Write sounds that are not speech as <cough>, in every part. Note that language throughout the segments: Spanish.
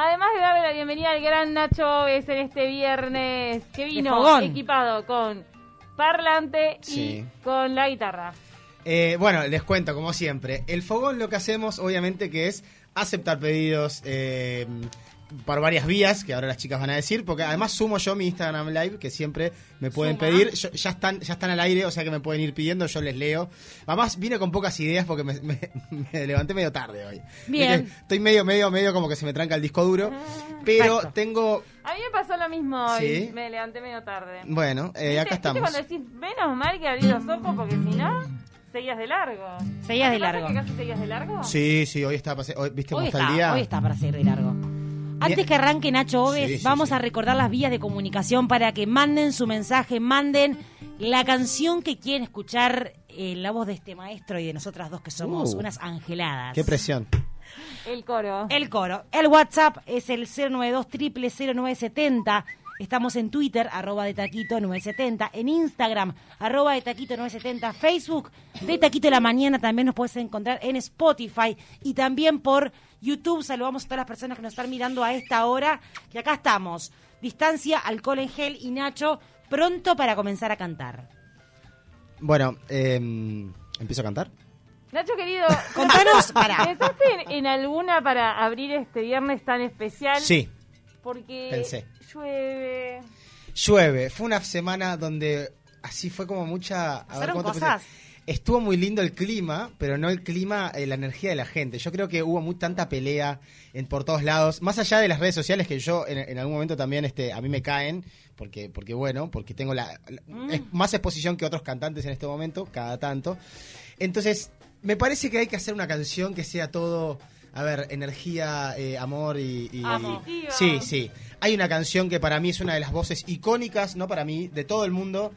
Además de darle la bienvenida al gran Nacho Oves en este viernes que vino equipado con parlante Sí. y con la guitarra. Eh, bueno, les cuento, como siempre. El fogón lo que hacemos, obviamente, que es aceptar pedidos eh, por varias vías, que ahora las chicas van a decir, porque además sumo yo mi Instagram Live, que siempre me pueden Suma. pedir. Yo- ya, están, ya están al aire, o sea que me pueden ir pidiendo, yo les leo. Además, vine con pocas ideas porque me, me- <laughs> me levanté medio tarde hoy. Bien. Estoy medio, medio, medio como que se me tranca el disco duro. Pero Perfecto. tengo... A mí me pasó lo mismo hoy. ¿Sí? Me levanté medio tarde. Bueno, eh, acá ¿Viste- viste estamos. cuando decís, menos mal que abrí los ojos porque si no, seguías de largo. Seguías ¿No de largo. que casi seguías de largo? Sí, sí, hoy está, pase- hoy, ¿viste cómo Hoy está, está, el día? hoy está para seguir de largo. Antes que arranque Nacho Oves, Sí, sí, vamos sí. a recordar las vías de comunicación para que manden su mensaje, manden la canción que quieren escuchar en la voz de este maestro y de nosotras dos que somos Uh. unas angeladas. Qué presión. El coro. El coro. El WhatsApp es el 092 0970 Estamos en Twitter, arroba de taquito 970, en Instagram, arroba de taquito 970, Facebook, de taquito de la mañana, también nos puedes encontrar en Spotify y también por YouTube. Saludamos a todas las personas que nos están mirando a esta hora, que acá estamos. Distancia, alcohol en gel y Nacho, pronto para comenzar a cantar. Bueno, eh, ¿empiezo a cantar? Nacho querido, <laughs> Contanos, para. ¿pensaste en, en alguna para abrir este viernes tan especial? Sí, Porque Pensé. llueve. llueve. Fue una semana donde así fue como mucha... a ver, Pasaron ¿cómo te cosas. Estuvo muy lindo el clima, pero no el clima, eh, la energía de la gente. Yo creo que hubo muy tanta pelea en, por todos lados, más allá de las redes sociales que yo en, en algún momento también este, a mí me caen, porque, porque bueno, porque tengo la, la- Mm. es más exposición que otros cantantes en este momento, cada tanto. Entonces, me parece que hay que hacer una canción que sea todo, a ver, energía, eh, amor y... y-. Sí, sí. Hay una canción que para mí es una de las voces icónicas, no para mí, de todo el mundo,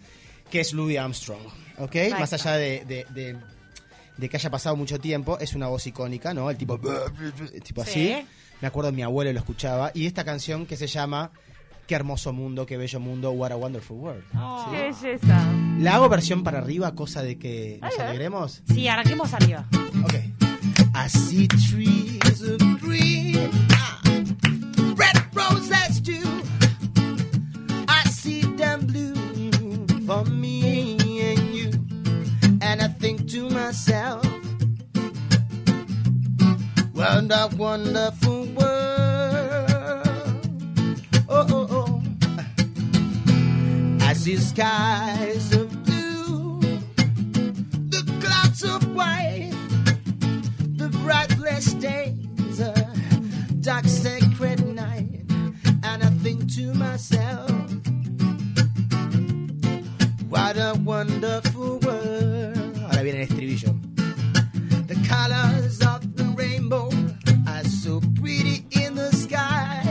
que es Louis Armstrong, ¿ok? Más allá de, de- de- de que haya pasado mucho tiempo, es una voz icónica, ¿no? El tipo, <laughs> tipo Sí. así. Me acuerdo mi abuelo lo escuchaba. Y esta canción que se llama Qué hermoso mundo, qué bello mundo, what a wonderful world. Oh. ¿sí? Qué belleza. La hago versión para arriba, cosa de que nos alegremos. Sí, arranquemos arriba. Ok. I see trees of green, ah, red roses too. Myself, what a wonderful world. Oh, oh, oh. I see skies of blue, the clouds of white the brightless days, a dark sacred night, and I think to myself, what a wonderful world. Viene el estribillo. The colors of the rainbow are so pretty in the sky,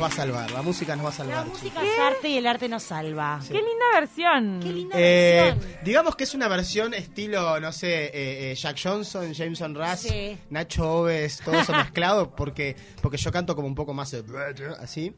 Nos va a salvar, la música nos va a La salvar. música es arte y el arte nos salva. ¡Qué linda versión! Qué linda Eh, versión. digamos que es una versión estilo, no sé, eh, eh, Jack Johnson, Jameson Russ, Sí. Nacho Oves, todo eso <laughs> mezclado, porque, porque yo canto como un poco más así.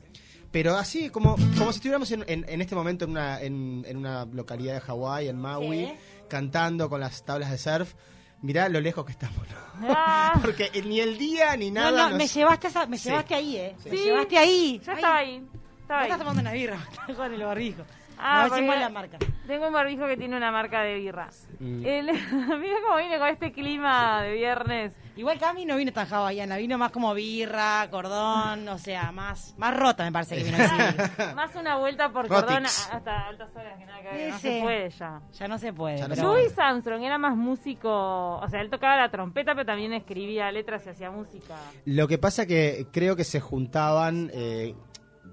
Pero así, como, como si estuviéramos en, en- en este momento en una, en, en una localidad de Hawái, en Maui, Sí. cantando con las tablas de surf. Mirá lo lejos que estamos, ¿no? Ah, <laughs> Porque ni el día ni No, nada. no, nos- me llevaste, a me Sí. llevaste ahí, ¿eh? Me Sí. llevaste ahí. Ay, estaba ahí. no Estaba ahí. estás tomando una birra <laughs> con el barbijo. Ah, no la marca. Tengo un barbijo que tiene una marca de birra. Mm. El- <laughs> mira cómo viene con este clima de viernes. Igual Cami no vino tan hawaiana, vino más como birra, cordón, o sea, más más rota me parece que vino así. <laughs> Más una vuelta por Rotix. cordón hasta altas horas que nada que ver. No se puede ya. ya no se puede. No bueno. Louis Armstrong era más músico, o sea, él tocaba la trompeta, pero también escribía letras y hacía música. Lo que pasa que creo que se juntaban eh,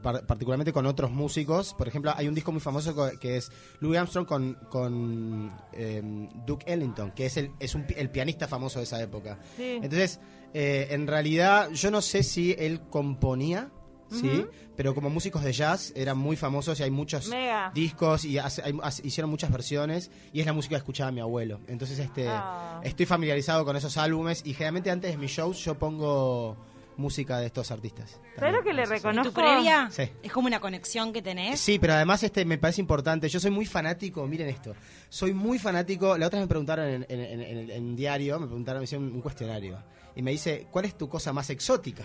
par- particularmente con otros músicos. Por ejemplo, hay un disco muy famoso que es Louis Armstrong con, con eh, Duke Ellington, que es, el, es un el pianista famoso de esa época. Sí. Entonces, eh, en realidad, yo no sé si él componía. Sí, pero como músicos de jazz eran muy famosos y hay muchos Mega. discos y hace- hay- hace- hicieron muchas versiones y es la música que escuchaba mi abuelo. Entonces, este, Ah. estoy familiarizado con esos álbumes y generalmente antes de mis shows yo pongo música de estos artistas. ¿Sabes lo que le ¿Y reconozco? tu previa? Sí. Es como una conexión que tenés. Sí, pero además este me parece importante. Yo soy muy fanático, miren esto. Soy muy fanático. La otra vez me preguntaron en, en- en- en el en diario, me preguntaron, me hicieron un, cuestionario. Y me dice, ¿cuál es tu cosa más exótica?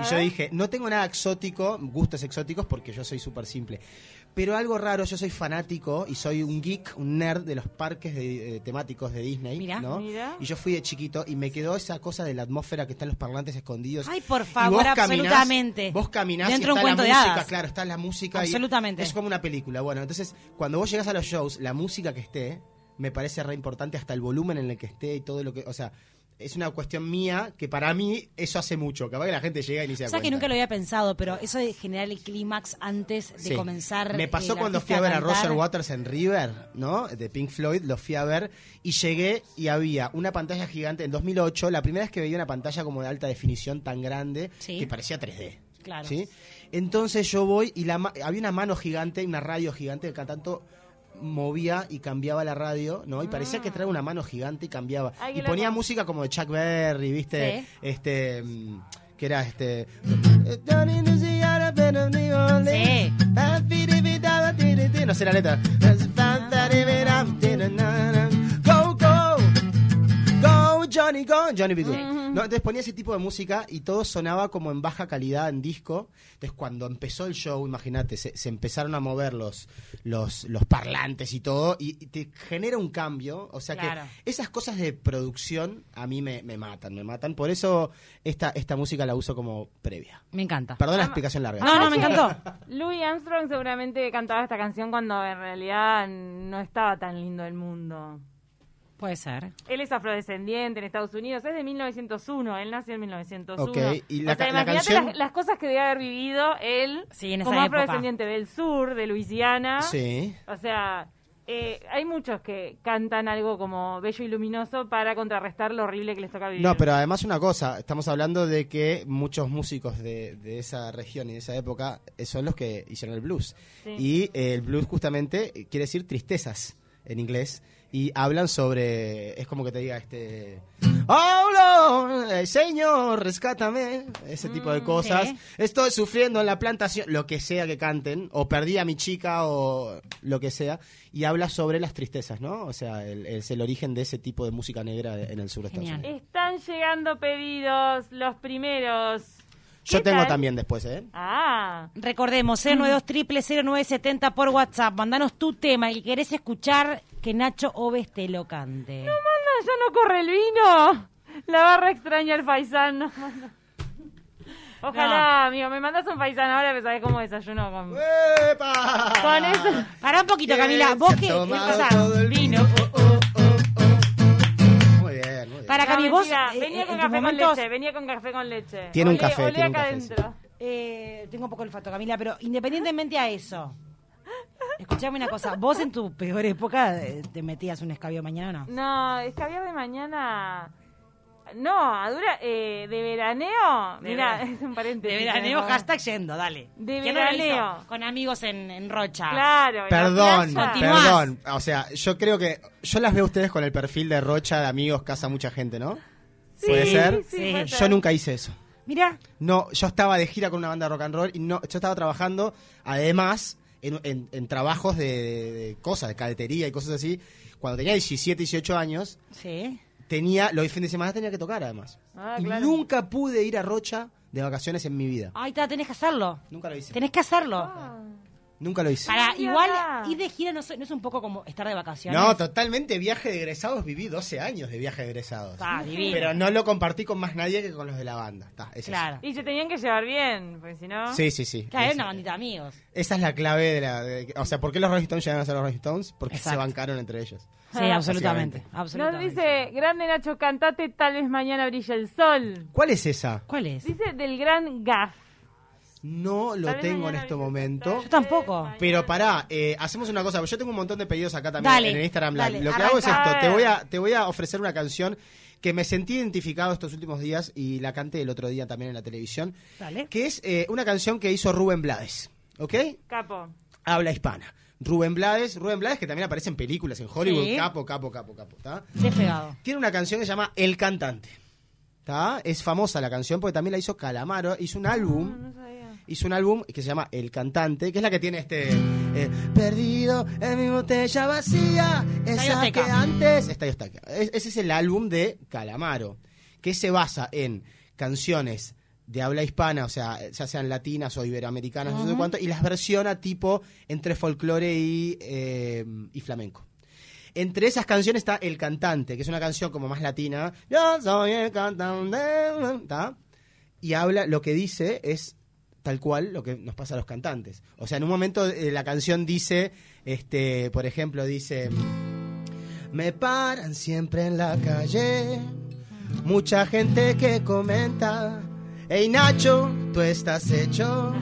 Y yo dije, no tengo nada exótico, gustos exóticos, porque yo soy súper simple. Pero algo raro, yo soy fanático y soy un geek, un nerd de los parques de- eh, temáticos de Disney. Mirá. ¿no? Mirá. Y yo fui de chiquito y me quedó esa cosa de la atmósfera que están los parlantes escondidos. Ay, por favor, vos caminás- absolutamente. Vos caminás Dentro y de está un cuento la de música, hadas. claro, está la música. y Absolutamente. es como una película. Bueno, entonces, cuando vos llegas a los shows, la música que esté, me parece re importante hasta el volumen en el que esté y todo lo que. O sea, es una cuestión mía que para mí eso hace mucho. Capaz que la gente llega y ni se da O sea que nunca lo había pensado, pero eso de generar el clímax antes de Sí. comenzar. Me pasó cuando fui a ver a. Roger Waters en River, ¿no? De Pink Floyd, lo fui a ver y llegué y había una pantalla gigante en 2008, la primera vez que veía una pantalla como de alta definición tan grande Sí. que parecía 3D. Claro. ¿sí? Entonces yo voy y la ma- había una mano gigante, una radio gigante tanto movía y cambiaba la radio, ¿no? Y parecía que traía una mano gigante y cambiaba. Ay, y ponía loco. música como de Chuck Berry, ¿viste? Sí. Este mm, que era este no sé la letra. Johnny, B. Good. No, entonces ponía ese tipo de música y todo sonaba como en baja calidad en disco. Entonces cuando empezó el show, imagínate, se, se empezaron a mover los, los, los parlantes y todo y, y te genera un cambio. O sea Claro. que esas cosas de producción a mí me, me matan, me matan. Por eso esta, esta música la uso como previa. Me encanta. Perdón la explicación larga. No, no, me encantó. <laughs> Louis Armstrong seguramente cantaba esta canción cuando en realidad no estaba tan lindo el mundo. Puede ser. Él es afrodescendiente en Estados Unidos, es de 1901, él nació en 1901. Ok, y la o sea, la canción- las, las cosas que debe haber vivido él Sí, en esa como época. afrodescendiente del sur, de Luisiana. Sí. O sea, eh, hay muchos que cantan algo como bello y luminoso para contrarrestar lo horrible que les toca vivir. No, pero además una cosa, estamos hablando de que muchos músicos de, de esa región y de esa época eh, son los que hicieron el blues. Sí. Y eh, el blues justamente quiere decir tristezas en inglés. Y hablan sobre, es como que te diga este, oh Lord, eh, Señor, rescátame, ese tipo de cosas. sí. Estoy sufriendo en la plantación, lo que sea que canten, o perdí a mi chica o lo que sea. Y habla sobre las tristezas, ¿no? O sea, el- es el origen de ese tipo de música negra en el sur de Estados. Unidos. Están llegando pedidos, los primeros. Yo ¿Qué tengo tal? también después, ¿eh? Ah, Recordemos, 092 0970 por WhatsApp. Mandanos tu tema, que querés escuchar, que Nacho Oves te lo cante. Manda, ya no corre el vino. La barra extraña el paisano. <laughs> Ojalá, amigo, me mandas un paisano ahora que sabes cómo desayuno con... ¡Epa! Con eso. Pará un poquito, Camila. Vos sea, todo el vino. Oh, oh. Para No, vos... mentira, eh, venía eh, con café con leche, venía con café con leche. Tiene un café, tiene un café. Eh, tengo un poco el olfato, Camila, pero independientemente a eso, escuchame una cosa. Vos en tu peor época eh, te metías un escabio mañana, ¿no? No, es caviar de mañana... No, a dura... Eh, ¿De veraneo? Mira, <laughs> es un paréntesis. De veraneo, ¿no? hashtag yendo, dale. De veraneo. Con amigos en, en Rocha. Claro. Perdón, perdón. O sea, yo creo que. Yo las veo a ustedes con el perfil de Rocha, de amigos, casa mucha gente, ¿no? Sí, ¿Puede ser? sí, Sí. puede Yo nunca hice eso. Mira, No, yo estaba de gira con una banda de rock and roll y no, yo estaba trabajando, además, en, en- en trabajos de, de- de cosas, de cadetería y cosas así. Cuando tenía 17, 18 años, sí. Tenía, los fines de semana tenía que tocar además. Ah, y claro. nunca pude ir a Rocha de vacaciones en mi vida. Ahí está, tenés que hacerlo. Nunca lo hice. Tenés que hacerlo. Ah. Nunca lo hice. Para, igual, ir de gira no, es- no es un poco como estar de vacaciones. No, totalmente viaje de egresados. Viví 12 años de viaje de egresados. Ah, divino. Pero no lo compartí con más nadie que con los de la banda. Está, es eso. Claro. Y se tenían que llevar bien, porque si no... Sí, sí, sí. Claro, es Esa- una bandita de amigos. Esa es la clave de la. de- o sea, ¿por qué los Rolling Stones llegaron a ser los Rolling Stones? Porque Exacto. se bancaron entre ellos. Sí, absolutamente. Nos absolutamente. dice, grande Nacho, cantate Tal vez mañana brilla el sol. ¿Cuál es esa? ¿Cuál es? Dice del gran Gaff. No lo Tal vez tengo en mañana este momento. Yo tampoco. Pero pará, eh, hacemos una cosa. Yo tengo un montón de pedidos acá también Dale, en el Instagram Live. dale, Lo que hago es arranca. esto: te voy, a, te voy a ofrecer una canción que me sentí identificado estos últimos días y la canté el otro día también en la televisión. Dale. Que es eh, una canción que hizo Rubén Blades. ¿Ok? Capo. Habla hispana. Rubén Blades, Rubén Blades que también aparece en películas en Hollywood, Sí. capo, capo, capo, capo, ¿está? Despegado. Tiene una canción que se llama El Cantante. ¿Está? Es famosa la canción porque también la hizo Calamaro. Hizo un álbum. Hizo un álbum que se llama El Cantante, que es la que tiene este. eh, Perdido en mi botella vacía. Esa que antes. Estadio Azteca. Es- ese es el álbum de Calamaro. Que se basa en canciones de habla hispana, o sea, ya sean latinas o iberoamericanas, no sé cuánto, y las versiona tipo entre folclore y, eh, y flamenco. Entre esas canciones está El Cantante, que es una canción como más latina. Yo soy el cantante. ¿tá? Y habla, lo que dice es tal cual lo que nos pasa a los cantantes. O sea, en un momento eh, la canción dice, este, por ejemplo, dice, me paran siempre en la calle, mucha gente que comenta, hey Nacho, tú estás hecho,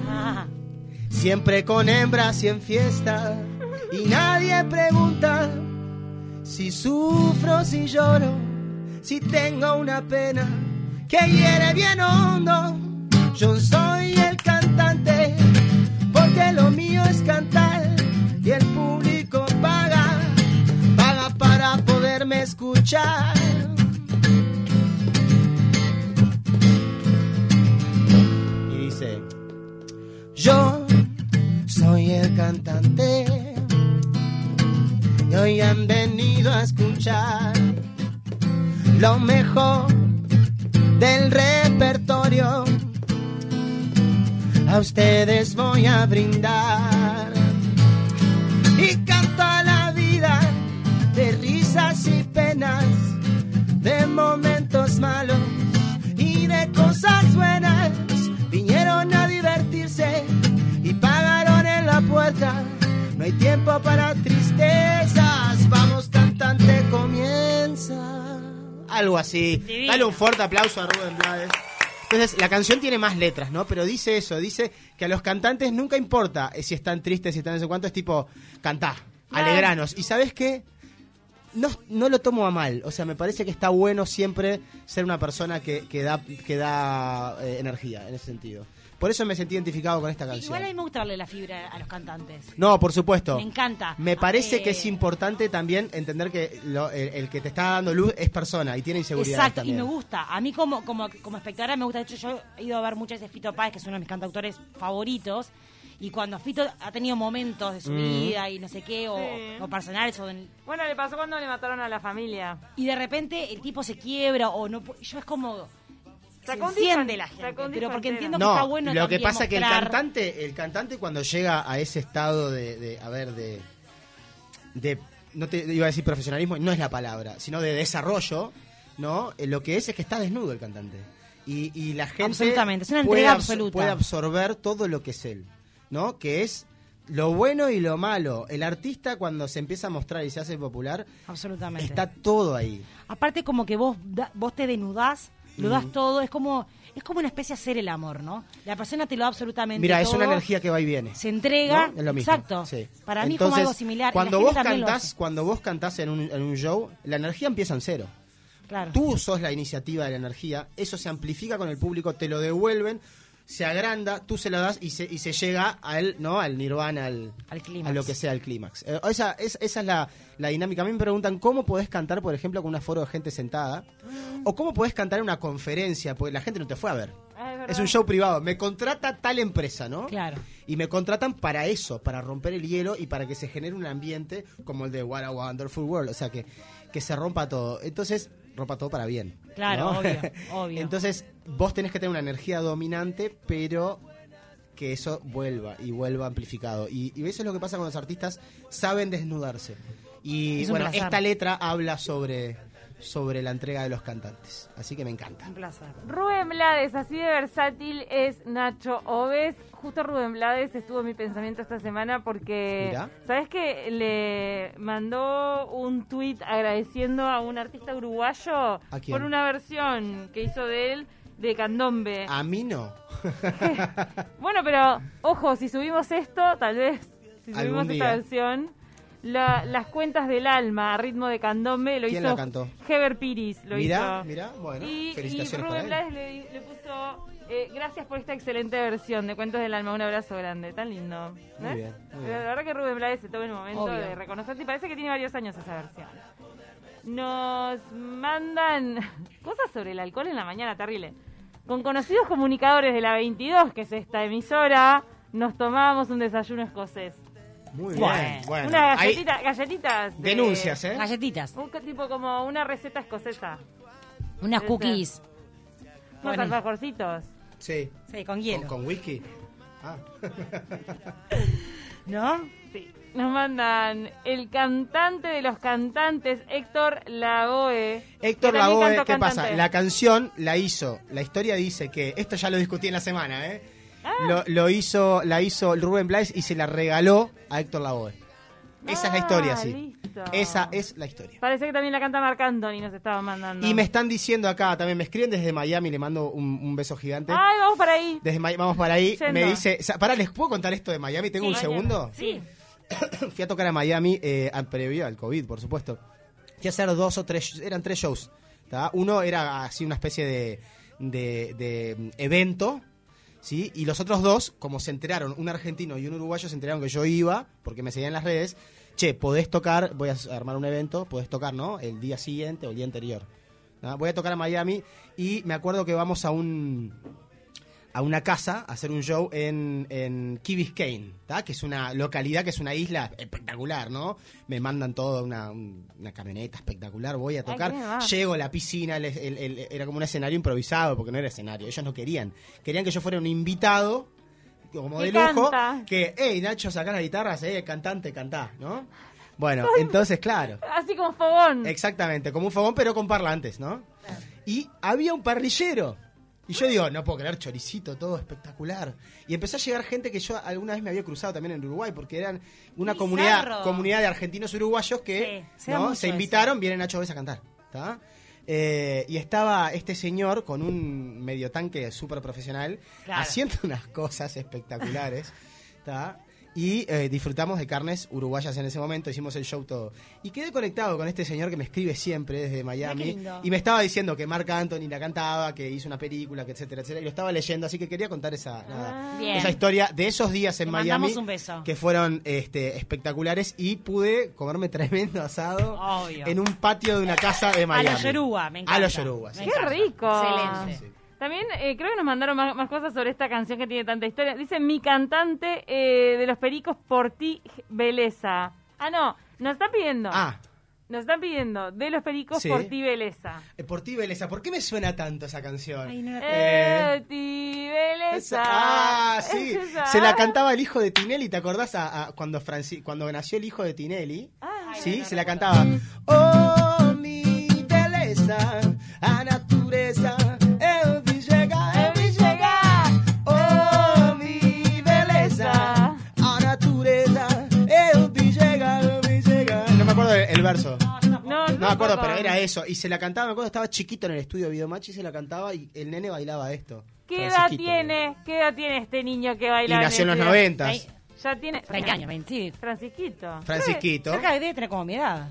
siempre con hembras y en fiesta, y nadie pregunta si sufro, si lloro, si tengo una pena que hiere bien hondo. Yo soy porque lo mío es cantar y el público paga, paga para poderme escuchar. Y dice, yo soy el cantante y hoy han venido a escuchar lo mejor del repertorio. A ustedes voy a brindar y canto a la vida de risas y penas, de momentos malos y de cosas buenas. Vinieron a divertirse y pagaron en la puerta. No hay tiempo para tristezas. Vamos, cantante, comienza. Algo así. Divino. Dale un fuerte aplauso a Rubén Blades. Entonces, la canción tiene más letras, ¿no? Pero dice eso, dice que a los cantantes nunca importa eh, si están tristes, si están no sé cuánto, es tipo, cantá, alegranos. ¿Y sabes qué? No, no lo tomo a mal, o sea, me parece que está bueno siempre ser una persona que, que da, que da eh, energía en ese sentido. Por eso me sentí identificado con esta sí, canción. igual a mí me gusta darle la fibra a los cantantes. No, por supuesto. Me encanta. Me parece Eh, que es importante también entender que lo- el, el que te está dando luz es persona y tiene inseguridad. Exacto, también. y me gusta. A mí como, como, como espectadora me gusta. De hecho, yo he ido a ver muchas veces Fito Páez, que es uno de mis cantautores favoritos. Y cuando Fito ha tenido momentos de su vida y no sé qué, o, Sí. o personales, o en- Bueno, le pasó cuando le mataron a la familia. y de repente el tipo se quiebra o no pu- yo es como se enciende la gente pero porque entiendo que No, está bueno lo que pasa que el mostrar- cantante, el cantante cuando llega a ese estado de, de a ver, de, de, no te iba a decir profesionalismo, no es la palabra, sino de desarrollo, ¿no? Eh, Lo que es es que está desnudo el cantante. Y, y la gente Absolutamente, es una puede entrega abs- absoluta. puede absorber todo lo que es él, ¿no? Que es lo bueno y lo malo. El artista cuando se empieza a mostrar y se hace popular, absolutamente está todo ahí. aparte como que vos vos te denudás lo das todo es como es como una especie de hacer el amor no la persona te lo da absolutamente Mira, es una energía que va y viene. se entrega ¿no? Es lo mismo. exacto sí. para mí es como Entonces, algo similar Cuando vos cantás, cuando vos cantás en un, en un show, la energía empieza en cero. claro Tú sos la iniciativa de la energía, eso se amplifica con el público, te lo devuelven, se agranda, tú se lo das y se, y se llega al, ¿no? al nirvana, al, Al clímax. a lo que sea el clímax. Eh, esa, es, esa es la, la dinámica. A mí me preguntan cómo podés cantar, por ejemplo, con un aforo de gente sentada, o cómo podés cantar en una conferencia, porque la gente no te fue a ver. Ah. Es un show privado. Me contrata tal empresa, ¿no? claro Y me contratan para eso, para romper el hielo y para que se genere un ambiente como el de What a Wonderful World. O sea, que, que se rompa todo. Entonces, rompa todo para bien. Claro, ¿no? obvio, <laughs> obvio. Entonces, vos tenés que tener una energía dominante, pero que eso vuelva y vuelva amplificado. Y, y eso es lo que pasa cuando los artistas saben desnudarse. Y Es bueno, esta letra habla sobre, sobre la entrega de los cantantes. Así que me encanta. Un placer. Rubén Blades, así de versátil es Nacho Oves. Justo Rubén Blades estuvo en mi pensamiento esta semana porque, Mirá. ¿sabes que Le mandó un tuit agradeciendo a un artista uruguayo por una versión que hizo de él de Candombe. A mí no. <laughs> Bueno, pero ojo, si subimos esto, tal vez, si subimos esta versión, la- las cuentas del alma a ritmo de candombe lo ¿Quién hizo la cantó? Heber Piris. Lo Mirá, hizo. mirá, bueno, y, Rubén para él. Blades le, le puso eh, gracias por esta excelente versión de Cuentos del Alma. Un abrazo grande, tan lindo. Muy ¿eh? bien, muy La bien. verdad que Rubén Blades se toma el momento Obvio. de reconocerse y parece que tiene varios años esa versión. Nos mandan <laughs> cosas sobre el alcohol en la mañana, terrible. Con conocidos comunicadores de la 22, que es esta emisora, nos tomábamos un desayuno escocés. Muy Bueno. bien. Bueno, Unas hay galletitas, galletitas. de- denuncias, ¿eh? Galletitas. Un tipo como una receta escocesa. Unas Ese. cookies. Unos Bueno. alfajorcitos. Sí. Sí, con hielo. con whisky. Ah. <laughs> ¿No? Sí. Nos mandan el cantante de los cantantes, Héctor Lavoe. Héctor cantó ¿qué pasa? La canción la hizo, la historia dice que, esto ya lo discutí en la semana, ¿eh? Lo, lo hizo, la hizo Rubén Blades y se la regaló a Héctor Lavoe. Esa es la historia, Ah, sí. listo. Esa es la historia. Parece que también la canta Marc Anthony, nos estaba mandando. Y me están diciendo acá, también me escriben desde Miami, le mando un, un beso gigante. Ay, vamos para ahí. Desde Mi- vamos para ahí. Yendo. Me dice, pará, ¿les puedo contar esto de Miami? ¿Tengo un segundo? Sí. <coughs> Fui a tocar a Miami eh, previo al COVID, por supuesto. Fui a hacer dos o tres, eran tres shows. ¿tá? Uno era así una especie de, de, de, mm, evento, ¿sí? Y los otros dos, como se enteraron, un argentino y un uruguayo se enteraron que yo iba, porque me seguían en las redes, che, podés tocar, voy a armar un evento, podés tocar, ¿no? El día siguiente o el día anterior. Voy a tocar a Miami y me acuerdo que vamos a un a una casa a hacer un show en, en Key Biscayne, ¿tá? que es una localidad, que es una isla espectacular, ¿no? Me mandan todo, una, un- una camioneta espectacular, voy a tocar, llego a la piscina, el- el- el- era como un escenario improvisado, porque no era escenario, ellos no querían, querían que yo fuera un invitado, como de lujo, canta. que, hey Nacho, sacá las guitarras, eh, cantante, cantá, ¿no? Bueno, entonces, claro. Así como fogón. Exactamente, como un fogón pero con parlantes, ¿no? Y había un parrillero. Y yo digo, no puedo creer, choricito, todo espectacular. Y empezó a llegar gente que yo alguna vez me había cruzado también en Uruguay, porque eran una Bizarro. comunidad, comunidad de argentinos uruguayos que Sí, se invitaron, vienen Nacho Vez a cantar. ¿tá? Eh, y estaba este señor con un medio tanque súper profesional, Claro. haciendo <laughs> unas cosas espectaculares. ¿tá? Y eh, disfrutamos de carnes uruguayas en ese momento, hicimos el show todo. Y quedé conectado con este señor que me escribe siempre desde Miami. Y me estaba diciendo que Marc Anthony la cantaba, que hizo una película, que etcétera, etcétera. Y lo estaba leyendo, así que quería contar esa, nada, Bien. esa historia de esos días en Te Miami. mandamos un beso. Que fueron este, espectaculares y pude comerme tremendo asado Obvio. en un patio de una casa de Miami. A los Yoruba, me encanta. A los Yoruba, sí. Qué rico. Excelente. Sí. También eh, creo que nos mandaron más, más cosas sobre esta canción que tiene tanta historia. Dice mi cantante eh, de los pericos por ti, Beleza. Ah, no, nos están pidiendo. Ah, Nos están pidiendo de los pericos Sí. por ti, Beleza. eh, por ti, Beleza. ¿Por qué me suena tanto esa canción? Ay, no Eh, Eh, ti, Beleza. Ah, <laughs> sí. Esa. Se la cantaba el hijo de Tinelli, ¿te acordás? A- a- cuando, Franci- cuando nació el hijo de Tinelli. Ah, Sí, se la cantaba. Oh, verso. no, no, No me acuerdo, pero era eso. Y se la cantaba, me acuerdo, estaba chiquito en el estudio de Videomatch y se la cantaba y el nene bailaba esto. ¿Qué edad tiene? ¿Qué edad tiene este niño que Y baila? nació en los este- noventas. Ya tiene. 20 años, 20, sí. Francisquito. Francisquito. Cerca de debe tener como mi edad.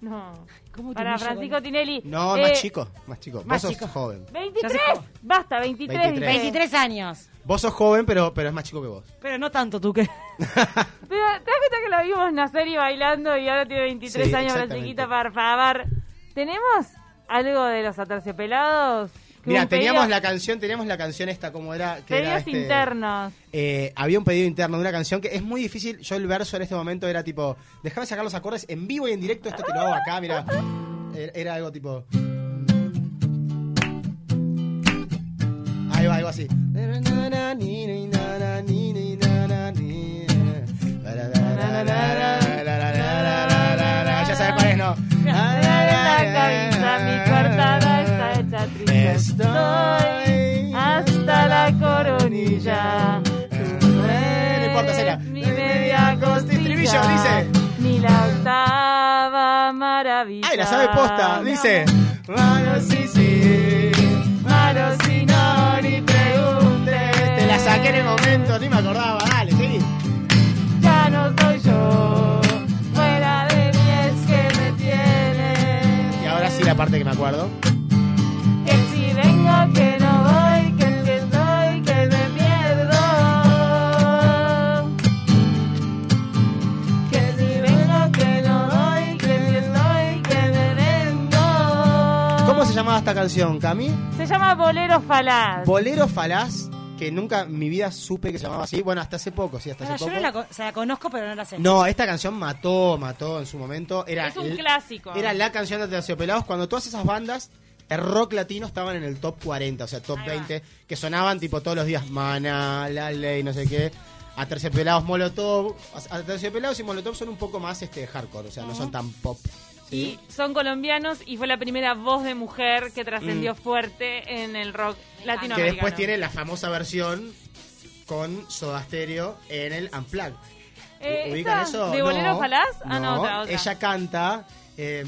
No. ¿Cómo te Para Francisco con- Tinelli. No, eh, más chico, más chico. más Vos chico. sos joven. 23. Ya sé cómo. Basta, 23. 23. 23 años. Vos sos joven, pero, pero es más chico que vos. Pero no tanto tú que. <laughs> Pero, ¿te das cuenta que la vimos nacer y bailando y ahora tiene 23 Sí, años, exactamente. Francisquita, por favor? ¿Tenemos algo de los aterciopelados? Mira, teníamos pedido- la canción, teníamos la canción esta, como era? Que era Pedidos este, internos. eh, había un pedido interno de una canción que es muy difícil. Yo el verso en este momento era tipo, déjame sacar los acordes en vivo y en directo, esto te lo hago acá, mira. Era, era algo tipo. Ahí va, algo así. Ya sabes cuál es, ¿no? La cortada está hecha triste. Estoy hasta la coronilla. Será. Mi media estribillo, dice. Ni la octava maravilla. Ay, la sabe posta, dice. Manos sí, sí. Manos la saqué en el momento, ni me acordaba. Dale, seguí. Ya no soy yo. Fuera de mí es que me tiene. Y ahora sí la parte que me acuerdo. Que si vengo, que no voy, que el que estoy, que me pierdo. Que si vengo, que no voy, que si estoy, que me vengo. ¿Cómo se llamaba esta canción, Cami? Se llama Bolero Falaz. Bolero Falaz, que nunca en mi vida supe que se llamaba así. Bueno, hasta hace poco, sí, hasta hace yo poco. no la, co- o sea, la conozco, pero no la sé. No, esta canción mató, mató en su momento. Era es un clásico. Era la canción de Terciopelados cuando todas esas bandas, el rock latino, estaban en el top 40, o sea, top Ahí va. 20, que sonaban tipo todos los días Mana, La Ley, no sé qué. A Terciopelados, Molotov. A Terciopelados y Molotov son un poco más este hardcore, o sea, no son tan pop. ¿Sí? Y son colombianos y fue la primera voz de mujer que trascendió Mm. fuerte en el rock Que latinoamericano. después tiene la famosa versión con Soda Stereo en el Unplugged. Eh, ¿Ubican ¿esta eso? ¿De No, Bolero Falaz? Ah, no, no, otra, otra. Ella canta. eh,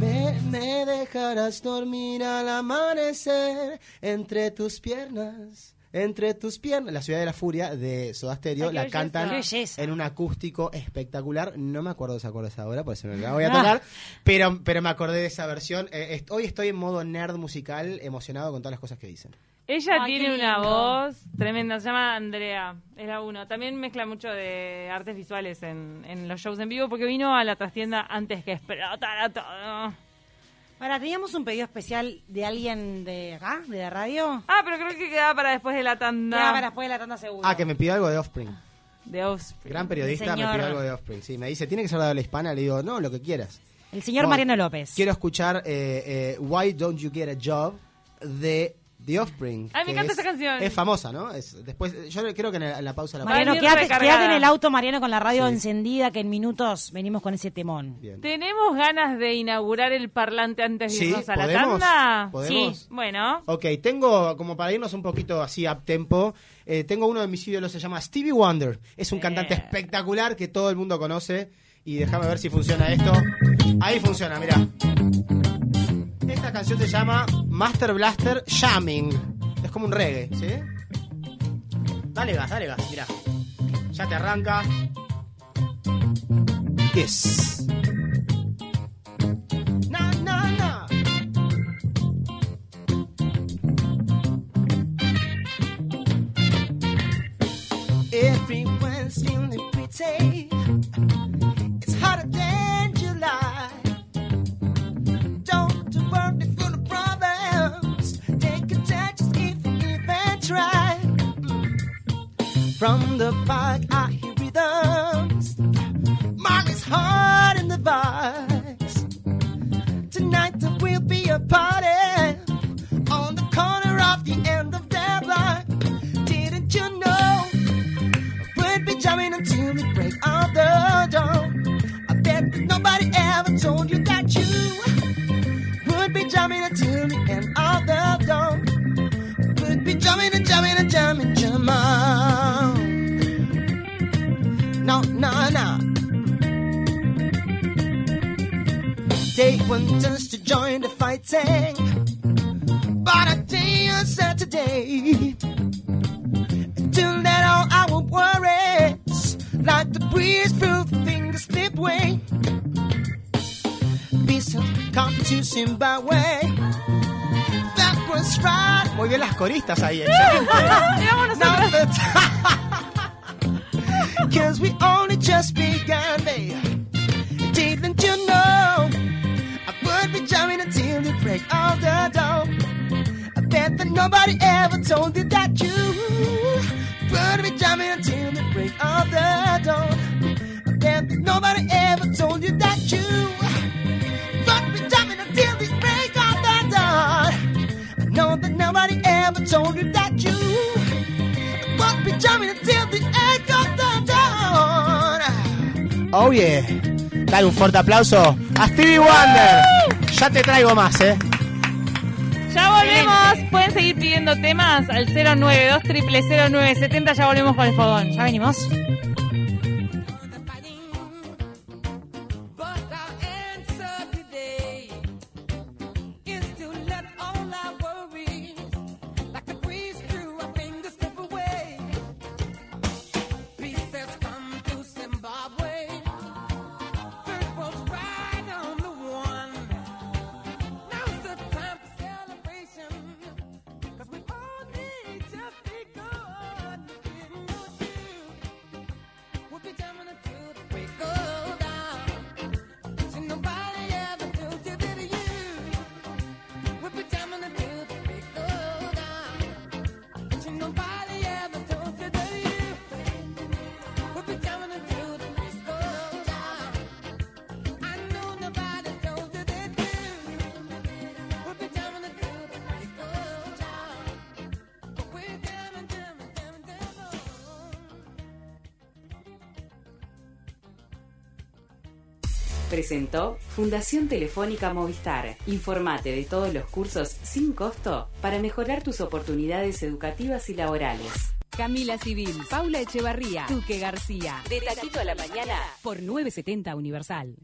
me, me dejarás dormir al amanecer entre tus piernas. Entre tus piernas. La ciudad de la furia de Soda Stereo Ay, la cantan belleza. en un acústico espectacular. No me acuerdo de esa acordes ahora, por eso no la voy a tocar. pero, pero me acordé de esa versión. Eh, est- hoy estoy en modo nerd musical, emocionado con todas las cosas que dicen. Ella Ay, tiene una voz tremenda, se llama Andrea, es la uno. También mezcla mucho de artes visuales en, en los shows en vivo porque vino a la trastienda antes que explotara todo. Ahora, teníamos un pedido especial de alguien de acá, de la radio. Ah, pero creo que quedaba para después de la tanda Ya, para después de la tanda seguro. Ah, que me pidió algo de Offspring. de Offspring. Gran periodista me pidió algo de Offspring. Sí, me dice, ¿tiene que ser de habla hispana? Le digo, no, lo que quieras. El señor Bueno, Mariano López. Quiero escuchar eh, eh, Why Don't You Get a Job de The Offspring. Ay, me encanta es- esa canción. Es famosa, ¿no? Es, después, yo creo que en la, en la pausa la Mariano, quédate, en el auto, Mariano, con la radio Sí. encendida, que en minutos venimos con ese temón. Bien. ¿Tenemos ganas de inaugurar el parlante antes de Sí, irnos a la tanda? ¿Podemos? Sí, bueno. Ok, tengo, como para irnos un poquito así a tempo, eh, tengo uno de mis ídolos, se llama Stevie Wonder. Es un cantante espectacular que todo el mundo conoce. Y déjame ver si funciona esto. Ahí funciona, mira. Esta canción se llama Master Blaster Jamming. Es como un reggae, ¿sí? Dale gas, dale gas, mira. Ya te arranca. Yes. Everyone's feeling pretty. From the park, I hear rhythms. Molly's heart in the vibes. Tonight there will be a party on the corner of the end of their block. Didn't you know? We'd be jamming until the break of the dawn. I bet that nobody ever told you that you would be jamming until the end of the dawn. Would be jamming and jamming and jamming, They want us to join the fighting, but a day on Saturday. Till then, all our worries, like the breeze through the fingers slip away. Visa come to Zimbabwe. That was right. Muy bien las coristas ahí, <laughs> excelente. <laughs> <laughs> Cause we only just began, babe. Didn't you know? Break of the dawn. I bet that nobody ever told you that you would be jamming until the break of the dawn. I bet that nobody ever told you that you would be jamming until the break of the dawn. I know that nobody ever told you that you would be jamming until the break of the dawn. Oh yeah. Dale un fuerte aplauso a Stevie Wonder. Ya te traigo más, eh. Ya volvemos. Pueden seguir pidiendo temas al 092 0970 Ya volvemos con el fogón. Ya venimos. Presentó Fundación Telefónica Movistar. Informate de todos los cursos sin costo para mejorar tus oportunidades educativas y laborales. Camila Civil, Paula Echevarría, Duque García. De Taquito a la Mañana. Por 970 Universal.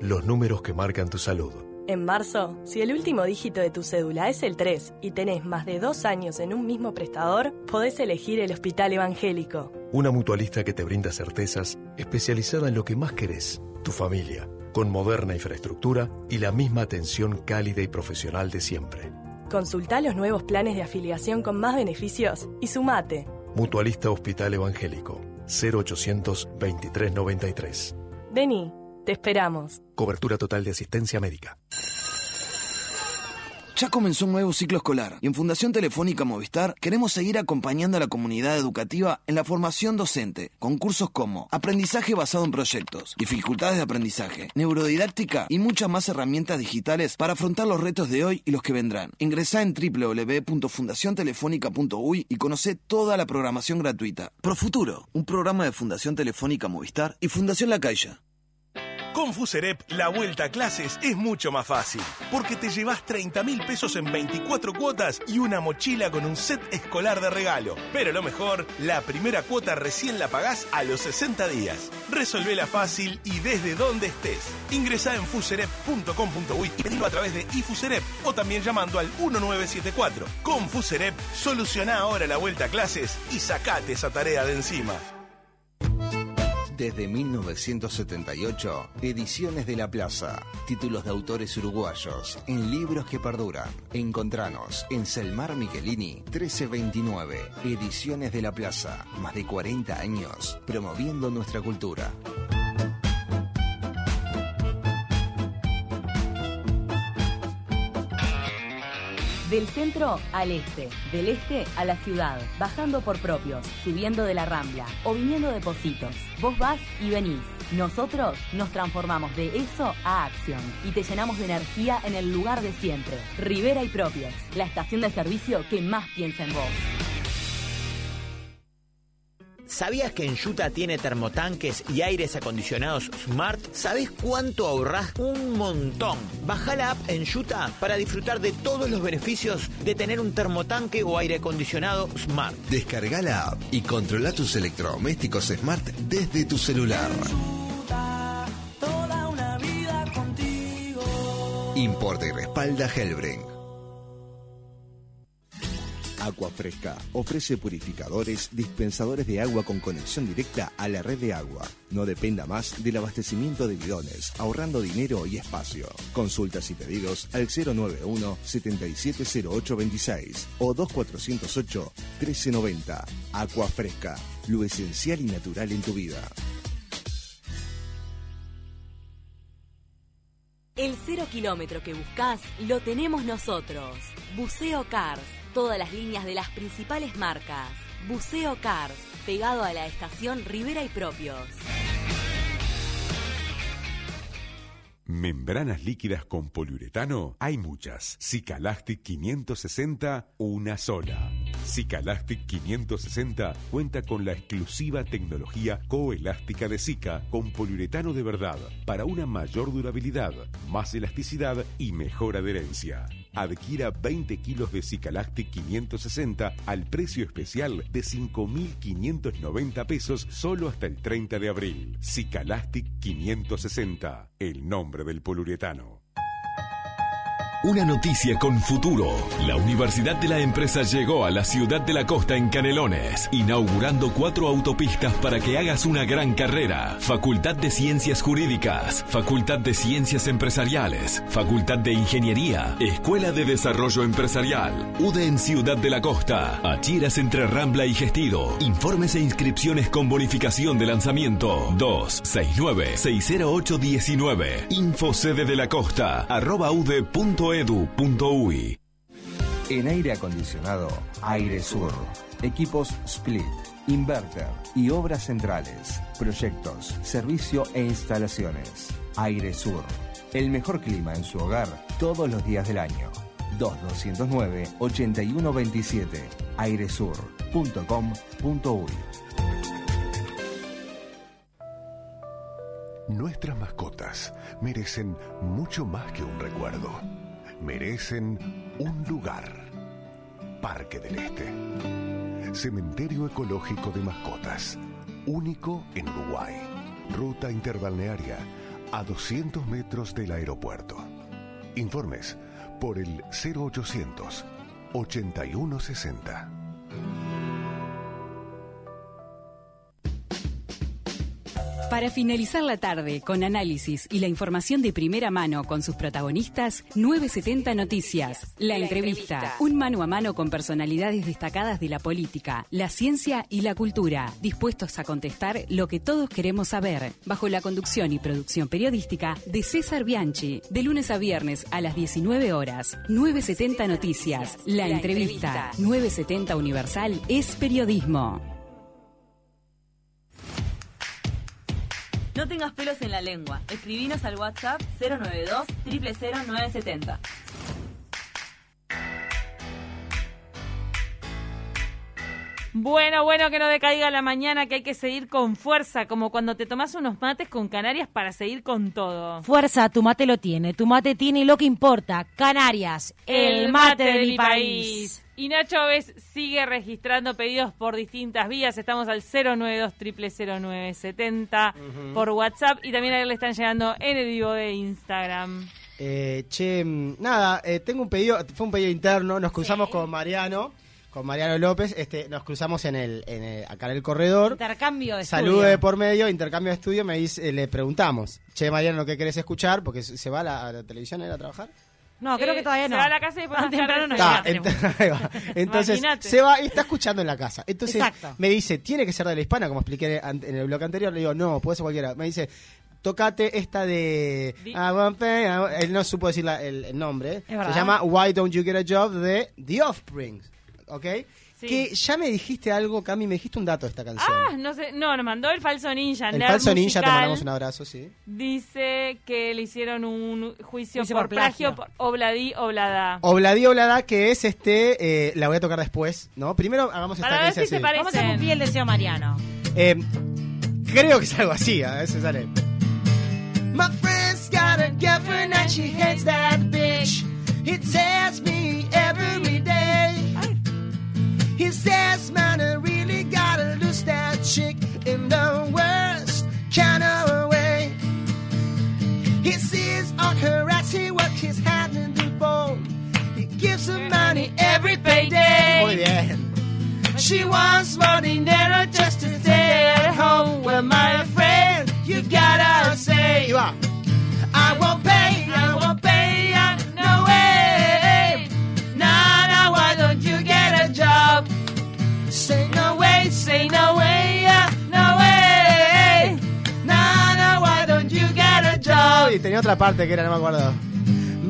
Los números que marcan tu salud. En marzo, si el último dígito de tu cédula es el 3 y tenés más de dos años en un mismo prestador, podés elegir el Hospital Evangélico. Una mutualista que te brinda certezas, especializada en lo que más querés, tu familia, con moderna infraestructura y la misma atención cálida y profesional de siempre. Consulta los nuevos planes de afiliación con más beneficios y sumate. Mutualista Hospital Evangélico, 0800 2393. Vení, te esperamos. Cobertura total de asistencia médica. Ya comenzó un nuevo ciclo escolar y en Fundación Telefónica Movistar queremos seguir acompañando a la comunidad educativa en la formación docente, con cursos como aprendizaje basado en proyectos, dificultades de aprendizaje, neurodidáctica y muchas más herramientas digitales para afrontar los retos de hoy y los que vendrán. Ingresá en www.fundaciontelefónica.uy y conoce toda la programación gratuita. Profuturo, un programa de Fundación Telefónica Movistar y Fundación La Caixa. Con Fuserep, la vuelta a clases es mucho más fácil, porque te llevas 30 mil pesos en 24 cuotas y una mochila con un set escolar de regalo. Pero lo mejor, la primera cuota recién la pagás a los 60 días. Resolvela fácil y desde donde estés. Ingresá en fuserep.com.uy y pedilo a través de iFuserep o también llamando al 1974. Con Fuserep, soluciona ahora la vuelta a clases y sacate esa tarea de encima. Desde 1978, Ediciones de la Plaza. Títulos de autores uruguayos en libros que perduran. Encontranos en Selmar Michelini 1329. Ediciones de la Plaza. Más de 40 años promoviendo nuestra cultura. Del centro al este, del este a la ciudad, bajando por propios, subiendo de la rambla o viniendo de Positos. Vos vas y venís. Nosotros nos transformamos de eso a acción y te llenamos de energía en el lugar de siempre. Rivera y Propios, la estación de servicio que más piensa en vos. ¿Sabías que Enjuta tiene termotanques y aires acondicionados Smart? ¿Sabes cuánto ahorrás? Un montón. Baja la app Enjuta para disfrutar de todos los beneficios de tener un termotanque o aire acondicionado Smart. Descarga la app y controla tus electrodomésticos Smart desde tu celular. Toda una vida contigo. Importa y respalda Hellbring. Agua Fresca ofrece purificadores, dispensadores de agua con conexión directa a la red de agua. No dependa más del abastecimiento de bidones, ahorrando dinero y espacio. Consultas y pedidos al 091 770826 o 2408 1390. Agua Fresca, lo esencial y natural en tu vida. El cero kilómetro que buscas lo tenemos nosotros. Buceo Cars. Todas las líneas de las principales marcas. Buceo Cars. Pegado a la estación Rivera y Propios. Membranas líquidas con poliuretano hay muchas. Cicalastic 560, una sola. Cicalastic 560 cuenta con la exclusiva tecnología coelástica de Zika con poliuretano de verdad para una mayor durabilidad, más elasticidad y mejor adherencia. Adquiera 20 kilos de Cicalastic 560 al precio especial de 5.590 pesos solo hasta el 30 de abril. Cicalastic 560, el nombre del poliuretano. Una noticia con futuro. La Universidad de la Empresa llegó a la ciudad de la costa en Canelones, inaugurando cuatro autopistas para que hagas una gran carrera. Facultad de Ciencias Jurídicas, Facultad de Ciencias Empresariales, Facultad de Ingeniería, Escuela de Desarrollo Empresarial, UDE en Ciudad de la Costa, Achiras entre Rambla y Gestido. Informes e inscripciones con bonificación de lanzamiento 269-60819. Info sede de la costa, arroba En aire acondicionado, Aire Sur. Equipos Split, Inverter y obras centrales. Proyectos, servicio e instalaciones. Aire Sur. El mejor clima en su hogar todos los días del año. 2209-8127. airesur.com.uy Nuestras mascotas merecen mucho más que un recuerdo. Merecen un lugar. Parque del Este. Cementerio ecológico de mascotas. Único en Uruguay. Ruta interbalnearia a 200 metros del aeropuerto. Informes por el 0800 8160. Para finalizar la tarde con análisis y la información de primera mano con sus protagonistas, 970 Noticias, la, entrevista, un mano a mano con personalidades destacadas de la política, la ciencia y la cultura, dispuestos a contestar lo que todos queremos saber, bajo la conducción y producción periodística de César Bianchi, de lunes a viernes a las 19 horas. 970 Noticias, la, entrevista, 970 Universal es periodismo. No tengas pelos en la lengua. Escribinos al WhatsApp 092 000970. Bueno, bueno, que no decaiga la mañana, que hay que seguir con fuerza, como cuando te tomas unos mates con Canarias para seguir con todo. Fuerza, tu mate lo tiene. Tu mate tiene lo que importa. Canarias, el, mate, de, mi país. Y Nacho Ves sigue registrando pedidos por distintas vías. Estamos al 092 0970 por WhatsApp y también a él le están llegando en el vivo de Instagram. Eh, che, mm, nada, eh, tengo un pedido, fue un pedido interno, nos cruzamos con Mariano, con Mariano López, este, nos cruzamos en el, en el- acá en el corredor. Intercambio de Saludo estudio. de por medio, intercambio de estudio, me dice, eh, le preguntamos, che Mariano, ¿qué querés escuchar? Porque se va a la, a la televisión a ir a trabajar. No, creo Eh, que todavía se no. va a la casa y después Tan más tarde temprano no llega. ent-. <laughs> Entonces, se va y está escuchando en la casa. Entonces, Exacto. me dice, ¿tiene que ser de la hispana? Como expliqué en el bloque anterior. Le digo, no, puede ser cualquiera. Me dice, tocate esta de... Di- I want pay- I want-" Él no supo decir la- el, el nombre. Se llama Why Don't You Get a Job de The Offspring. ¿Ok? Sí. Que ya me dijiste algo, Cami, me dijiste un dato de esta canción. Ah, no sé, no, nos mandó el falso ninja. el nerd falso ninja, te musical. mandamos un abrazo, sí. Dice que le hicieron un juicio, Juicio por, por plagio. por Obladí Oblada. Obladí Oblada, que es este, eh, la voy a tocar después, ¿no? Primero hagamos esta Para ver si se. Vamos a cumplir el deseo Mariano. Eh, creo que es algo así, a veces sale. My friend's got a girlfriend and she hates that bitch. He tells me every day. He says, man, I really gotta lose that chick in the worst kind of way. He sees on her as he works his hand in the bowl. He gives her money every payday. Oh, Muy bien. She wants more dinero just to stay at home. Well, my friend, you gotta say, Y va. I won't pay, I won't pay, I, no way. Say no way, say no way, yeah, no way. Nah, nah, why don't you get a job? Y tenía otra parte que era, no me acuerdo.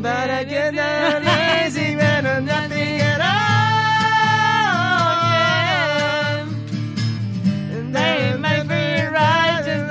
But I get easy when I'm nothing at all. Yeah. And they may be right just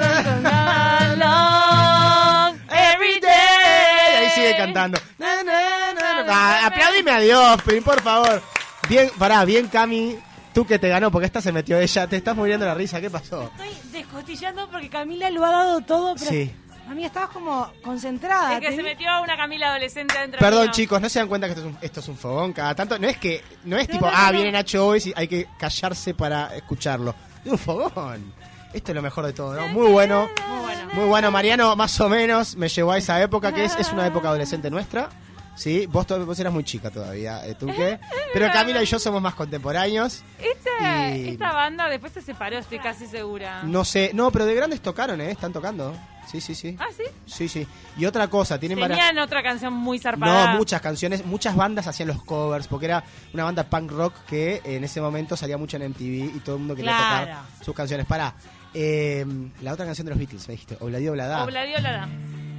along every Y day. ahí sigue cantando. Na, na, na, na. Ah, aplaudime a Dios, por favor. Bien, pará, bien Cami, tú que te ganó, porque esta se metió ella, te estás muriendo la risa, ¿qué pasó? Estoy descostillando porque Camila lo ha dado todo, pero Sí. a estabas como concentrada. Es que te se metió una Camila adolescente adentro Perdón chicos, no se dan cuenta que esto es un, esto es un fogón cada tanto. No es que, no es No, tipo, no, ah, no. viene Nacho Boys y hay que callarse para escucharlo. Es un fogón. Esto es lo mejor de todo, ¿no? Muy bueno. Muy bueno. Muy bueno, Mariano, más o menos me llevó a esa época que es, es una época adolescente nuestra. Sí, vos, vos eras muy chica todavía, eh, ¿tú <laughs> qué? Pero Camila y yo somos más contemporáneos. Esta, Y- esta banda después se separó, estoy casi segura. No sé, no, pero de grandes tocaron, ¿eh? Están tocando. Sí, sí, sí. Ah, ¿sí? Sí, sí. Y otra cosa, tienen varias... Tenían otra canción muy zarpada. No, muchas canciones, muchas bandas hacían los covers, porque era una banda punk rock que en ese momento salía mucho en MTV y todo el mundo quería Claro. tocar sus canciones. Para la otra canción de los Beatles, me dijiste, Obladi Oblada. Obladi Oblada.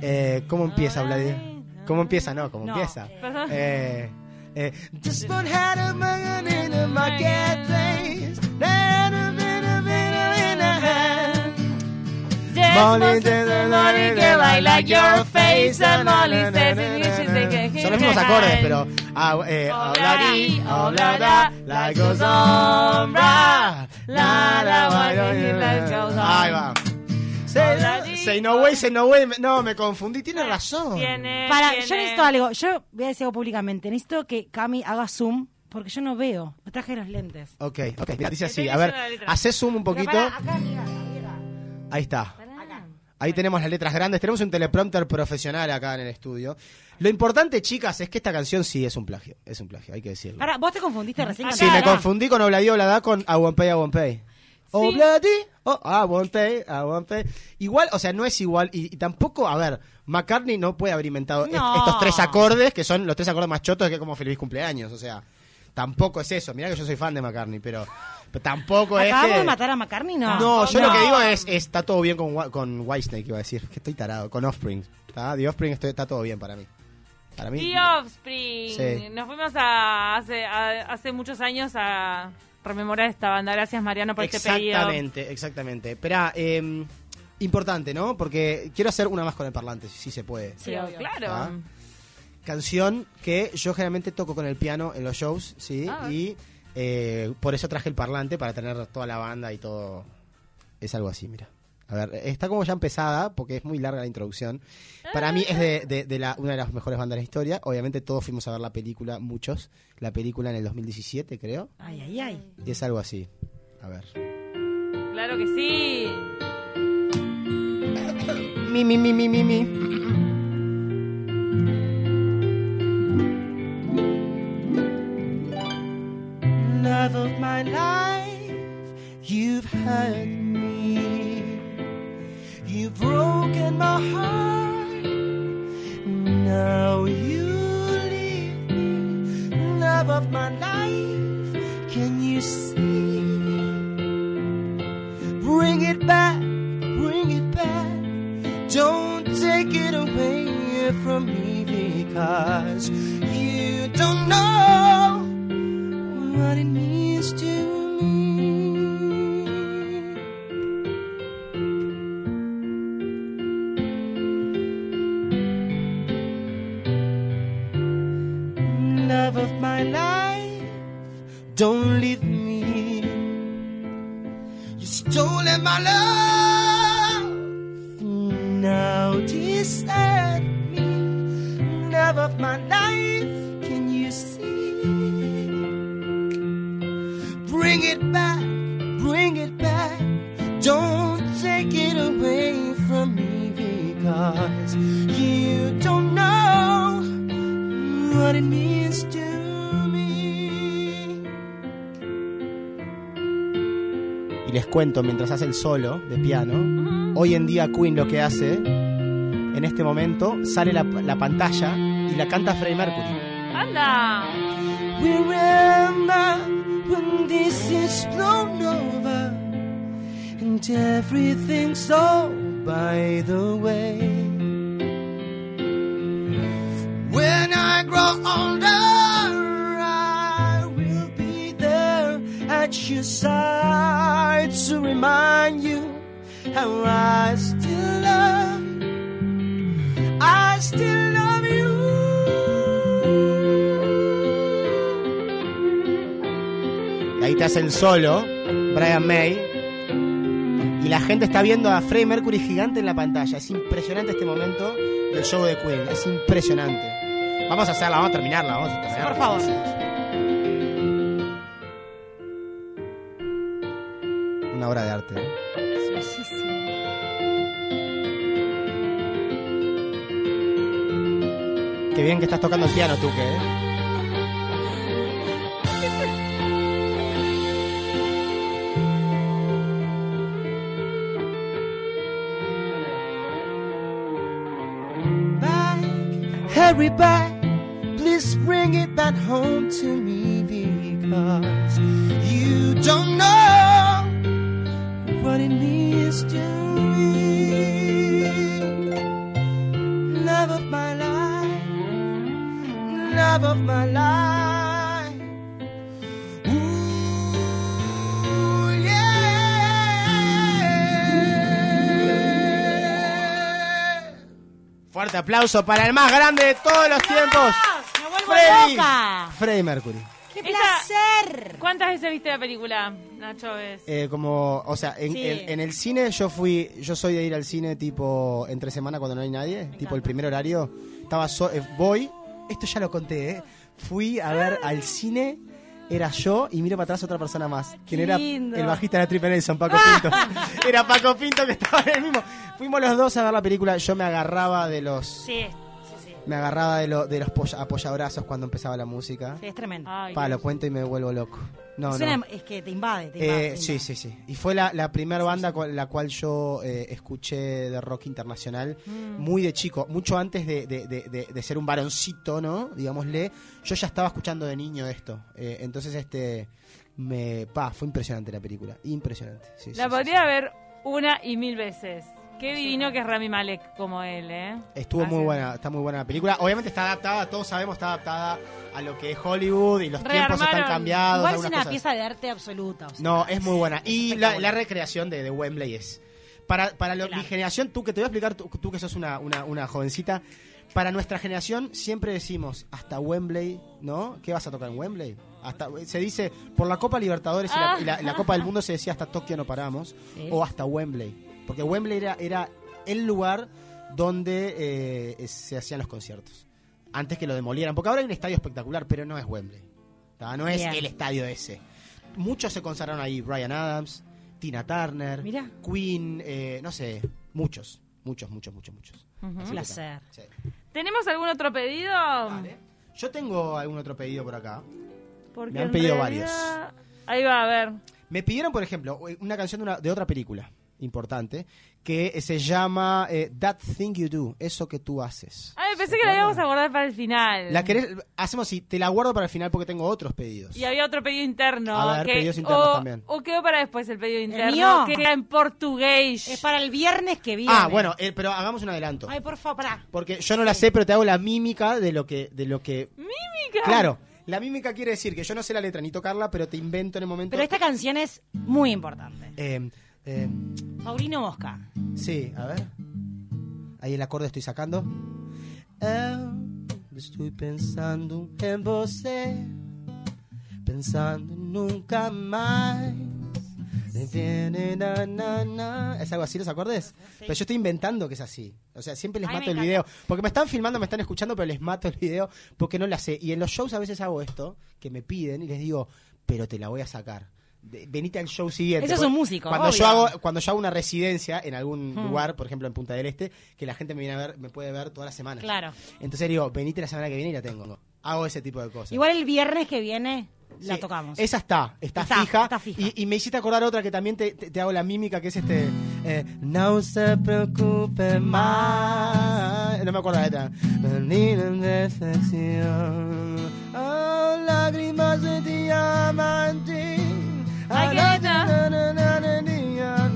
Eh, ¿Cómo empieza Obladi? ¿Cómo empieza? No, ¿cómo No, empieza? perdón. Eh, eh, Just one had a man in a marketplace. A in a hand. Molly most of says, the Molly girl, I like your face. And Molly says, you should say que- son los mismos acordes, pero ah, eh, Obladi Oblada, like a sombra. La, la, why don't you let go on? Ahí va. Say, say no way, say no way. No, me confundí, tiene razón. Tiene, Para, tiene- yo necesito algo. Yo voy a decir algo públicamente. Necesito que Cami haga zoom porque yo no veo. Me traje los lentes. Ok, ok, mira, dice así. A ver, hace zoom un poquito. pará, acá, mira, mira. Ahí está. Ahí tenemos las letras grandes. Tenemos un teleprompter profesional acá en el estudio. Lo importante, chicas, es que esta canción sí es un plagio. Es un plagio, hay que decirlo. Ahora, vos te confundiste recién con Sí, me confundí con Obladi Oblada con I Won't Oh, I Won't Pay, I Won't Pay. Igual, o sea, no es igual. Y, y tampoco, a ver, McCartney no puede haber inventado est- No. estos tres acordes, que son los tres acordes más chotos que como feliz cumpleaños. O sea, tampoco es eso. Mirá que yo soy fan de McCartney, pero, pero tampoco es ¿Acabamos que... de matar a McCartney? No. No, yo lo que digo es, está todo bien con, Whitesnake, iba a decir. Que estoy tarado, con Offspring. ¿Está? The Offspring estoy- está todo bien para mí. Para mí. The Offspring. Sí. Nos fuimos a, hace, a- hace muchos años a rememorar esta banda. Gracias, Mariano, por este pedido. Exactamente, exactamente. Espera, eh, importante, ¿no? Porque quiero hacer una más con el parlante, si, si se puede. Sí, obvio. claro. Canción que yo generalmente toco con el piano en los shows, ¿sí? Ah. Y eh, por eso traje el parlante, para tener toda la banda y todo. Es algo así, mira. A ver, está como ya empezada, porque es muy larga la introducción. Para mí es de, de- de la, una de las mejores bandas de la historia. Obviamente todos fuimos a ver la película, muchos. La película en el 2017, creo. Ay, ay, ay. Y es algo así. A ver. Claro que sí. Mi, mi, mi, mi, mi, mi. Love of my life, you've me. Broken my heart. Now you leave me. Love of my life, can you see? Bring it back, bring it back. Don't take it away from me because you don't know don't leave me. You stolen my love, now desert me. Love of my life, can you see? Bring it back, bring it back. Don't take it away from me because you don't know what it means cuento, mientras hace el solo de piano, hoy en día Queen lo que hace, en este momento, sale la, la pantalla y la canta Freddie Mercury. ¡Anda! Remember when this is blown over and everything's all by the way. When I grow older, I will be there at your side to remind you how I still love you. I still love you. este hace el solo, Brian May. Y la gente está viendo a Freddie Mercury gigante en la pantalla. Es impresionante este momento del show de Queen. Es impresionante. Vamos a hacerla, vamos a terminarla. Vamos a terminarla. Por favor. Una obra de arte. ¿eh? Qué bien que estás tocando el piano tú, que ¿eh? back, hurry back, please bring it back home to me because you don't know what it means to me. Love of my life, love of my life. Ooh, yeah. Fuerte aplauso para el más grande de todos los tiempos. ¡Me vuelvo Freddy. loca! Freddie Mercury. ¡Qué Esa- placer! ¿Cuántas veces viste la película, Nacho? Ves? Eh, como, o sea, en, Sí. en- en el cine yo fui, yo soy de ir al cine tipo entre semana cuando no hay nadie, tipo el primer horario. Estaba so- eh, voy, esto ya lo conté, ¿eh? Fui a ver al cine, era yo y miro para atrás otra persona más. Quien era lindo. el bajista de la Triple Nelson, Paco Pinto. <laughs> era Paco Pinto que estaba en el mismo. Fuimos los dos a ver la película, yo me agarraba de los, sí. Me agarraba de, lo- de los polla- apoyabrazos cuando empezaba la música. Sí, es tremendo. Pa, lo cuento y me vuelvo loco. No, Suena- no. Es que te invade, te invade. Eh, te sí, invade. sí, sí. Y fue la, la primera banda con la cual yo eh, escuché de rock internacional Mm. muy de chico, mucho antes de, de- de- de- de ser un varoncito, ¿no? Digámosle, yo ya estaba escuchando de niño esto. Eh, entonces, este, me, pa, fue impresionante la película, impresionante. Sí, la sí, podría ver una y mil veces. Qué divino que es Rami Malek como él, ¿eh? Estuvo muy buena, está muy buena la película. Obviamente está adaptada, todos sabemos, está adaptada a lo que es Hollywood y los tiempos están cambiados. Igual es una cosas. pieza de arte absoluta. o sea, No, es muy buena. Y la, recreación de, de Wembley es. Para, para lo- mi generación, tú que te voy a explicar, tú, tú que sos una, una, una jovencita, para nuestra generación siempre decimos hasta Wembley, ¿no? ¿Qué vas a tocar en Wembley? Hasta, se dice, por la Copa Libertadores y la, y la- y la Copa del Mundo se decía hasta Tokio no paramos, Sí. o hasta Wembley. Porque Wembley era, era el lugar donde eh, se hacían los conciertos. Antes que lo demolieran. Porque ahora hay un estadio espectacular, pero no es Wembley. ¿tá? No es Bien. el estadio ese. Muchos se consagraron ahí. Brian Adams, Tina Turner, Queen, eh, no sé, muchos, muchos, muchos, muchos, muchos. Que Placer. sí. ¿Tenemos algún otro pedido? Yo tengo algún otro pedido por acá. Porque Me han pedido realidad- Ahí va, a ver. Me pidieron, por ejemplo, una canción de, una- de otra película importante que se llama eh, That Thing You Do, eso que tú haces. Ay, pensé que la íbamos a guardar para el final. La querés, hacemos así, te la guardo para el final porque tengo otros pedidos. Y había otro pedido interno. A ver, que- pedidos internos o, también. O quedó para después el pedido interno. mío? Que era en portugués. Es para el viernes que viene. Ah, bueno, eh, pero hagamos un adelanto. Ay, por favor, pará. Porque yo no la sé, pero te hago la mímica de lo que... De lo que ¡Mímica! Claro, la mímica quiere decir que yo no sé la letra ni tocarla, pero te invento en el momento... Pero esta canción es muy importante. Eh, eh, Paulino Mosca. sí, a ver. Ahí el acorde estoy sacando. Estoy pensando en você, pensando nunca más. Na, na, na. ¿Es algo así los acordes? Pero yo estoy inventando que es así. O sea, siempre les mato el video. Porque me están filmando, me están escuchando, pero les mato el video porque no la sé. Y en los shows a veces hago esto, que me piden y les digo, pero te la voy a sacar. Venite al show siguiente. Eso es un músico, Cuando obvio. yo hago cuando yo hago una residencia en algún Hmm. lugar, por ejemplo en Punta del Este, que la gente me viene a ver, me puede ver toda la semana. Claro. Entonces digo, venite la semana que viene y la tengo. Hago ese tipo de cosas. Igual el viernes que viene la Sí, tocamos. Esa está, está, Está, fija. está fija. Y, y me hiciste acordar otra que también te, te- te hago la mímica, que es este. eh, no se preocupe más. No me acuerdo la letra. Decepción. Oh, lágrimas de diamante. Ay, qué.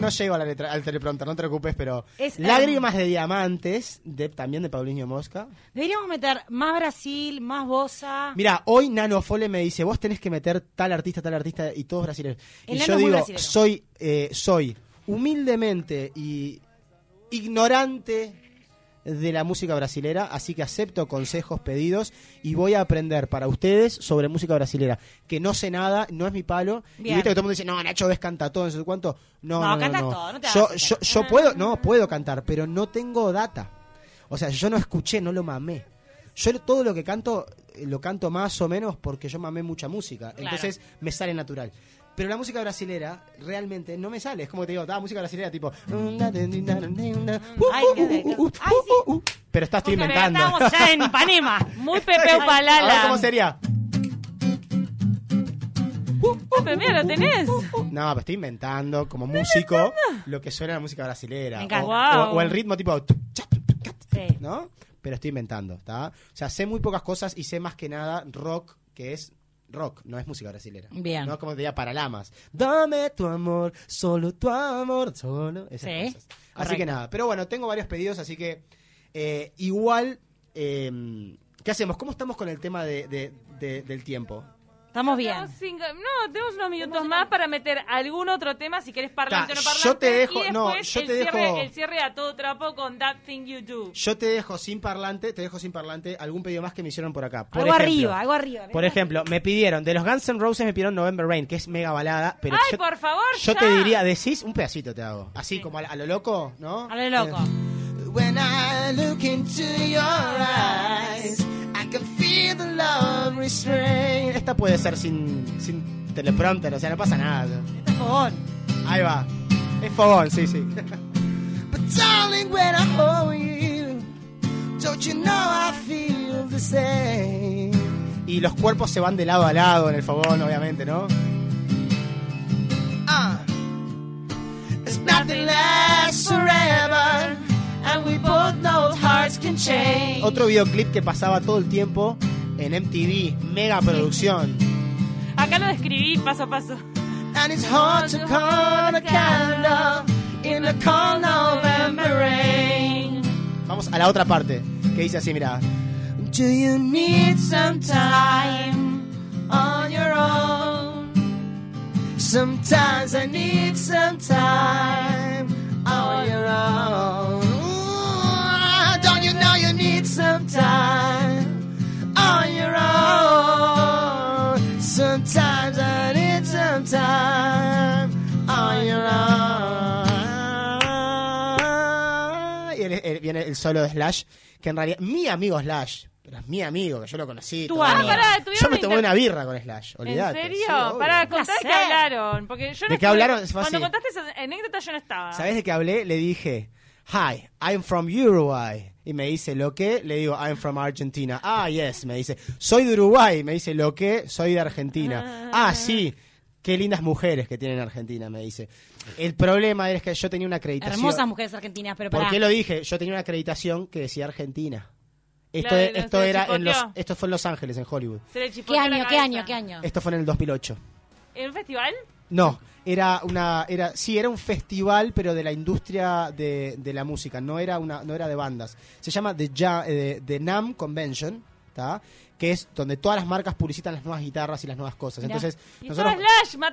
No llego a la letra, al teleprompter, no te preocupes, pero. Es, Lágrimas de diamantes, de, también de Paulinho Mosca. Deberíamos meter más Brasil, más Bosa. Mira, hoy Nano Fole me dice, vos tenés que meter tal artista, tal artista y todos brasileños. El y Nano yo digo, brasilero. soy, eh, soy humildemente y ignorante de la música brasilera, así que acepto consejos, pedidos y voy a aprender para ustedes sobre música brasilera, que no sé nada, no es mi palo. Y viste que todo el mundo dice, no, Nacho ves canta todo, no sé cuánto. No, no. todo, no te yo, yo, yo puedo, no, <laughs> puedo cantar, pero no tengo data. O sea, yo no escuché, no lo mamé. Yo todo lo que canto, eh, lo canto más o menos porque yo mamé mucha música. Claro. Entonces me sale natural. Pero la música brasilera realmente no me sale. Es como que te digo, ah, música brasilera tipo. Sí. Pero está, estoy Porque inventando. Estamos ya en <laughs> Ipanema. Muy Pepeu A ver Palala. cómo sería. Ah, pero mira, lo tenés. No, pero estoy inventando como músico lo que suena la música brasilera. Me encanta. O, Wow. o- o el ritmo tipo. ¿No? Pero estoy inventando, ¿está? O sea, sé muy pocas cosas y sé más que nada rock, que es rock, no es música brasilera. Bien. No como te diría Paralamas. Dame tu amor, solo tu amor, solo. Esas Sí, cosas. Así que nada. Pero bueno, tengo varios pedidos, así que eh, igual. eh, ¿Qué hacemos? ¿Cómo estamos con el tema de, de- de- del tiempo? Estamos bien. Tenemos cinco- no, tenemos unos minutos más para meter algún otro tema, si querés parlante o no parlante. yo te dejo- y no, después yo el te cierre, dejo- El cierre a todo trapo con That Thing You Do. Yo te dejo sin parlante, te dejo sin parlante algún pedido más que me hicieron por acá. Por Algo ejemplo, arriba, algo arriba. Por ejemplo, me pidieron, de los Guns N' Roses me pidieron November Rain, que es mega balada, pero Ay, yo, por favor, yo ya. te diría, decís, un pedacito te hago, así como a, a lo loco, ¿no? A lo loco. When I look into your eyes, can feel the love restrain. Esta puede ser sin, sin teleprompter, o sea, no pasa nada. Este es fogón. Ahí va. Es fogón, sí, sí. <laughs> But darling, when I hold you, don't you know I feel the same? Y los cuerpos se van de lado a lado en el fogón, obviamente, ¿no? Ah, it's nothing lasts forever, and we both know hearts can change. Otro videoclip que pasaba todo el tiempo en MTV, mega producción. Acá lo describí paso a paso. And it's hard to call a candle in the cold November rain. Vamos a la otra parte, que dice así, mira. Do you need some time on your own? Sometimes I need some time on your own. You need some time on your own? Sometimes I need some time on your own. Y el- el- viene el solo de Slash, que en realidad, mi amigo Slash, pero es mi amigo, que yo lo conocí. Amigo. Ah, pará, tuvieron Yo me tomé una birra con Slash, olvídate. ¿En serio? Sí. Para contar de qué hablaron. Porque yo no ¿De qué hablaron? Cuando fácil. contaste esa anécdota yo no estaba. ¿Sabes de qué hablé? Le dije, Hi, I'm from Uruguay. Y me dice, ¿lo qué? Le digo, I'm from Argentina. Ah, yes, me dice, soy de Uruguay. Me dice, ¿lo qué? Soy de Argentina. Ah, sí. Qué lindas mujeres que tienen en Argentina, me dice. El problema es que yo tenía una acreditación. Hermosas mujeres argentinas, pero ¿Por qué lo dije? Yo tenía una acreditación que decía Argentina. Esto, Claro, e- no esto era en los, esto fue en Los Ángeles, en Hollywood. Se le ¿Qué año, qué año, qué año? Esto fue en el 2008. ¿En un festival? No, era una, era, sí, era un festival, pero de la industria de, de la música, no era una, no era de bandas. Se llama The, Ja- eh, The NAM Convention, ¿tá? que es donde todas las marcas publicitan las nuevas guitarras y las nuevas cosas. Mirá. Entonces, Y nosotros,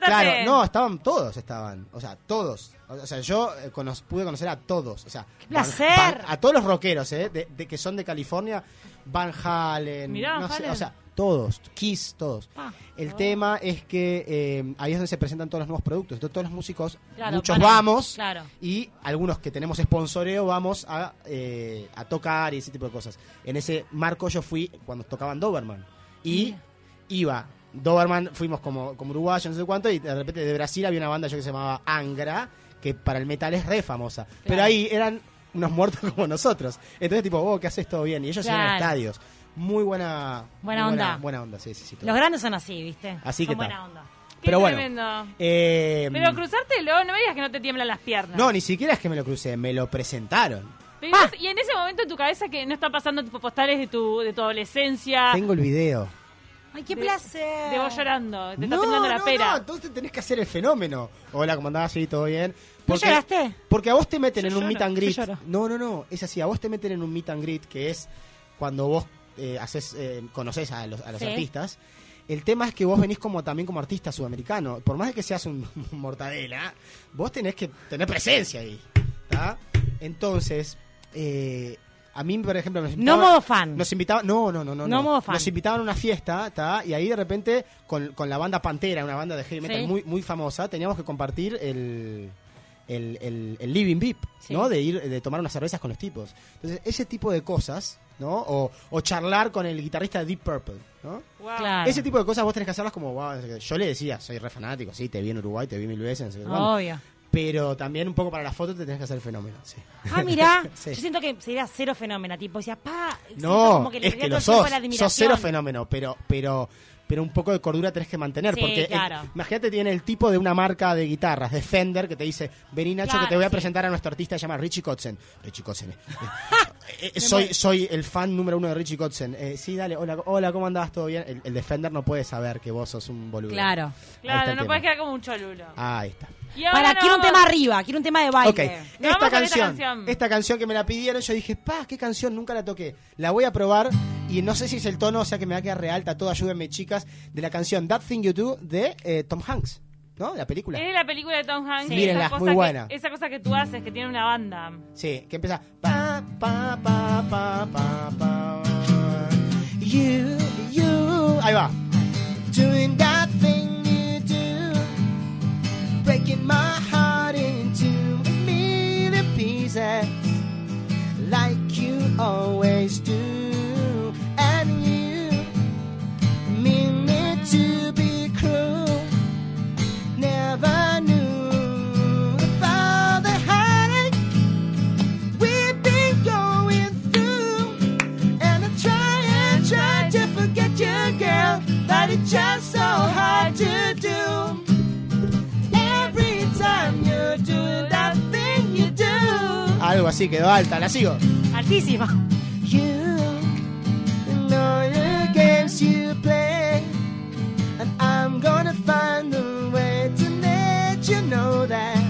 claro, no, estaban todos, estaban, o sea, todos. O sea, yo eh, cono- pude conocer a todos, o sea, placer! Van- Van- a todos los rockeros, ¿eh? de, de que son de California, Van Halen, Mirá, no Van sé, Halen. o sea, todos, Kiss, todos. Ah. El tema es que eh, ahí es donde se presentan todos los nuevos productos. Entonces, todos los músicos, Claro, muchos vamos Claro. y algunos que tenemos sponsoreo vamos a, eh, a tocar y ese tipo de cosas. En ese marco yo fui cuando tocaban Doberman y iba. Doberman fuimos como, como uruguayos, no sé cuánto, y de repente de Brasil había una banda yo que se llamaba Angra, que para el metal es re famosa. Pero ahí eran unos muertos <laughs> como nosotros. Entonces, tipo, oh, ¿qué haces todo bien? Y ellos Claro. eran estadios. Muy buena, Buena muy onda. Buena onda, sí, sí, sí. todo. Los grandes son así, ¿viste? Así son que tal. buena onda. Qué Pero bueno. tremendo. Eh, Pero cruzártelo, no me digas que no te tiemblan las piernas. no, ni siquiera es que me lo crucé, me lo presentaron. Pero Y en ese momento en tu cabeza que no está pasando tipo postales de tu, de tu adolescencia. Tengo el video. Ay, qué De- placer. De vos llorando, te está no, temblando la no, pera. no, entonces tenés que hacer el fenómeno. Hola, ¿cómo andás? Sí, todo bien. ¿No lloraste? Porque a vos te meten Yo en un meet and yo greet. lloro. No, no, no, es así. A vos te meten en un meet and greet que es cuando vos eh, haces, eh, conoces a los, a los Sí. artistas. El tema es que vos venís como también como artista sudamericano. Por más de que seas un, un <laughs> mortadela, vos tenés que tener presencia ahí. ¿tá? Entonces, eh, a mí, por ejemplo, nos No modo fan. Nos invitaban, no, no, no, no. No modo fan. Nos invitaban a una fiesta, ¿tá? y ahí de repente, con, con la banda Pantera, una banda de heavy metal Sí. muy, muy famosa, teníamos que compartir el, el, el- el living VIP, Sí. ¿no? De ir, de tomar unas cervezas con los tipos. Entonces, ese tipo de cosas, ¿no? O, o charlar con el guitarrista de Deep Purple, ¿no? Claro. Ese tipo de cosas vos tenés que hacerlas como, wow, yo le decía, soy re fanático, sí, te vi en Uruguay, te vi mil veces, no sé qué, bueno. Obvio. Pero también un poco para las fotos te tenés que hacer fenómeno, sí. Ah, mirá, <laughs> Sí. yo siento que sería cero fenómena, tipo, decía, pa, No, como le es que todo lo sos, la sos cero fenómeno, pero, pero, pero un poco de cordura tenés que mantener, Sí, porque eh, claro. imagínate tiene el tipo de una marca de guitarras, de Fender, que te dice, vení Nacho Claro, que te voy a sí. presentar a nuestro artista, se llama Richie Kotzen. Richie Kotzen. eh. <laughs> Eh, Me soy, soy el fan número uno de Richie Kotzen. Eh, sí, dale, hola, hola, ¿cómo andás? ¿Todo bien? El, el de Fender no puede saber que vos sos un boludo. Claro. Claro, no puedes quedar como un cholulo. Ahí está. Para, nos quiero un vamos- tema arriba, quiero un tema de baile. Ok, Nos esta con esta canción, canción. esta canción que me la pidieron, yo dije, pa, qué canción, nunca la toqué. La voy a probar y no sé si es el tono, o sea que me va a quedar re alta, todo ayúdenme chicas, de la canción That Thing You Do de eh, Tom Hanks, ¿no? La película. Es la película de Tom Hanks. Sí. esa Mírenla, cosa muy que- buena. esa cosa que tú haces, que tiene una banda. Sí, que empieza pa, pa, pa, pa, pa, pa. You, you. Ahí va. Doing that thing breaking my heart into a million pieces, like you always do. And you mean it to be cruel. Never do that thing you do, Algo así, quedó alta, la sigo. Altísima. you know the games you play, and I'm gonna find a way to let you know that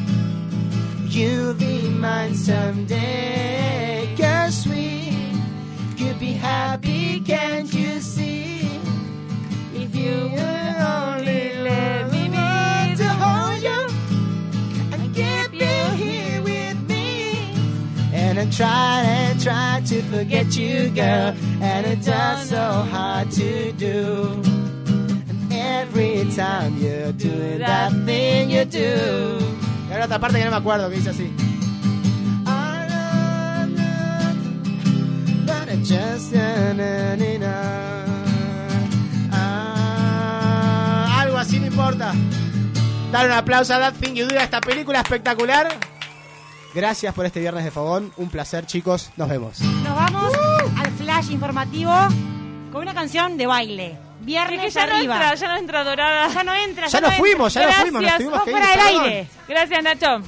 you'll be mine someday. Cause we could be happy, can't you see? If you would only let And do. Y ahora otra parte que no me acuerdo, que dice así. Ah, algo así no importa. Dar un aplauso a That Thing You Do a esta película espectacular. Gracias por este viernes de fogón. Un placer, chicos. Nos vemos. Nos vamos al flash informativo con una canción de baile. Viernes Es que ya no arriba. entra, ya no entra dorada. Ya no entra, Ya no nos fuimos, ya nos fuimos. Nos tuvimos que ir. fuera del aire. Gracias, Nacho.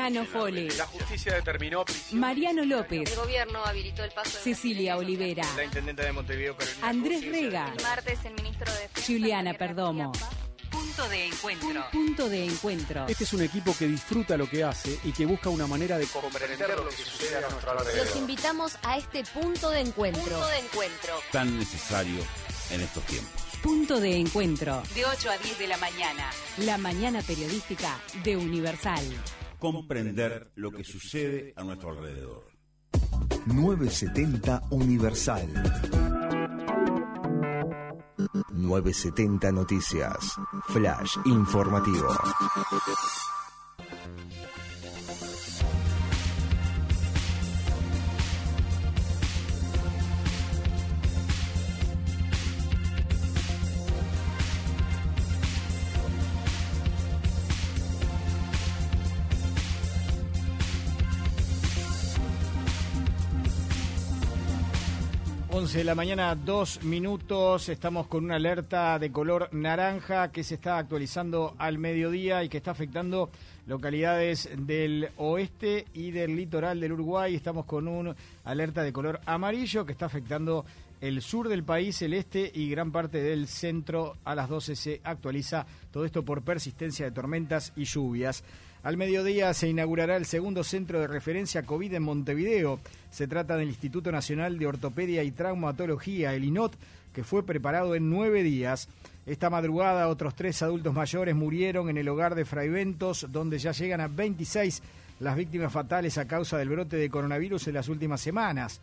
Nano Fole. La justicia determinó Mariano López. El gobierno habilitó el paso de Cecilia Olivera. La intendente de Montevideo, Carolina. Andrés Rega. El martes el ministro de Defensa Juliana Perdomo. Punto de encuentro. Punto de encuentro. Este es un equipo que disfruta lo que hace y que busca una manera de comprender lo que sucede a nuestro Los alrededor. invitamos a este punto de encuentro. Punto de encuentro. Tan necesario en estos tiempos. Punto de encuentro. De 8 a 10 de la mañana. La mañana periodística de Universal. Comprender lo que sucede a nuestro alrededor. 970 Universal. 970 Noticias. Flash informativo. 11 de la mañana, dos minutos. Estamos con una alerta de color naranja que se está actualizando al mediodía y que está afectando localidades del oeste y del litoral del Uruguay. Estamos con una alerta de color amarillo que está afectando el sur del país, el este y gran parte del centro. A las 12 se actualiza todo esto por persistencia de tormentas y lluvias. Al mediodía se inaugurará el segundo centro de referencia COVID en Montevideo. Se trata del Instituto Nacional de Ortopedia y Traumatología, el INOT, que fue preparado en nueve días. Esta madrugada otros tres adultos mayores murieron en el hogar de Fraiventos, donde ya llegan a 26 las víctimas fatales a causa del brote de coronavirus en las últimas semanas.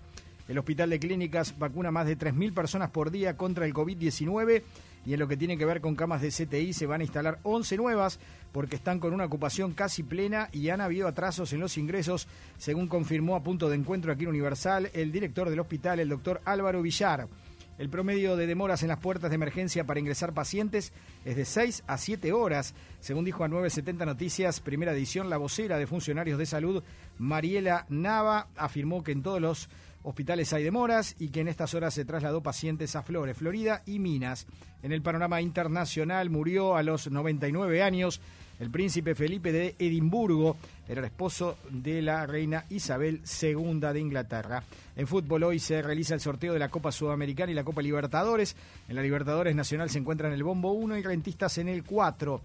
El Hospital de Clínicas vacuna más de 3.000 personas por día contra el COVID-19 y en lo que tiene que ver con camas de CTI se van a instalar 11 nuevas porque están con una ocupación casi plena y han habido atrasos en los ingresos, según confirmó a punto de encuentro aquí en Universal el director del hospital, el doctor Álvaro Villar. El promedio de demoras en las puertas de emergencia para ingresar pacientes es de 6 a 7 horas, según dijo a 970 Noticias, primera edición, la vocera de funcionarios de salud, Mariela Nava, afirmó que en todos los hospitales hay demoras y que en estas horas se trasladó pacientes a Flores, Florida y Minas. En el panorama internacional murió a los 99 años el príncipe Felipe de Edimburgo, era el esposo de la reina Isabel II de Inglaterra. En fútbol hoy se realiza el sorteo de la Copa Sudamericana y la Copa Libertadores. En la Libertadores Nacional se encuentran el bombo 1 y Rentistas en el 4.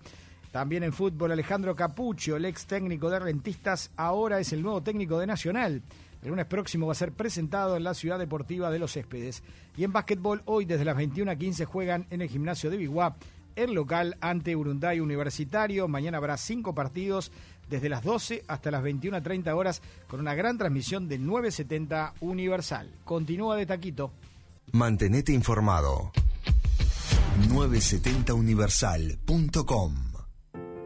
También en fútbol Alejandro Capuccio, el ex técnico de Rentistas, ahora es el nuevo técnico de Nacional. El lunes próximo va a ser presentado en la ciudad deportiva de Los Céspedes. Y en básquetbol, hoy desde las 21 a 15 juegan en el gimnasio de Biguá, el local ante Urunday Universitario. Mañana habrá cinco partidos desde las 12 hasta las 21 a 30 horas con una gran transmisión de 970 Universal. Continúa de taquito. Mantenete informado. 970universal.com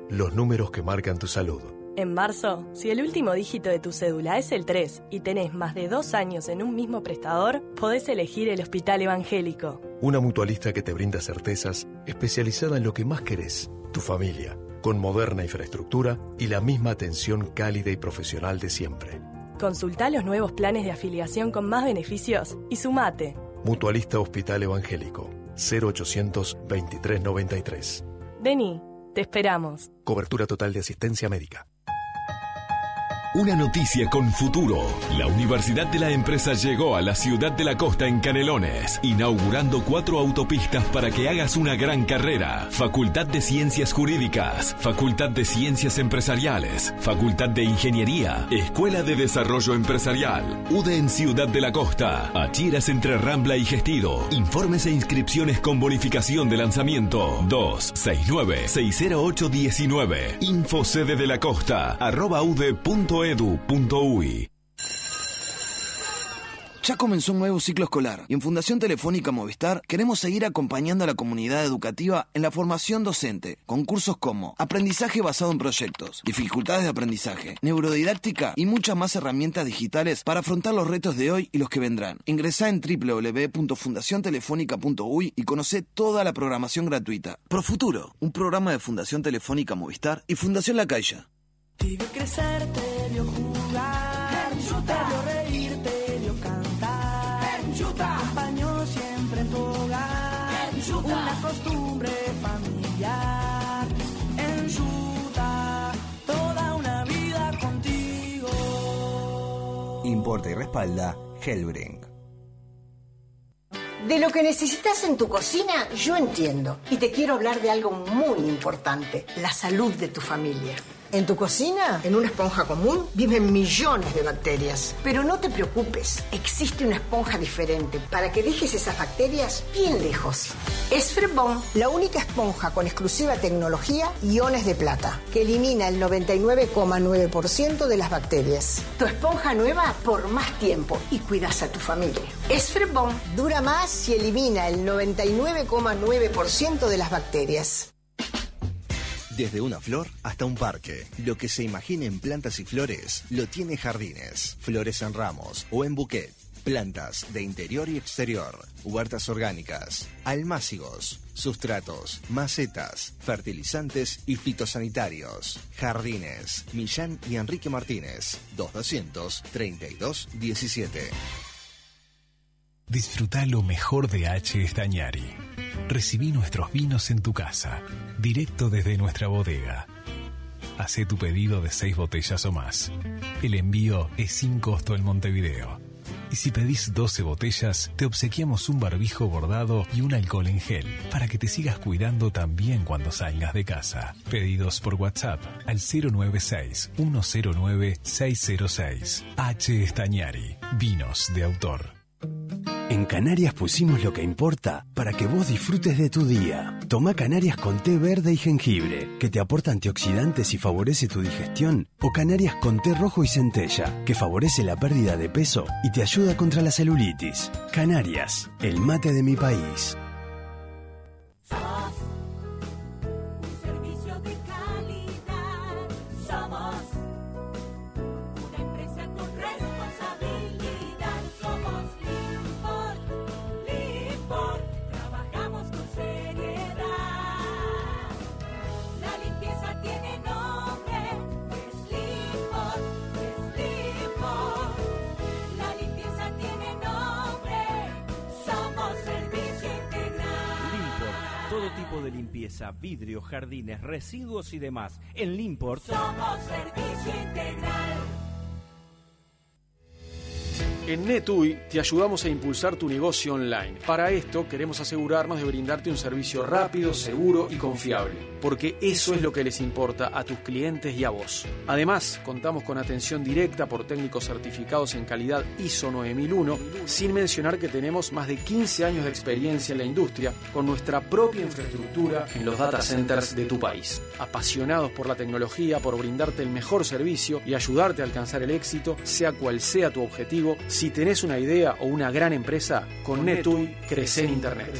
Los números que marcan tu salud. En marzo, si el último dígito de tu cédula es el 3 y tenés más de dos años en un mismo prestador, podés elegir el Hospital Evangélico. Una mutualista que te brinda certezas, especializada en lo que más querés, tu familia, con moderna infraestructura y la misma atención cálida y profesional de siempre. Consulta los nuevos planes de afiliación con más beneficios y sumate. Mutualista Hospital Evangélico, 0800 2393. Vení, te esperamos. Cobertura total de asistencia médica. Una noticia con futuro. La Universidad de la Empresa llegó a la ciudad de la costa en Canelones, inaugurando cuatro autopistas para que hagas una gran carrera. Facultad de Ciencias Jurídicas, Facultad de Ciencias Empresariales, Facultad de Ingeniería, Escuela de Desarrollo Empresarial, UDE en Ciudad de la Costa, Achiras entre Rambla y Gestido. Informes e inscripciones con bonificación de lanzamiento 269-60819. Info sede de la costa, arroba ude.edu.uy. Ya comenzó un nuevo ciclo escolar y en Fundación Telefónica Movistar queremos seguir acompañando a la comunidad educativa en la formación docente, con cursos como aprendizaje basado en proyectos, dificultades de aprendizaje, neurodidáctica y muchas más herramientas digitales para afrontar los retos de hoy y los que vendrán. Ingresá en www.fundaciontelefónica.uy y conoce toda la programación gratuita. Profuturo, un programa de Fundación Telefónica Movistar y Fundación La Caixa. Crecer, te vio jugar, te vio reír, te vio cantar. Te acompañó siempre en tu hogar. Una costumbre familiar. En Yuta, toda una vida contigo. Importa y respalda Hellbrink. De lo que necesitas en tu cocina, yo entiendo. Y te quiero hablar de algo muy importante, la salud de tu familia. En tu cocina, en una esponja común, viven millones de bacterias. Pero no te preocupes, existe una esponja diferente para que dejes esas bacterias bien lejos. Es Frebon, la única esponja con exclusiva tecnología iones de plata, que elimina el 99,9% de las bacterias. Tu esponja nueva por más tiempo y cuidas a tu familia. Es Frebon, dura más y elimina el 99,9% de las bacterias. Desde una flor hasta un parque. Lo que se imagine en plantas y flores lo tiene Jardines. Flores en ramos o en bouquet. Plantas de interior y exterior. Huertas orgánicas. Almácigos. Sustratos. Macetas. Fertilizantes y fitosanitarios. Jardines. Millán y Enrique Martínez. 2200 3217. Disfruta lo mejor de H. Estañari. Recibí nuestros vinos en tu casa, directo desde nuestra bodega. Hacé tu pedido de seis botellas o más. El envío es sin costo en Montevideo. Y si pedís 12 botellas, te obsequiamos un barbijo bordado y un alcohol en gel para que te sigas cuidando también cuando salgas de casa. Pedidos por WhatsApp al 096-109-606. H. Estañari. Vinos de autor. En Canarias pusimos lo que importa para que vos disfrutes de tu día. Toma Canarias con té verde y jengibre, que te aporta antioxidantes y favorece tu digestión. O Canarias con té rojo y centella, que favorece la pérdida de peso y te ayuda contra la celulitis. Canarias, el mate de mi país. Limpieza, vidrio, jardines, residuos y demás. En Limport Somos servicio integral. En NetUI te ayudamos a impulsar tu negocio online. Para esto queremos asegurarnos de brindarte un servicio rápido, seguro y confiable, porque eso es lo que les importa a tus clientes y a vos. Además, contamos con atención directa por técnicos certificados en calidad ISO 9001, sin mencionar que tenemos más de 15 años de experiencia en la industria con nuestra propia infraestructura en los data centers de tu país. Apasionados por la tecnología, por brindarte el mejor servicio y ayudarte a alcanzar el éxito, sea cual sea tu objetivo, si tenés una idea o una gran empresa, con NetUI crece en Internet.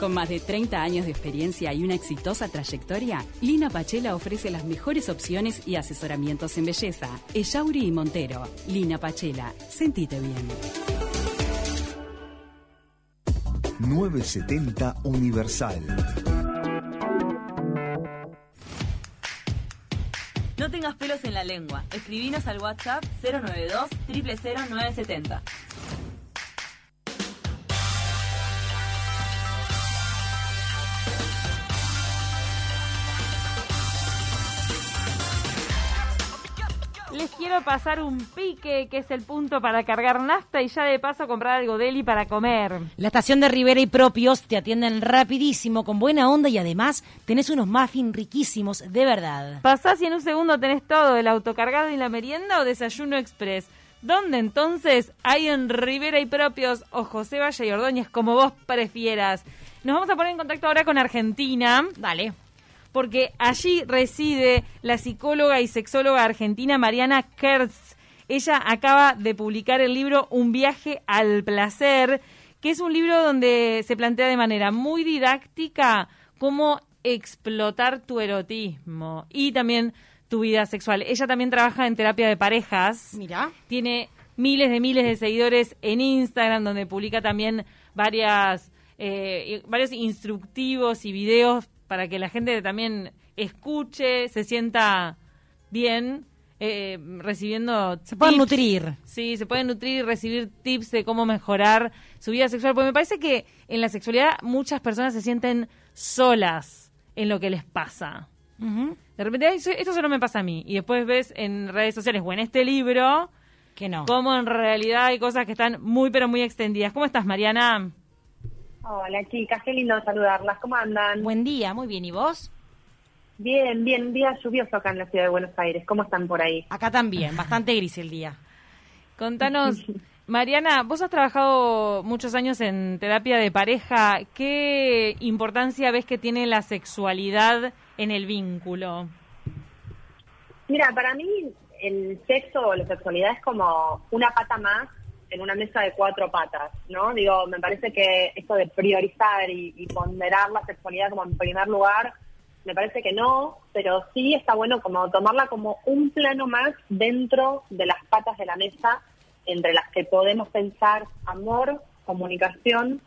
Con más de 30 años de experiencia y una exitosa trayectoria, Lina Pachela ofrece las mejores opciones y asesoramientos en belleza. Ellauri y Montero. Lina Pachela. Sentite bien. 970 Universal. No tengas pelos en la lengua. Escribinos al WhatsApp 092 000970. Les quiero pasar un pique, que es el punto para cargar nafta y ya de paso comprar algo deli para comer. La estación de Rivera y Propios te atienden rapidísimo, con buena onda y además tenés unos muffins riquísimos, de verdad. Pasás y en un segundo tenés todo, el autocargado y la merienda o desayuno express. ¿Dónde entonces? Hay en Rivera y Propios o José Valle y Ordóñez, como vos prefieras. Nos vamos a poner en contacto ahora con Argentina. Dale. Porque allí reside la psicóloga y sexóloga argentina Mariana Kertz. Ella acaba de publicar el libro Un viaje al placer, que es un libro donde se plantea de manera muy didáctica cómo explotar tu erotismo y también tu vida sexual. Ella también trabaja en terapia de parejas. Mira. Tiene miles de miles de seguidores en Instagram, donde publica también varias, eh, varios instructivos y videos para que la gente también escuche, se sienta bien, eh, recibiendo... Se pueden nutrir. Sí, se pueden nutrir y recibir tips de cómo mejorar su vida sexual. Porque me parece que en la sexualidad muchas personas se sienten solas en lo que les pasa. De repente, "Ay, esto solo me pasa a mí. Y después ves en redes sociales o en este libro que no. cómo en realidad hay cosas que están muy, pero muy extendidas. ¿Cómo estás, Mariana? Hola chicas, qué lindo saludarlas, ¿cómo andan? Buen día, muy bien, ¿y vos? Bien, bien, un día lluvioso acá en la ciudad de Buenos Aires, ¿cómo están por ahí? Acá también, bastante gris el día. Contanos, <laughs> Mariana, vos has trabajado muchos años en terapia de pareja. ¿Qué importancia ves que tiene la sexualidad en el vínculo? Mira, para mí el sexo o la sexualidad es como una pata más en una mesa de cuatro patas, ¿no? Digo, me parece que esto de priorizar y, y ponderar la sexualidad como en primer lugar, me parece que no, pero sí está bueno como tomarla como un plano más dentro de las patas de la mesa entre las que podemos pensar amor, comunicación,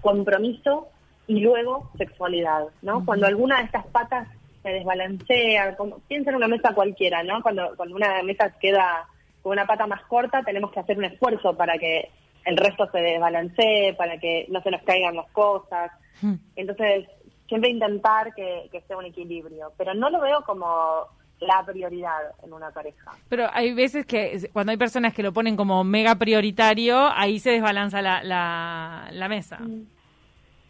compromiso y luego sexualidad, ¿no? Cuando alguna de estas patas se desbalancea, como, piensa en una mesa cualquiera, ¿no? Cuando, cuando una mesa queda con una pata más corta tenemos que hacer un esfuerzo para que el resto se desbalancee, para que no se nos caigan las cosas. Hmm. Entonces, siempre intentar que, que sea un equilibrio, pero no lo veo como la prioridad en una pareja. Pero hay veces que cuando hay personas que lo ponen como mega prioritario, ahí se desbalanza la, la, la mesa.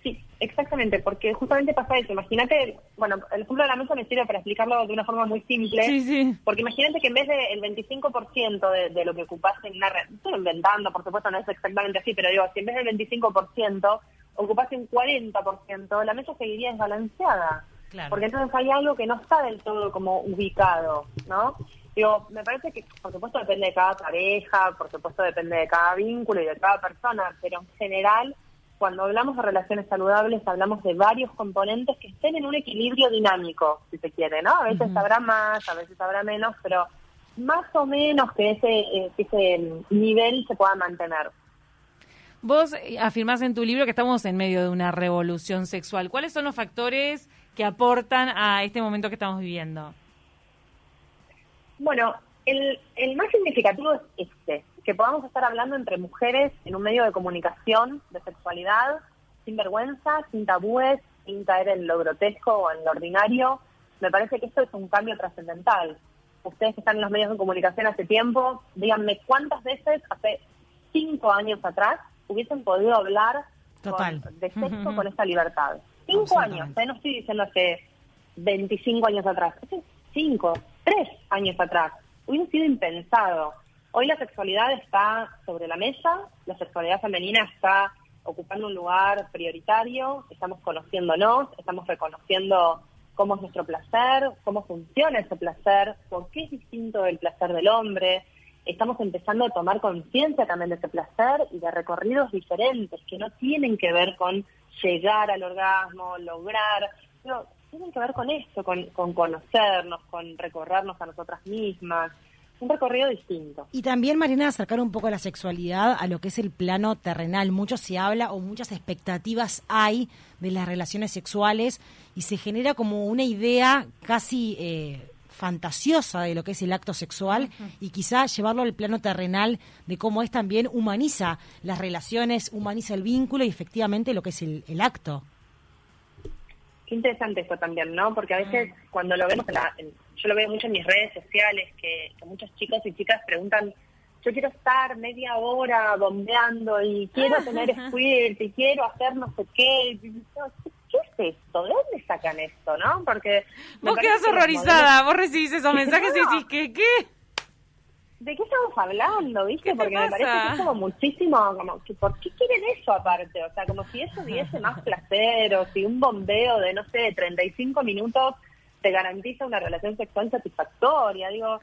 Sí, exactamente, porque justamente pasa eso. Imagínate, bueno, el ejemplo de la mesa me sirve para explicarlo de una forma muy simple. Sí, sí. Porque imagínate que en vez del 25% de, de lo que ocupas en una red, estoy inventando, por supuesto no es exactamente así, pero digo, si en vez del 25% ocupas un 40%, la mesa seguiría desbalanceada. Claro. Porque entonces hay algo que no está del todo como ubicado, ¿no? Digo, me parece que por supuesto depende de cada pareja, por supuesto depende de cada vínculo y de cada persona, pero en general cuando hablamos de relaciones saludables hablamos de varios componentes que estén en un equilibrio dinámico, si se quiere, ¿no? A veces habrá más, a veces habrá menos, pero más o menos que ese, eh, ese nivel se pueda mantener. Vos eh, afirmás en tu libro que estamos en medio de una revolución sexual. ¿Cuáles son los factores que aportan a este momento que estamos viviendo? Bueno, el, el más significativo es este, que podamos estar hablando entre mujeres en un medio de comunicación de sexualidad, sin vergüenza, sin tabúes, sin caer en lo grotesco o en lo ordinario. Me parece que esto es un cambio trascendental. Ustedes que están en los medios de comunicación hace tiempo, díganme cuántas veces hace cinco años atrás hubiesen podido hablar Total. con- de sexo con esta libertad. Cinco años, ¿eh? no estoy diciendo hace 25 años atrás, hace cinco, tres años atrás. Hubiera sido impensado. Hoy la sexualidad está sobre la mesa, la sexualidad femenina está ocupando un lugar prioritario, estamos conociéndonos, estamos reconociendo cómo es nuestro placer, cómo funciona ese placer, por qué es distinto del placer del hombre. Estamos empezando a tomar conciencia también de ese placer y de recorridos diferentes que no tienen que ver con llegar al orgasmo, lograr, no, tienen que ver con esto, con, con conocernos, con recorrernos a nosotras mismas, un recorrido distinto. Y también, Marina, acercar un poco la sexualidad a lo que es el plano terrenal. Mucho se habla o muchas expectativas hay de las relaciones sexuales y se genera como una idea casi eh, fantasiosa de lo que es el acto sexual y quizá llevarlo al plano terrenal de cómo es también humaniza las relaciones, humaniza el vínculo y efectivamente lo que es el, el acto. Qué interesante esto también, ¿no? Porque a veces cuando lo vemos, en la- en- yo lo veo mucho en mis redes sociales, que, que muchos chicos y chicas preguntan, yo quiero estar media hora bombeando y quiero tener <laughs> squirt y quiero hacer no sé qué. ¿Qué es esto? ¿De dónde sacan esto, no? Porque... Vos parece quedás que los horrorizada, modelos- vos recibís esos <laughs> mensajes y decís que qué. ¿De qué estamos hablando, viste? ¿Qué te Porque me parece que es como muchísimo, como, ¿por qué quieren eso aparte? O sea, como si eso diese más <laughs> placer o si un bombeo de, no sé, de 35 minutos te garantiza una relación sexual satisfactoria, digo,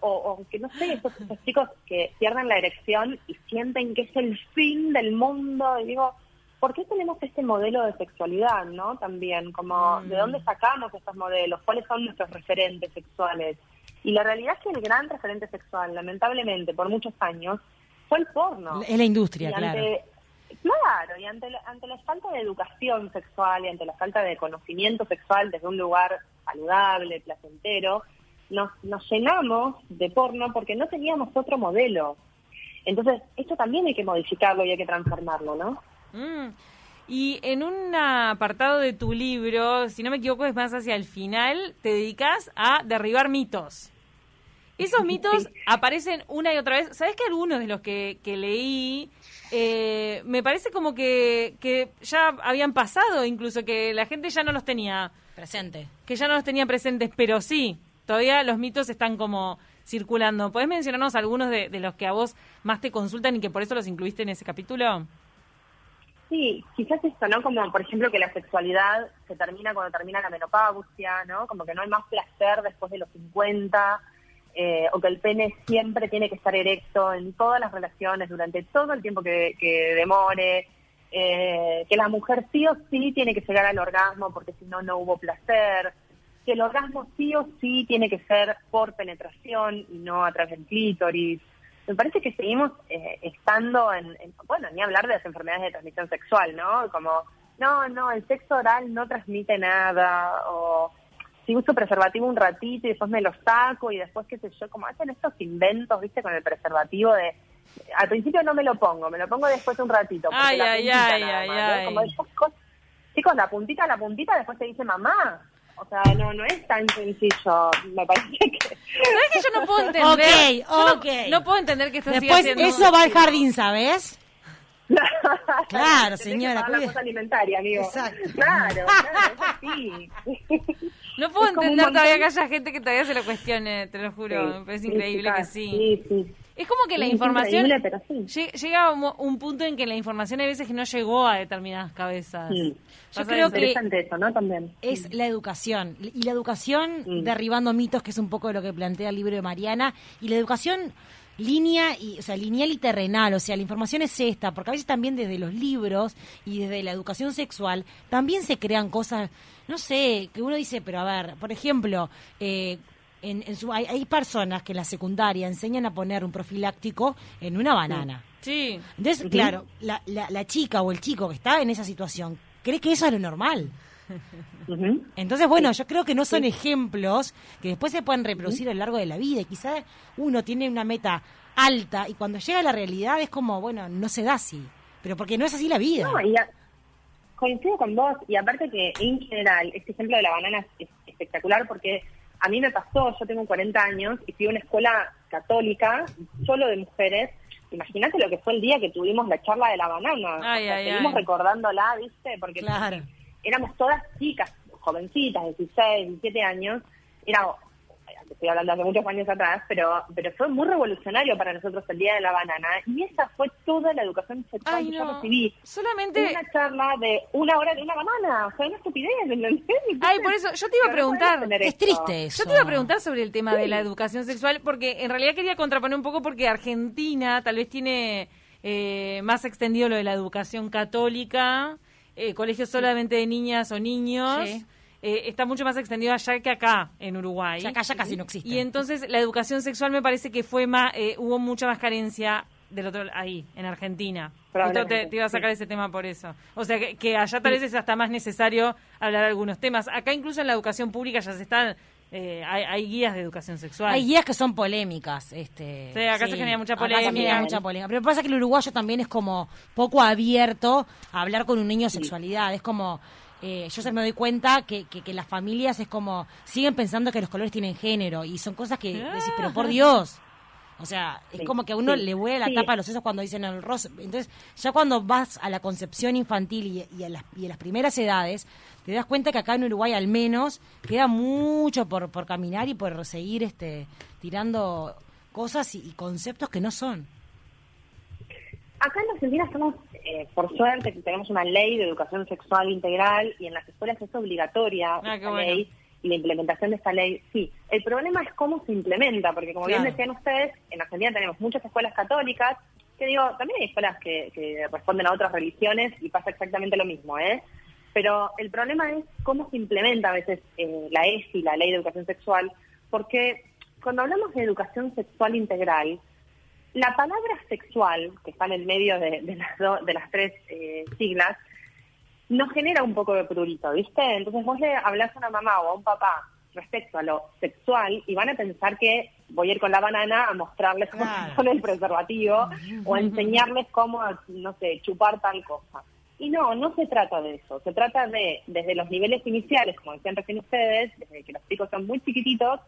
o, o que no sé, esos, esos chicos que pierden la erección y sienten que es el fin del mundo, y digo, ¿por qué tenemos este modelo de sexualidad, no? También, como, ¿de dónde sacamos estos modelos? ¿Cuáles son nuestros referentes sexuales? Y la realidad es que el gran referente sexual, lamentablemente, por muchos años, fue el porno. Es la industria, Y claro. ante- Claro, y ante ante la falta de educación sexual y ante la falta de conocimiento sexual desde un lugar saludable, placentero, nos, nos llenamos de porno porque no teníamos otro modelo. Entonces, esto también hay que modificarlo y hay que transformarlo, ¿no? Mm. Y en un apartado de tu libro, si no me equivoco, es más hacia el final, te dedicas a derribar mitos. Esos <laughs> mitos aparecen una y otra vez. ¿Sabes que algunos de los que, que leí eh, me parece como que, que ya habían pasado, incluso que la gente ya no los tenía presente? Que ya no los tenía presentes, pero sí, todavía los mitos están como circulando. ¿Podés mencionarnos algunos de, de los que a vos más te consultan y que por eso los incluiste en ese capítulo? Sí, quizás esto, ¿no? Como, por ejemplo, que la sexualidad se termina cuando termina la menopausia, ¿no? Como que no hay más placer después de los 50, eh, o que el pene siempre tiene que estar erecto en todas las relaciones durante todo el tiempo que, que demore, eh, que la mujer sí o sí tiene que llegar al orgasmo porque si no, no hubo placer, que el orgasmo sí o sí tiene que ser por penetración y no a través del clítoris. Me parece que seguimos eh, estando en, en- bueno, ni hablar de las enfermedades de transmisión sexual, ¿no? Como, no, no, el sexo oral no transmite nada, o si uso preservativo un ratito y después me lo saco y después qué sé yo, como hacen estos inventos, viste, con el preservativo de al principio no me lo pongo, me lo pongo después un ratito. porque Ay, la ay, puntita ay, nada ay, más, ¿no? ay. Como cosas- Chicos, la puntita, la puntita, después te dice mamá. O sea, no, no es tan sencillo. Me parece que... ¿Sabes que yo no puedo <laughs> entender? Ok, no- ok. No, puedo entender que esto Después eso va al jardín, ¿sabes? <laughs> Claro, que señora, pagar la cosa alimentaria, amigo. Exacto. Claro, <laughs> claro, es así. No puedo Es entender todavía que haya gente que todavía se lo cuestione, te lo juro. Sí, Me parece sí, increíble que sí. sí, sí. Es como que la Sí, información. pero sí. Llega un, un punto en que la información hay veces que no llegó a determinadas cabezas. Sí. Yo creo que eso, ¿no? También. es la educación. Y la educación derribando mitos, que es un poco de lo que plantea el libro de Mariana. Y la educación línea y o sea lineal y terrenal o sea la información es esta porque a veces también desde los libros y desde la educación sexual también se crean cosas no sé que uno dice pero a ver por ejemplo eh, en, en su, hay, hay personas que en la secundaria enseñan a poner un profiláctico en una banana Sí. entonces claro la, la, la chica o el chico que está en esa situación cree que eso es lo normal <laughs> entonces, bueno, yo creo que no son ejemplos que después se pueden reproducir a lo largo de la vida. Y quizás uno tiene una meta alta y cuando llega a la realidad es como, bueno, no se da así. Pero porque no es así la vida. No, y a- coincido con vos. Y aparte que, en general, este ejemplo de la banana es espectacular porque a mí me pasó, yo tengo 40 años y fui a una escuela católica, solo de mujeres. Imagínate lo que fue el día que tuvimos la charla de la banana. Ay, o sea, ay, seguimos ay. recordándola, ¿viste? Porque Claro. éramos todas chicas, jovencitas, 16, 17 años. Era, estoy hablando hace muchos años atrás, pero pero fue muy revolucionario para nosotros el Día de la Banana. Y esa fue toda la educación sexual Ay, que yo recibí. Solamente- Una charla de una hora de una banana. O sea, una estupidez, ¿entendés? Ay, por eso yo te iba a no preguntar. tener esto. Yo te iba a preguntar sobre el tema de la educación sexual, porque en realidad quería contraponer un poco porque Argentina tal vez tiene eh, más extendido lo de la educación católica, eh, colegios solamente de niñas o niños. Sí. Eh, está mucho más extendido allá que acá, en Uruguay. Ya acá ya casi no existe. Y entonces la educación sexual me parece que fue más, eh, hubo mucha más carencia del otro ahí, en Argentina. Justo te, te iba a sacar sí. ese tema por eso. O sea, que, que allá tal vez es hasta más necesario hablar de algunos temas. Acá incluso en la educación pública ya se están, eh, hay, hay guías de educación sexual. Hay guías que son polémicas. Este, Sí, acá se genera mucha acá se polémica. genera mucha polémica. Pero pasa que el uruguayo también es como poco abierto a hablar con un niño de sexualidad. Es como, eh, yo se me doy cuenta que, que, que las familias es como, siguen pensando que los colores tienen género y son cosas que decís, pero por Dios. O sea, es Sí, como que a uno sí, le huele la sí. tapa a los sesos cuando dicen el rosa. Entonces, ya cuando vas a la concepción infantil y, y a las, y a las primeras edades, te das cuenta que acá en Uruguay al menos queda mucho por, por caminar y por seguir este tirando cosas y, y conceptos que no son. Acá en Argentina estamos, eh, por suerte, tenemos una ley de educación sexual integral y en las escuelas es obligatoria Ah, bueno. ley y la implementación de esta ley. Sí, el problema es cómo se implementa, porque como bien decían ustedes, en Argentina tenemos muchas escuelas católicas, que digo, también hay escuelas que, que responden a otras religiones y pasa exactamente lo mismo, ¿eh? Pero el problema es cómo se implementa a veces eh, la ESI, la Ley de Educación Sexual, porque cuando hablamos de educación sexual integral, la palabra sexual, que está en el medio de, de las, do- de las tres eh, siglas, nos genera un poco de prurito, ¿viste? Entonces vos le hablas a una mamá o a un papá respecto a lo sexual y van a pensar que voy a ir con la banana a mostrarles cómo se pone el preservativo o a enseñarles cómo, no sé, chupar tal cosa. Y no, no se trata de eso. Se trata de, desde los niveles iniciales, como decían recién ustedes, desde que los chicos son muy chiquititos,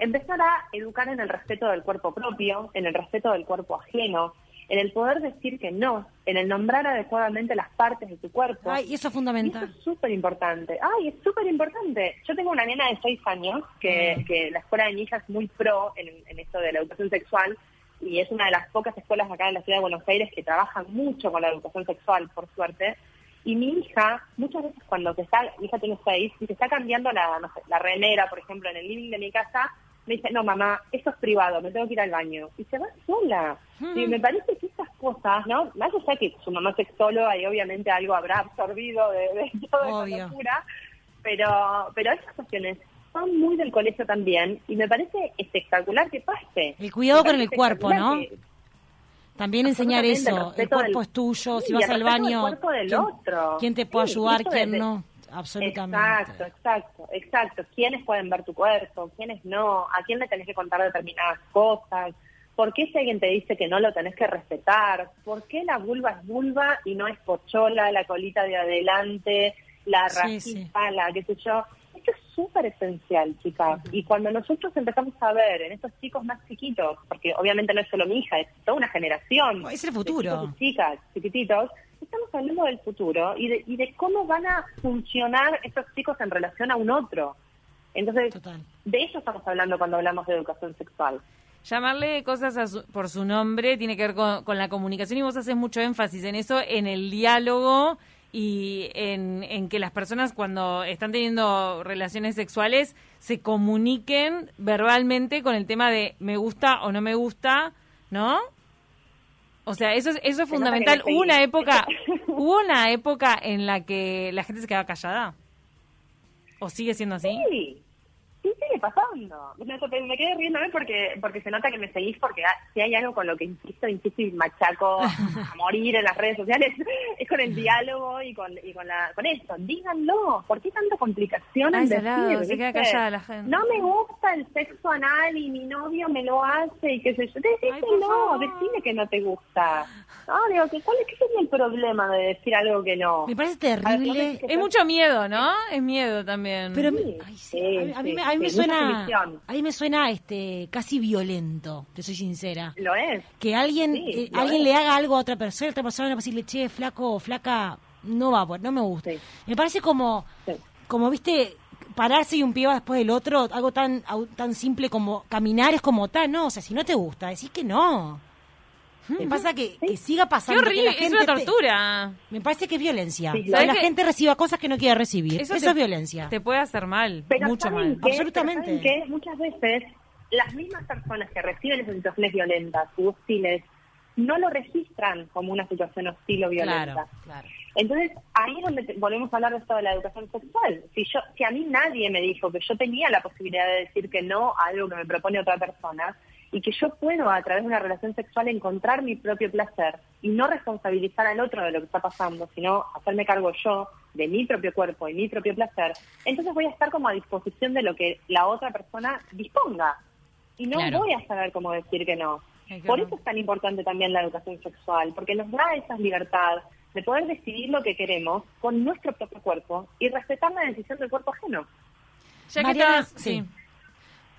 empezar a educar en el respeto del cuerpo propio, en el respeto del cuerpo ajeno, en el poder decir que no, en el nombrar adecuadamente las partes de tu cuerpo. Ay, y eso es Y fundamental. eso es súper importante. Ay, es súper importante. Yo tengo una nena de seis años que, Mm. que la escuela de mi hija es muy pro en, en esto de la educación sexual y es una de las pocas escuelas acá en la ciudad de Buenos Aires que trabajan mucho con la educación sexual, por suerte. Y mi hija, muchas veces cuando se está, mi hija tiene seis, y se está cambiando la, no sé, la remera, por ejemplo, en el living de mi casa, me dice, no mamá, esto es privado, me tengo que ir al baño. Y se va sola. Y me parece que estas cosas, ¿no? Más allá que su mamá es sexóloga y obviamente algo habrá absorbido de, de <laughs> toda esa locura, pero, pero esas cuestiones son muy del colegio también y me parece espectacular que pase. El cuidado con el cuerpo, ¿no? que- También enseñar eso. El cuerpo del- es tuyo. Sí, si vas al del baño, cuerpo del ¿quién, otro. quién te puede Sí, ayudar, quién no? Absolutamente. Exacto, exacto, exacto. ¿Quiénes pueden ver tu cuerpo? ¿Quiénes no? ¿A quién le tenés que contar determinadas cosas? ¿Por qué si alguien te dice que no lo tenés que respetar? ¿Por qué la vulva es vulva y no es pochola, la colita de adelante, la Sí, rajita, la qué sé yo? Esto es súper esencial, chicas. Y cuando nosotros empezamos a ver en estos chicos más chiquitos, porque obviamente no es solo mi hija, es toda una generación. Es el de futuro. chicos y chicas, chiquititos, estamos hablando del futuro y de, y de cómo van a funcionar estos chicos en relación a un otro. Entonces, de eso estamos hablando cuando hablamos de educación sexual. Llamarle cosas a su- por su nombre tiene que ver con, con la comunicación y vos haces mucho énfasis en eso, en el diálogo y en, en que las personas cuando están teniendo relaciones sexuales se comuniquen verbalmente con el tema de me gusta o no me gusta, ¿no? O sea, eso es, eso es Se fundamental. Hubo una época, <laughs> hubo una época en la que la gente se quedaba callada. ¿O sigue siendo así? Sí, sí sigue pasando. Me, me quedé riéndome porque porque se nota que me seguís porque ah, si hay algo con lo que insisto, insisto y machaco a morir en las redes sociales es con el diálogo y con y con la con eso. Díganlo. ¿Por qué tanta complicación Ay, en salado, decir? se queda callada la gente. No me gusta el sexo anal y mi novio me lo hace y qué sé yo. Decíselo, decime que no te gusta. No, digo, que ¿cuál es, ¿qué sería el problema de decir algo que no? Me parece ver, terrible. que Es mucho miedo, ¿no? Es miedo también. Pero Sí, ay, sí, sí, a mí, a mí sí, me- a mí me suena, a mí me suena este casi violento, te soy sincera. Lo es. Que alguien Sí, eh, alguien es. le haga algo a otra persona, otra persona le va a decirle, che, flaco o flaca, no va, pues, no me gusta. Me parece como, como viste, pararse y un pie va después del otro, algo tan tan simple como caminar es como tal, no, o sea, si no te gusta, decís que no. Me pasa que, que siga Qué pasando. que es una te- tortura. Me parece que es violencia. Sí, que ¿sabes la qué? gente reciba cosas que no quiere recibir. Eso, te- es violencia. Te puede hacer mal, Pero mucho ¿saben mal. qué? Pero ¿saben qué? Muchas veces las mismas personas que reciben esas situaciones violentas y hostiles no lo registran como una situación hostil o violenta. Claro, claro. Entonces, ahí es donde te- volvemos a hablar de esto de la educación sexual. Si yo, si a mí nadie me dijo que yo tenía la posibilidad de decir que no a algo que me propone otra persona y que yo puedo a través de una relación sexual encontrar mi propio placer y no responsabilizar al otro de lo que está pasando, sino hacerme cargo yo de mi propio cuerpo y mi propio placer, entonces voy a estar como a disposición de lo que la otra persona disponga y no Claro. voy a saber cómo decir que no. Por eso es tan importante también la educación sexual, porque nos da esa libertad de poder decidir lo que queremos con nuestro propio cuerpo y respetar la decisión del cuerpo ajeno. Ya que Mariana, estás- sí.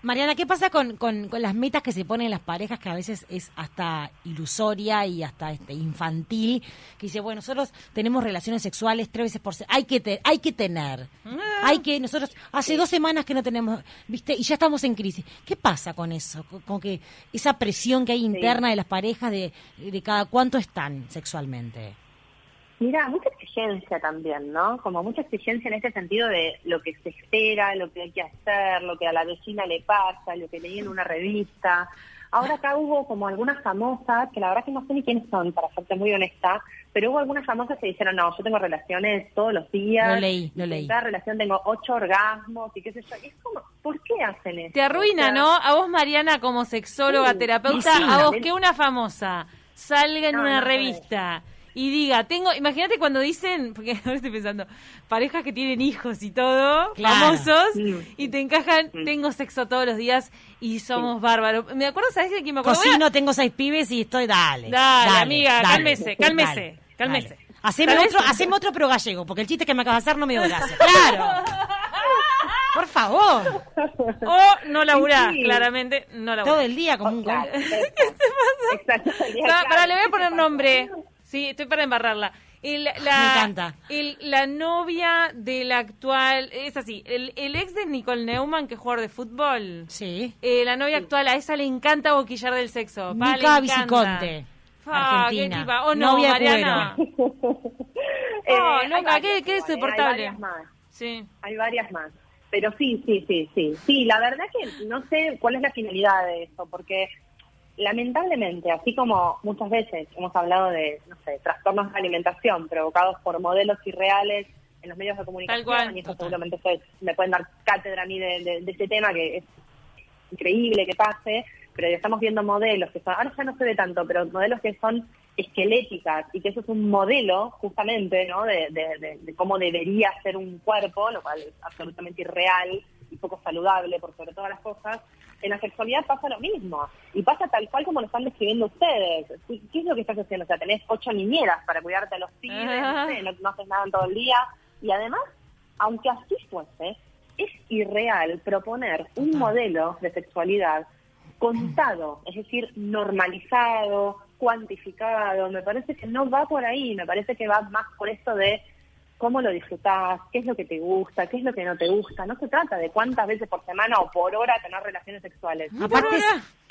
Mariana, ¿qué pasa con, con, con las metas que se ponen las parejas que a veces es hasta ilusoria y hasta este infantil? Que dice, bueno, nosotros tenemos relaciones sexuales tres veces por semana. Hay que, te- hay que tener. Ah. Hay que, nosotros, hace dos semanas que no tenemos, ¿viste? Y ya estamos en crisis. ¿Qué pasa con eso? Con, con que esa presión que hay interna de las parejas de, de cada cuánto están sexualmente. Mira, mucha exigencia también, ¿no? Como mucha exigencia en este sentido de lo que se espera, lo que hay que hacer, lo que a la vecina le pasa, lo que leí en una revista. Ahora acá hubo como algunas famosas, que la verdad que no sé ni quiénes son, para serte muy honesta, pero hubo algunas famosas que dijeron, no, yo tengo relaciones todos los días. Lo leí, lo y leí. En cada relación tengo ocho orgasmos y qué sé yo. Y es como, ¿por qué hacen eso? Te arruina, O sea, ¿no? A vos, Mariana, como sexóloga, Sí, terapeuta, sí, a vos que una famosa salga en No, una no, revista y diga, tengo, imagínate cuando dicen, porque <laughs> ahora estoy pensando, parejas que tienen hijos y todo, Claro. famosos, y te encajan, tengo sexo todos los días y somos bárbaros. Me acuerdo, ¿sabes de quién me acuerdo? Cocino, tengo seis pibes y estoy, dale. Dale, amiga, cálmese, cálmese, dale, cálmese. dale. Haceme otro, haceme otro pero gallego, porque el chiste que me acabas de hacer no me dio gracia. <laughs> ¡Claro! <laughs> Por favor. O no laburás, Sí. claramente, no laburás. Todo el día como un Claro, gol. Exacto. Sa- Pará, le voy a poner nombre. Sí, estoy para embarrarla. El- la, Me encanta. el- la novia del actual, es así, el, el ex de Nicole Neumann, que es jugador de fútbol. Sí. Eh, la novia actual, a esa le encanta boquillar del sexo. Pa, Mica encanta. Viciconte. Fa, Argentina. qué tipa. Oh, no, Novia Mariana. <laughs> Eh, Oh, hay loca, varias qué, qué ¿eh? Hay insoportable. varias más. Sí. Hay varias más. Pero sí, sí, sí, sí. Sí, la verdad que no sé cuál es la finalidad de eso, porque lamentablemente, así como muchas veces hemos hablado de, no sé, trastornos de alimentación provocados por modelos irreales en los medios de comunicación, cual. y eso seguramente ustedes me pueden dar cátedra a mí de, de, de ese tema que es increíble que pase, pero estamos viendo modelos que son, ahora ya no se ve tanto, pero modelos que son esqueléticas y que eso es un modelo justamente ¿no? de, de- de- de cómo debería ser un cuerpo, lo cual es absolutamente irreal y poco saludable por sobre todas las cosas, en la sexualidad pasa lo mismo. Y pasa tal cual como lo están describiendo ustedes. ¿Qué es lo que estás haciendo? O sea, tenés ocho niñeras para cuidarte a los pibes, no, sé, no- no haces nada en todo el día. Y además, aunque así fuese, es irreal proponer un modelo de sexualidad contado, es decir, normalizado, cuantificado. Me parece que no va por ahí, me parece que va más por esto de cómo lo disfrutás, qué es lo que te gusta, qué es lo que no te gusta. No se trata de cuántas veces por semana o por hora tener relaciones sexuales. Aparte,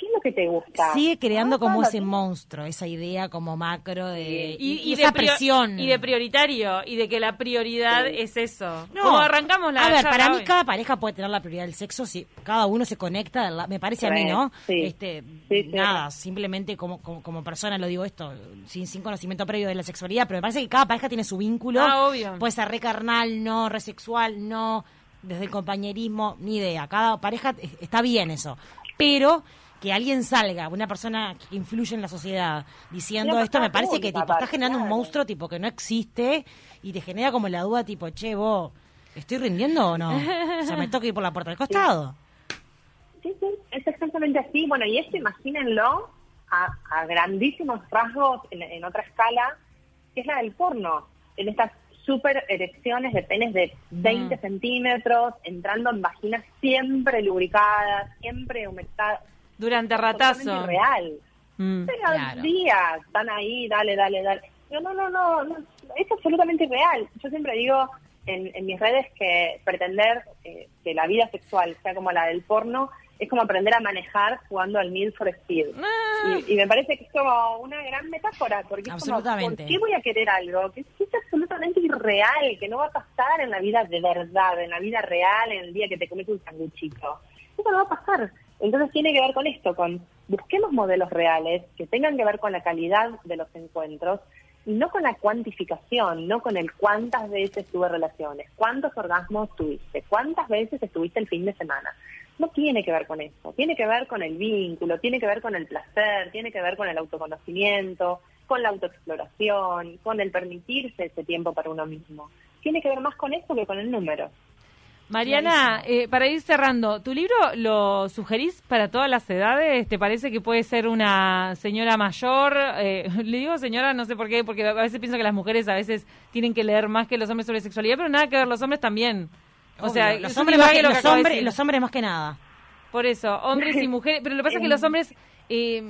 ¿qué es lo que te gusta? sigue creando Ah, como ese monstruo, esa idea como macro de Y, y esa de presión. y de prioritario y de que la prioridad es eso. No. Como arrancamos la A ver, para mí hoy. cada pareja puede tener la prioridad del sexo si cada uno se conecta, la- me parece a mí, ¿no? sí. Este, Sí, sí. nada, simplemente como, como, como persona lo digo esto, sin, sin conocimiento previo de la sexualidad, pero me parece que cada pareja tiene su vínculo. Ah, obvio. Puede ser re carnal, no, re sexual, no, desde el compañerismo, ni idea. Cada pareja está bien eso. Pero que alguien salga, una persona que influye en la sociedad, diciendo esto, me parece que tipo, está aparte, generando un monstruo tipo que no existe y te genera como la duda tipo, che, vos, ¿estoy rindiendo o no? <laughs> O sea, me toca ir por la puerta del costado. Sí, sí, es exactamente así. Bueno, y esto imagínenlo a, a grandísimos rasgos en, en otra escala, que es la del porno. En estas super erecciones de penes de 20 Mm. centímetros, entrando en vaginas siempre lubricadas, siempre humectadas. Durante ratazo. real. Mm. Pero Claro. días, están ahí, dale, dale, dale. No, no, no, no, no, es absolutamente real. Yo siempre digo en, en mis redes que pretender eh, que la vida sexual sea como la del porno es como aprender a manejar jugando al Need for Speed. Y, y me parece que es como una gran metáfora, porque es como. ¿por qué voy a querer algo que es, que es absolutamente irreal, que no va a pasar en la vida de verdad, en la vida real, en el día que te comes un sanguchito? Eso no va a pasar. Entonces tiene que ver con esto, con busquemos modelos reales que tengan que ver con la calidad de los encuentros y no con la cuantificación, no con el cuántas veces tuve relaciones, cuántos orgasmos tuviste, cuántas veces estuviste el fin de semana. No tiene que ver con eso, tiene que ver con el vínculo, tiene que ver con el placer, tiene que ver con el autoconocimiento, con la autoexploración, con el permitirse ese tiempo para uno mismo. Tiene que ver más con eso que con el número. Mariana, eh, para ir cerrando, ¿tu libro lo sugerís para todas las edades? ¿Te parece que puede ser una señora mayor? Eh, <laughs> le digo señora, no sé por qué, porque a veces pienso que las mujeres a veces tienen que leer más que los hombres sobre sexualidad, pero nada que ver, los hombres también. O Obvio, sea, los hombres, más que, lo que los, hombres, los hombres más que nada. Por eso, hombres y <laughs> mujeres, pero lo que pasa es que los hombres eh,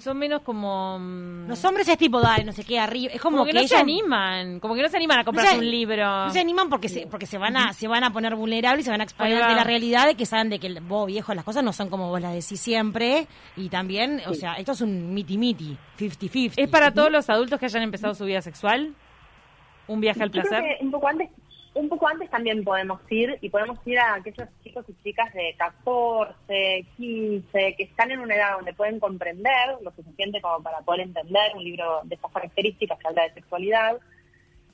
son menos como... mm, Los hombres es tipo, dale, no sé qué, arriba. Es como, como que, no ellos se animan, como que no se animan a comprarse se- un libro. No se animan porque se, porque se van a, se van a poner vulnerables y se van a exponer ante la realidad de que saben de que vos viejo las cosas no son como vos las decís siempre y también, o sea, esto es un miti miti, 50-50. ¿Es para todos los adultos que hayan empezado su vida sexual? ¿Un viaje al Yo creo placer? que un poco antes, un poco antes también podemos ir y podemos ir a aquellos chicos y chicas de 14, 15 que están en una edad donde pueden comprender lo suficiente como para poder entender un libro de estas características que habla de sexualidad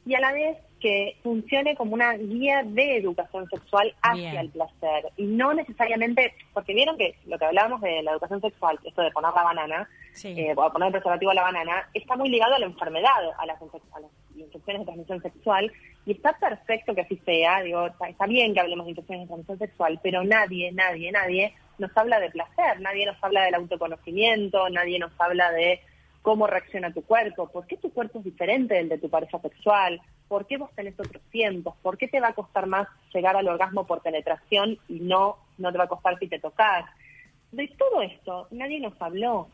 y a la vez que funcione como una guía de educación sexual hacia Bien. el placer y no necesariamente porque vieron que lo que hablábamos de la educación sexual esto de poner la banana eh, o poner preservativo a la banana está muy ligado a la enfermedad a las, a las infecciones de transmisión sexual y está perfecto que así sea digo está, está bien que hablemos de infecciones de transmisión sexual pero nadie nadie nadie nos habla de placer nadie nos habla del autoconocimiento nadie nos habla de cómo reacciona tu cuerpo, por qué tu cuerpo es diferente del de tu pareja sexual, por qué vos tenés otros tiempos, por qué te va a costar más llegar al orgasmo por penetración y no, no te va a costar si te tocas. De todo esto nadie nos habló.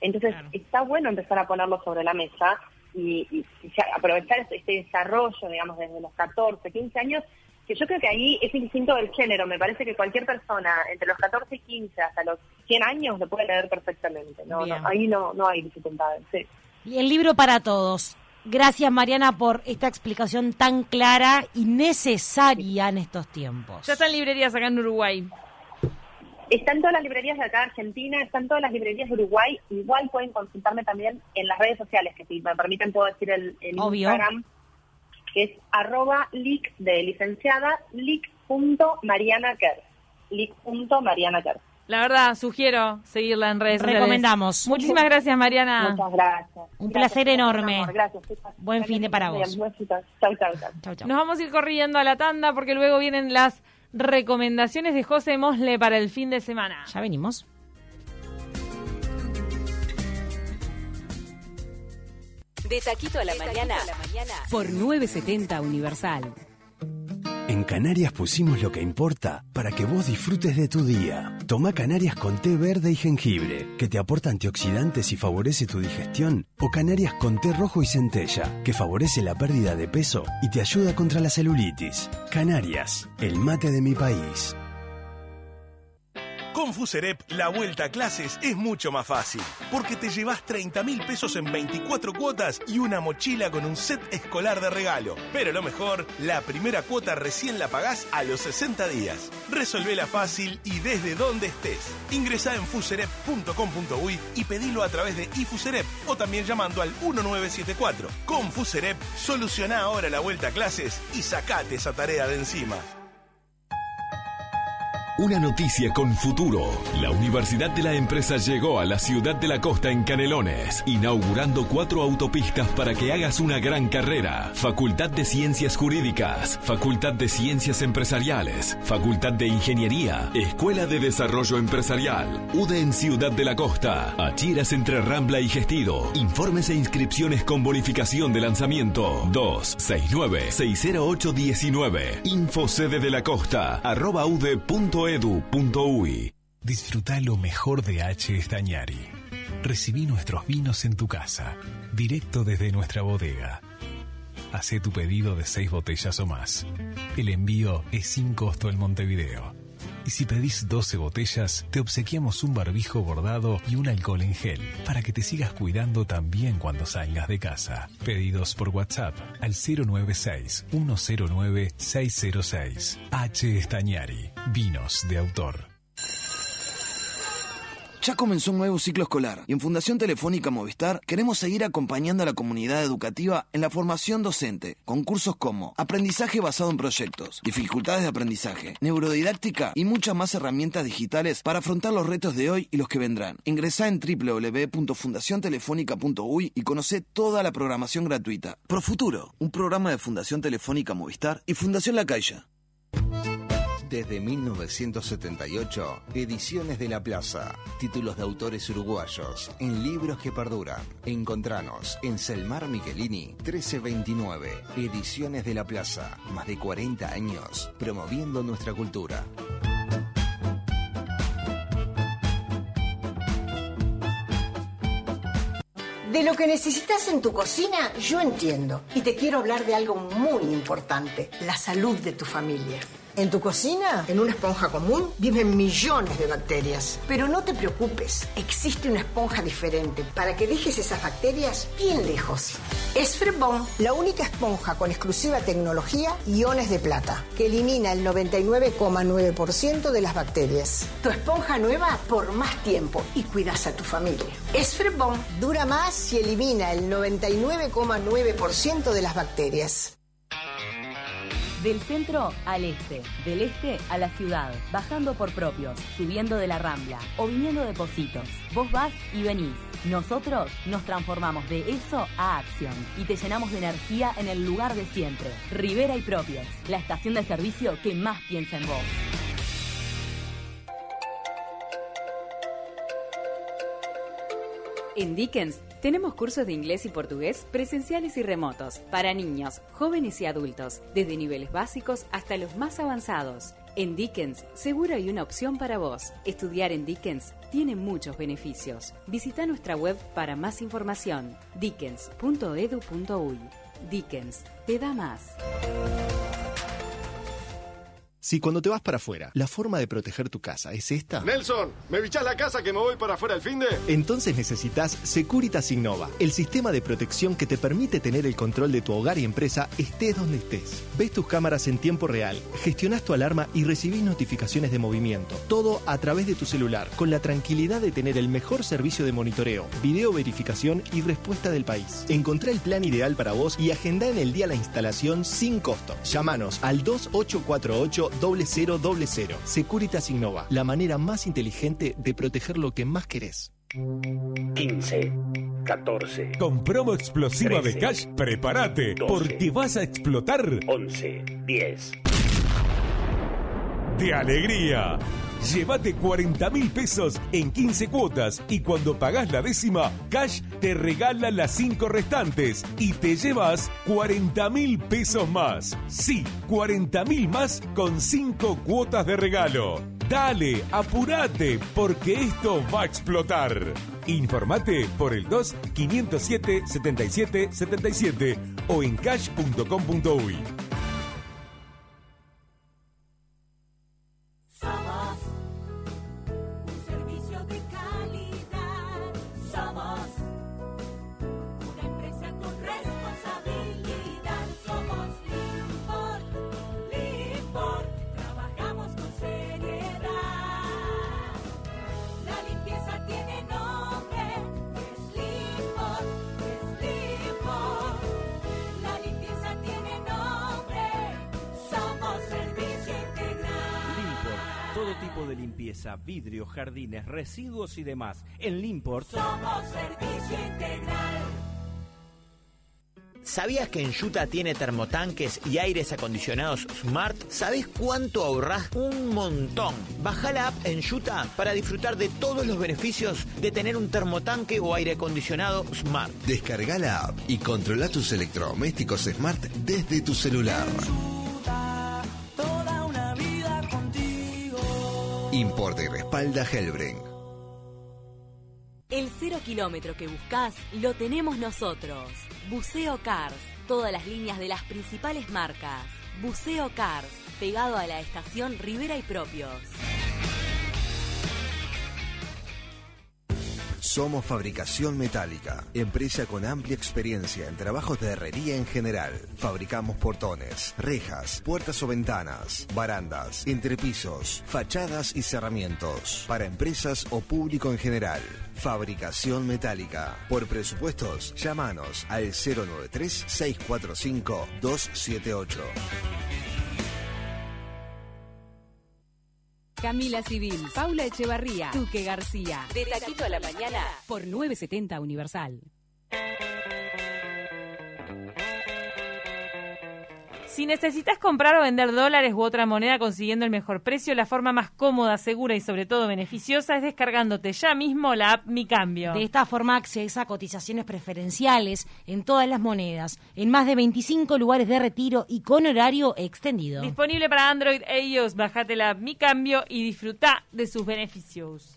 Entonces está bueno empezar a ponerlo sobre la mesa y, y- y ya aprovechar este, este desarrollo, digamos, desde los 14, 15 años, que yo creo que ahí es indistinto del género. Me parece que cualquier persona entre los 14 y 15 hasta los 100 años lo puede leer perfectamente. No, no, ahí no, no hay dificultades. Sí. Y el libro para todos. Gracias Mariana por esta explicación tan clara y necesaria en estos tiempos. Ya están librerías acá en Uruguay. Están todas las librerías de acá de Argentina, están todas las librerías de Uruguay. Igual pueden consultarme también en las redes sociales, que si me permiten puedo decir el. Instagram, que es arroba lic de licenciada, lic.marianaker. Lic.marianaker. La verdad, sugiero seguirla en redes sociales. Recomendamos. Muchísimas gracias, Mariana. Muchas gracias. Un Gracias, placer enorme. amor. Gracias. Buen fin de para vos. Chau, chau, chau. Nos vamos a ir corriendo a la tanda porque luego vienen las recomendaciones de José Mosle para el fin de semana. Ya venimos. De taquito a la mañana. Por 970 Universal. En Canarias pusimos lo que importa para que vos disfrutes de tu día. Toma Canarias con té verde y jengibre, que te aporta antioxidantes y favorece tu digestión. O Canarias con té rojo y centella, que favorece la pérdida de peso y te ayuda contra la celulitis. Canarias, el mate de mi país. Con Fuserep, la vuelta a clases es mucho más fácil, porque te llevas 30 mil pesos en 24 cuotas y una mochila con un set escolar de regalo. Pero lo mejor, la primera cuota recién la pagás a los 60 días. Resolvela fácil y desde donde estés. Ingresá en fuserep.com.uy y pedilo a través de iFuserep o también llamando al 1974. Con Fuserep, soluciona ahora la vuelta a clases y sacate esa tarea de encima. Una noticia con futuro. La Universidad de la Empresa llegó a la ciudad de la costa en Canelones, inaugurando cuatro autopistas para que hagas una gran carrera. Facultad de Ciencias Jurídicas, Facultad de Ciencias Empresariales, Facultad de Ingeniería, Escuela de Desarrollo Empresarial, UDE en Ciudad de la Costa, Achiras entre Rambla y Gestido. Informes e inscripciones con bonificación de lanzamiento 269-60819. Info sede de la costa, arroba Disfruta lo mejor de H. Estañari. Recibí nuestros vinos en tu casa, directo desde nuestra bodega. Hacé tu pedido de seis botellas o más. El envío es sin costo en Montevideo. Y si pedís 12 botellas, te obsequiamos un barbijo bordado y un alcohol en gel para que te sigas cuidando también cuando salgas de casa. Pedidos por WhatsApp al 096-109-606. H. Estañari. Vinos de autor. Ya comenzó un nuevo ciclo escolar y en Fundación Telefónica Movistar queremos seguir acompañando a la comunidad educativa en la formación docente, con cursos como aprendizaje basado en proyectos, dificultades de aprendizaje, neurodidáctica y muchas más herramientas digitales para afrontar los retos de hoy y los que vendrán. Ingresá en www.fundaciontelefónica.uy y conoce toda la programación gratuita. Profuturo, un programa de Fundación Telefónica Movistar y Fundación La Caixa. Desde 1978, Ediciones de la Plaza. Títulos de autores uruguayos en libros que perduran. Encontranos en Selmar Michelini 1329. Ediciones de la Plaza. Más de 40 años promoviendo nuestra cultura. De lo que necesitas en tu cocina, yo entiendo. Y te quiero hablar de algo muy importante, la salud de tu familia. En tu cocina, en una esponja común, viven millones de bacterias. Pero no te preocupes, existe una esponja diferente para que dejes esas bacterias bien lejos. Es Frebon, la única esponja con exclusiva tecnología iones de plata, que elimina el 99,9% de las bacterias. Tu esponja nueva por más tiempo y cuidas a tu familia. Es Frebon, dura más y elimina el 99,9% de las bacterias. Del centro al este, del este a la ciudad, bajando por propios, subiendo de la rambla o viniendo de Positos. Vos vas y venís. Nosotros nos transformamos de eso a acción y te llenamos de energía en el lugar de siempre. Rivera y Propios, la estación de servicio que más piensa en vos. En Dickens tenemos cursos de inglés y portugués presenciales y remotos para niños, jóvenes y adultos, desde niveles básicos hasta los más avanzados. En Dickens seguro hay una opción para vos. Estudiar en Dickens tiene muchos beneficios. Visita nuestra web para más información. dickens.edu.uy. Dickens te da más. Si cuando te vas para afuera, la forma de proteger tu casa es esta. Nelson, ¿me bichás la casa que me voy para afuera el fin de? Entonces necesitas Securitas Innova, el sistema de protección que te permite tener el control de tu hogar y empresa estés donde estés. Ves tus cámaras en tiempo real, gestionas tu alarma y recibís notificaciones de movimiento. Todo a través de tu celular, con la tranquilidad de tener el mejor servicio de monitoreo, video verificación y respuesta del país. Encontrá el plan ideal para vos y agenda en el día la instalación sin costo. Llámanos al 2848 0000. Securitas Innova, la manera más inteligente de proteger lo que más querés. 15, 14. Con promo explosiva de 13, Cash, prepárate, 12, porque vas a explotar 11, 10. de alegría. Llévate 40 mil pesos en 15 cuotas y cuando pagás la décima, Cash te regala las 5 restantes y te llevas 40 mil pesos más. Sí, 40 mil más con 5 cuotas de regalo. Dale, apurate, porque esto va a explotar. Informate por el 2 507 77 77 o en cash.com.uy. De limpieza, vidrios, jardines, residuos y demás. En Limport Somos servicio integral. ¿Sabías que Enjuta tiene termotanques y aires acondicionados Smart? ¿Sabés cuánto ahorrás? Un montón. Baja la app Enjuta para disfrutar de todos los beneficios de tener un termotanque o aire acondicionado Smart. Descarga la app y controla tus electrodomésticos Smart desde tu celular. Importa y respalda Hellbring. El cero kilómetro que buscas lo tenemos nosotros. Buceo Cars. Todas las líneas de las principales marcas. Buceo Cars. Pegado a la estación Rivera y Propios. Somos Fabricación Metálica, empresa con amplia experiencia en trabajos de herrería en general. Fabricamos portones, rejas, puertas o ventanas, barandas, entrepisos, fachadas y cerramientos para empresas o público en general. Fabricación Metálica. Por presupuestos, llámanos al 093-645-278. Camila Civil, Paula Echevarría, Duque García. De Taquito a la Mañana por 970 Universal. Si necesitas comprar o vender dólares u otra moneda consiguiendo el mejor precio, la forma más cómoda, segura y sobre todo beneficiosa es descargándote ya mismo la app Mi Cambio. De esta forma accesa a cotizaciones preferenciales en todas las monedas, en más de 25 lugares de retiro y con horario extendido. Disponible para Android e iOS. Bájate la app Mi Cambio y disfruta de sus beneficios.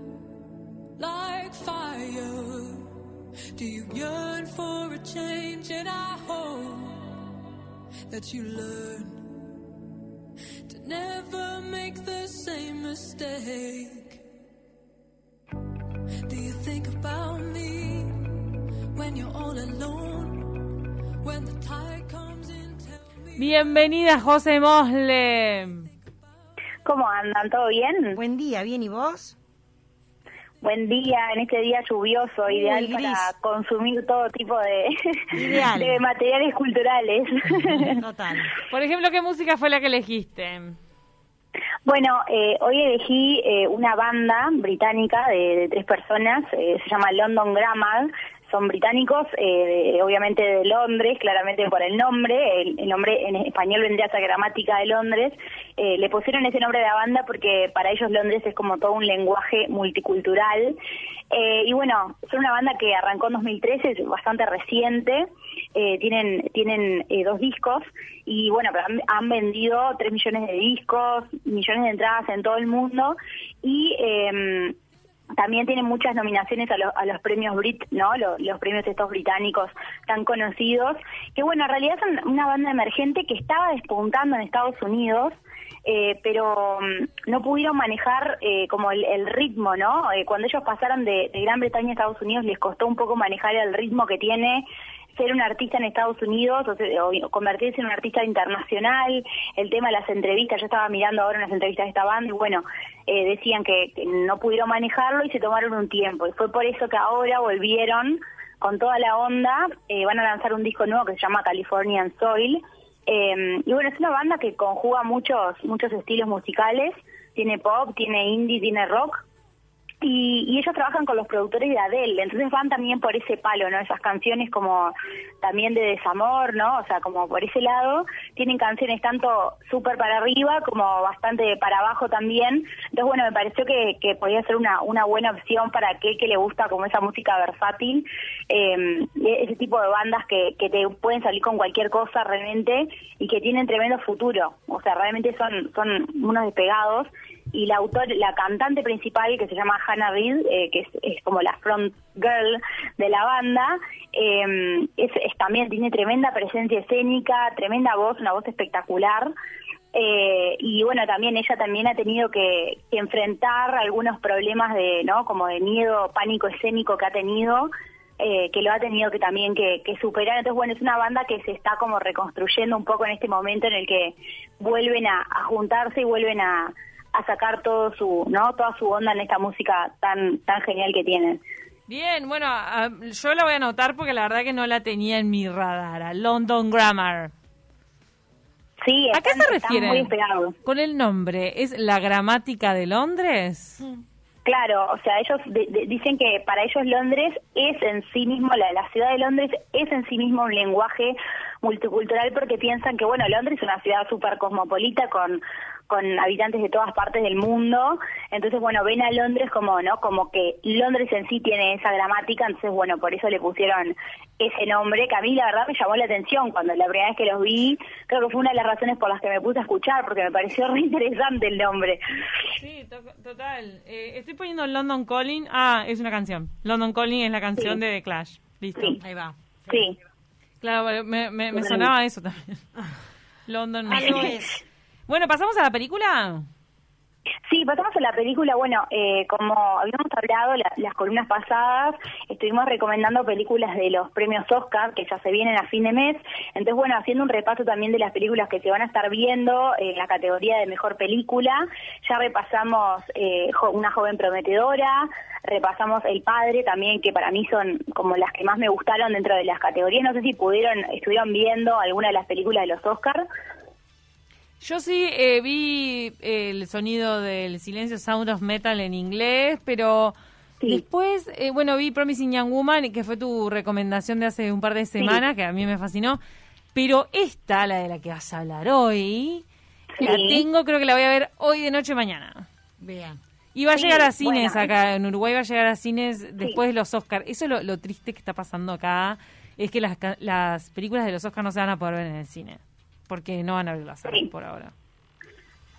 like fire. Do you yearn for a change? And I hope that you learn to never make the same mistake. Do you think about me when you're all alone? When the tide comes in, tell me. Bienvenida José Mosle. ¿Cómo andan? ¿Todo bien? Buen día, ¿bien y vos? Buen día, en este día lluvioso, ideal gris. para consumir todo tipo de materiales culturales. <laughs> Total. Por ejemplo, ¿qué música fue la que elegiste? Bueno, eh, hoy elegí eh, una banda británica de, de tres personas, eh, se llama London Grammar, son británicos, eh, de- obviamente de Londres, claramente por el nombre, el, el nombre en español vendría a Gramática de Londres, Eh, le pusieron ese nombre de la banda porque para ellos Londres es como todo un lenguaje multicultural, Eh, y bueno, son una banda que arrancó en 2013, es bastante reciente, eh, tienen tienen dos discos y bueno, pero han, vendido 3 millones de discos, millones de entradas en todo el mundo y eh, también tienen muchas nominaciones a, los- a los premios Brit, ¿no? Lo- Los, premios estos británicos tan conocidos, que bueno, en realidad son una banda emergente que estaba despuntando en Estados Unidos. eh, pero mm, no pudieron manejar eh, como el, el ritmo, ¿no? Eh, cuando ellos pasaron de, de Gran Bretaña a Estados Unidos les costó un poco manejar el ritmo que tiene ser un artista en Estados Unidos o, o convertirse en un artista internacional, el tema de las entrevistas, yo estaba mirando ahora unas entrevistas de esta banda y bueno, eh, decían que, que no pudieron manejarlo y se tomaron un tiempo. Y fue por eso que ahora volvieron con toda la onda, eh, van a lanzar un disco nuevo que se llama Californian Soil eh, y bueno, es una banda que conjuga muchos muchos estilos musicales, tiene pop, tiene indie, tiene rock y, y ellos trabajan con los productores de Adele, entonces van también por ese palo, ¿no? Esas canciones como también de desamor, ¿no? O sea, como por ese lado, tienen canciones tanto súper para arriba como bastante para abajo también. Entonces, bueno, me pareció que, que podía ser una, una buena opción para aquel que le gusta como esa música versátil, eh, ese tipo de bandas que, que te pueden salir con cualquier cosa realmente y que tienen tremendo futuro. O sea, realmente son, son unos despegados y la autor, la cantante principal que se llama Hannah Reid, eh, que es, es como la front girl de la banda, eh, es, también tiene tremenda presencia escénica, tremenda voz, una voz espectacular. Eh, y bueno, también ella también ha tenido que, que enfrentar algunos problemas de, ¿no? Como de miedo, pánico escénico que ha tenido, eh, que lo ha tenido que también que, que superar. Entonces, bueno, es una banda que se está como reconstruyendo un poco en este momento en el que vuelven a juntarse y vuelven a, a sacar todo su, ¿no? Toda su onda en esta música tan, tan genial que tienen. Bien, bueno, yo la voy a anotar porque la verdad que no la tenía en mi radar. a London Grammar. Sí, ¿A qué están- se están muy refieren despegados. con el nombre? ¿Es la gramática de Londres? Claro, o sea, ellos de- de- dicen que para ellos Londres es en sí mismo, la, la ciudad de Londres es en sí mismo un lenguaje multicultural porque piensan que, bueno, Londres es una ciudad súper cosmopolita con, con habitantes de todas partes del mundo, entonces, bueno, ven a Londres como, ¿no? Como que Londres en sí tiene esa gramática, entonces, bueno, por eso le pusieron ese nombre, que a mí la verdad me llamó la atención cuando la primera vez que los vi, creo que fue una de las razones por las que me puse a escuchar, porque me pareció <laughs> re interesante el nombre. Sí, to- total. Eh, estoy poniendo London Calling. Ah, es una canción. London Calling es la canción Sí. de The Clash. Listo. Sí. Ahí va. Sí. Claro, me, me- me sonaba eso también. <laughs> London. no Algo sé. es. Bueno, ¿pasamos a la película? Sí, pasamos a la película. Bueno, eh, como habíamos hablado la- las columnas pasadas, estuvimos recomendando películas de los premios Oscar que ya se vienen a fin de mes. Entonces, bueno, haciendo un repaso también de las películas que se van a estar viendo en la categoría de mejor película, ya repasamos eh, Una joven prometedora, repasamos El padre también, que para mí son como las que más me gustaron dentro de las categorías. No sé si pudieron, estuvieron viendo alguna de las películas de los Oscar. Yo sí eh, vi el sonido del silencio Sound of Metal en inglés, pero después, eh, bueno, vi Promising Young Woman, que fue tu recomendación de hace un par de semanas, que a mí me fascinó. Pero esta, la de la que vas a hablar hoy, la tengo, creo que la voy a ver hoy de noche mañana. Bien. Y va a llegar a cines bueno. acá, en Uruguay va a llegar a cines después de los Oscars. Eso es lo, lo triste que está pasando acá, es que las, ca- las películas de los Oscars no se van a poder ver en el cine, porque no van a abrir las salas por ahora.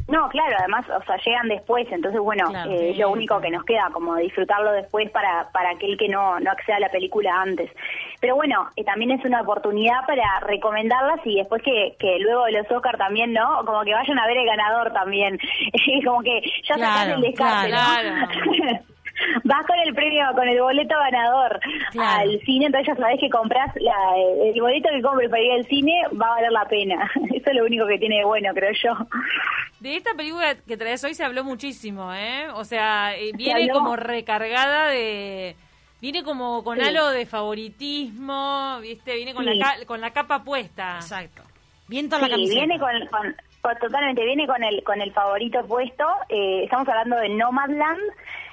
No, claro, además, o sea, llegan después, entonces, bueno, Claro. eh, es lo único que nos queda, como disfrutarlo después para, para aquel que no, no acceda a la película antes. Pero bueno, eh, también es una oportunidad para recomendarlas y después que, que luego de los Oscar también, ¿no? Como que vayan a ver el ganador también. <laughs> como que ya Claro, el descarte, claro, ¿no? <laughs> Vas con el premio, con el boleto ganador al cine, entonces ya sabés que compras la, el boleto que compres para ir al cine va a valer la pena. <laughs> Eso es lo único que tiene de bueno, creo yo. De esta película que traes hoy se habló muchísimo, ¿eh? O sea, eh, viene como recargada de... Viene como con Sí. algo de favoritismo, ¿viste? Viene con, Sí. la, con la capa puesta. Exacto. Viento a la Sí, camiseta. viene con, con- con- totalmente, viene con el con el favorito puesto. Eh, estamos hablando de Nomadland,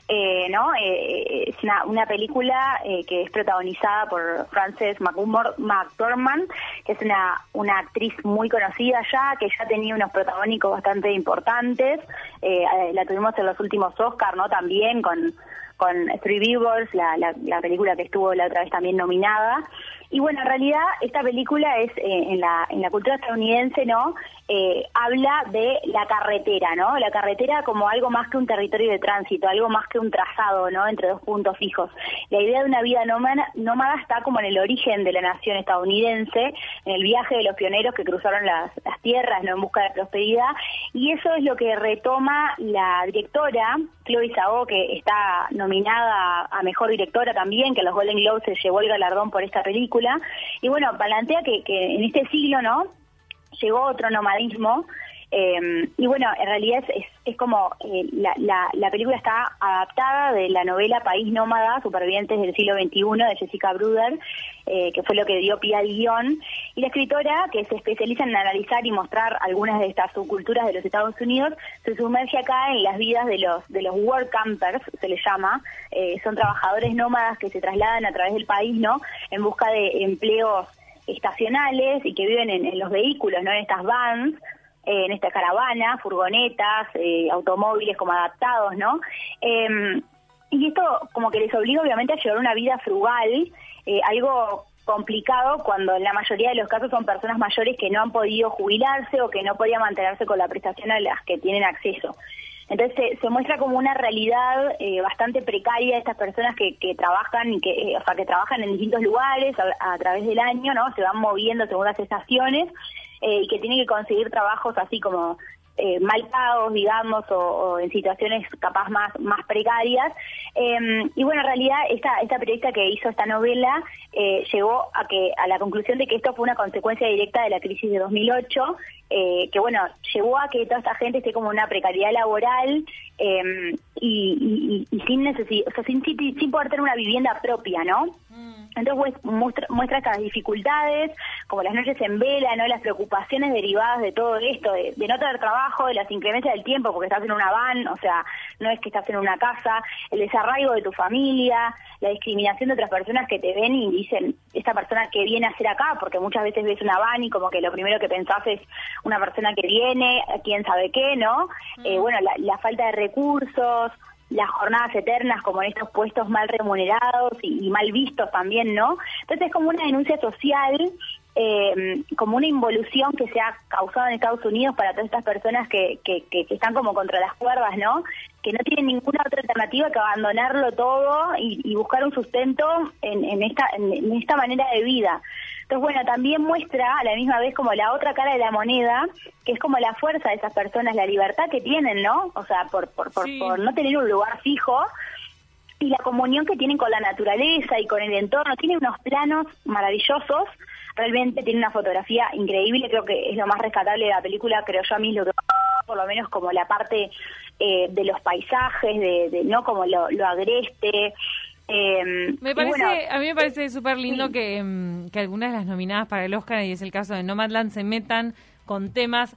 eh, ¿no? Eh, es una, una película eh, que es protagonizada por Frances McDormand, que es una, una actriz muy conocida ya, que ya tenía unos protagónicos bastante importantes. Eh, eh, la tuvimos en los últimos Oscar, ¿no? También con con Three Billboards, la, la, la película que estuvo la otra vez también nominada. Y bueno, en realidad esta película es eh, en, la, en la cultura estadounidense, ¿no? Eh, habla de la carretera, ¿no? La carretera como algo más que un territorio de tránsito, algo más que un trazado, ¿no? Entre dos puntos fijos. La idea de una vida nómada, nómada está como en el origen de la nación estadounidense, en el viaje de los pioneros que cruzaron las, las tierras, ¿no? En busca de prosperidad. Y eso es lo que retoma la directora, Chloe Zhao, que está nominada a Mejor Directora también, que a los Golden Globes se llevó el galardón por esta película. Y bueno, plantea que, que en este siglo, ¿no? llegó otro nomadismo. Eh, y bueno, en realidad es, es, como eh, la, la, la, película está adaptada de la novela País Nómada, Supervivientes del siglo XXI de Jessica Bruder, eh, que fue lo que dio pie al guion. Y la escritora, que se especializa en analizar y mostrar algunas de estas subculturas de los Estados Unidos, se sumerge acá en las vidas de los, de los work campers, se les llama. son trabajadores nómadas que se trasladan a través del país, ¿no? En busca de empleos estacionales y que viven en, en los vehículos, ¿no? En estas vans, eh, en esta caravana, furgonetas, eh, automóviles como adaptados, ¿no? Eh, y esto como que les obliga obviamente a llevar una vida frugal, eh, algo complicado cuando en la mayoría de los casos son personas mayores que no han podido jubilarse o que no podían mantenerse con la prestación a las que tienen acceso. Entonces se, se, muestra como una realidad eh, bastante precaria de estas personas que, que trabajan que, eh, o sea, que trabajan en distintos lugares a, través del año, ¿no? Se van moviendo según las estaciones eh, y que tienen que conseguir trabajos así como eh, mal pagos, digamos, o, o, en situaciones capaz más, más precarias. Eh, y bueno, en realidad esta, esta periodista que hizo esta novela eh, llegó a, que, a la conclusión de que esto fue una consecuencia directa de la crisis de 2008, eh, que bueno, llevó a que toda esta gente esté como una precariedad laboral y, y, y, sin, o sea, sin, sin poder tener una vivienda propia, ¿no? Entonces muestra, muestra estas dificultades, como las noches en vela, no las preocupaciones derivadas de todo esto, de, de, no tener trabajo, de las inclemencias del tiempo, porque estás en una van, o sea, no es que estás en una casa, el desarraigo de tu familia, la discriminación de otras personas que te ven y dicen, esta persona que viene a hacer acá, porque muchas veces ves una van y como que lo primero que pensás es una persona que viene, quién sabe qué, ¿no? Eh, bueno, la, la falta de recursos, las jornadas eternas como en estos puestos mal remunerados y, y, mal vistos también, ¿no? Entonces es como una denuncia social, eh, como una involución que se ha causado en Estados Unidos para todas estas personas que, que, que están como contra las cuerdas, ¿no? Que no tienen ninguna otra alternativa que abandonarlo todo y, y buscar un sustento en, en, esta, en, en esta manera de vida. Entonces, bueno, también muestra a la misma vez como la otra cara de la moneda, que es como la fuerza de esas personas, la libertad que tienen, ¿no? O sea, por, por, por, sí. por no tener un lugar fijo y la comunión que tienen con la naturaleza y con el entorno. Tiene unos planos maravillosos, realmente tiene una fotografía increíble, creo que es lo más rescatable de la película, creo yo a mí, lo que por lo menos como la parte eh, de los paisajes, de, de no como lo, lo agreste, eh, me parece, bueno, a mí me parece súper lindo sí. que, um, que algunas de las nominadas para el Oscar, y es el caso de Nomadland, se metan con temas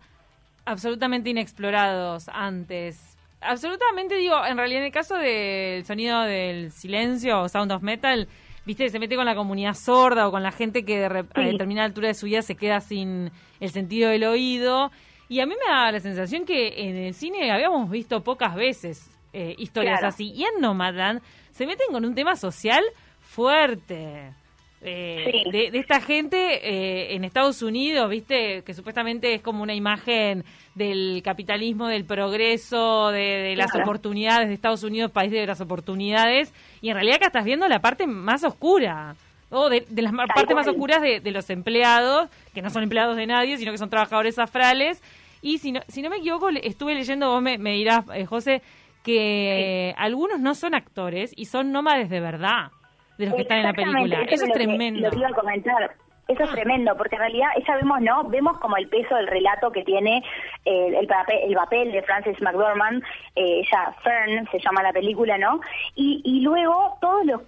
absolutamente inexplorados antes. Absolutamente, digo, en realidad en el caso del sonido del silencio o Sound of Metal, viste, se mete con la comunidad sorda o con la gente que de sí. a determinada altura de su vida se queda sin el sentido del oído. Y a mí me da la sensación que en el cine habíamos visto pocas veces eh, historias claro. así. Y en Nomadland se meten con un tema social fuerte. Eh, sí. de, de, esta gente eh, en Estados Unidos, viste, que supuestamente es como una imagen del capitalismo, del progreso, de, de las claro. oportunidades de Estados Unidos, país de las oportunidades, y en realidad acá estás viendo la parte más oscura, o de, de, las partes más oscuras de, de, los empleados, que no son empleados de nadie, sino que son trabajadores afrales, y si no, si no me equivoco, estuve leyendo, vos me, me dirás, eh, José, que sí. algunos no son actores y son nómades de verdad de los que están en la película. Eso, Eso es lo tremendo. Que, lo que iba a comentar. Eso es tremendo, porque en realidad ella vemos, ¿no? Vemos como el peso del relato que tiene eh, el, papel, el papel de Frances McDormand, eh, ella Fern se llama la película, ¿no? Y, y luego todos los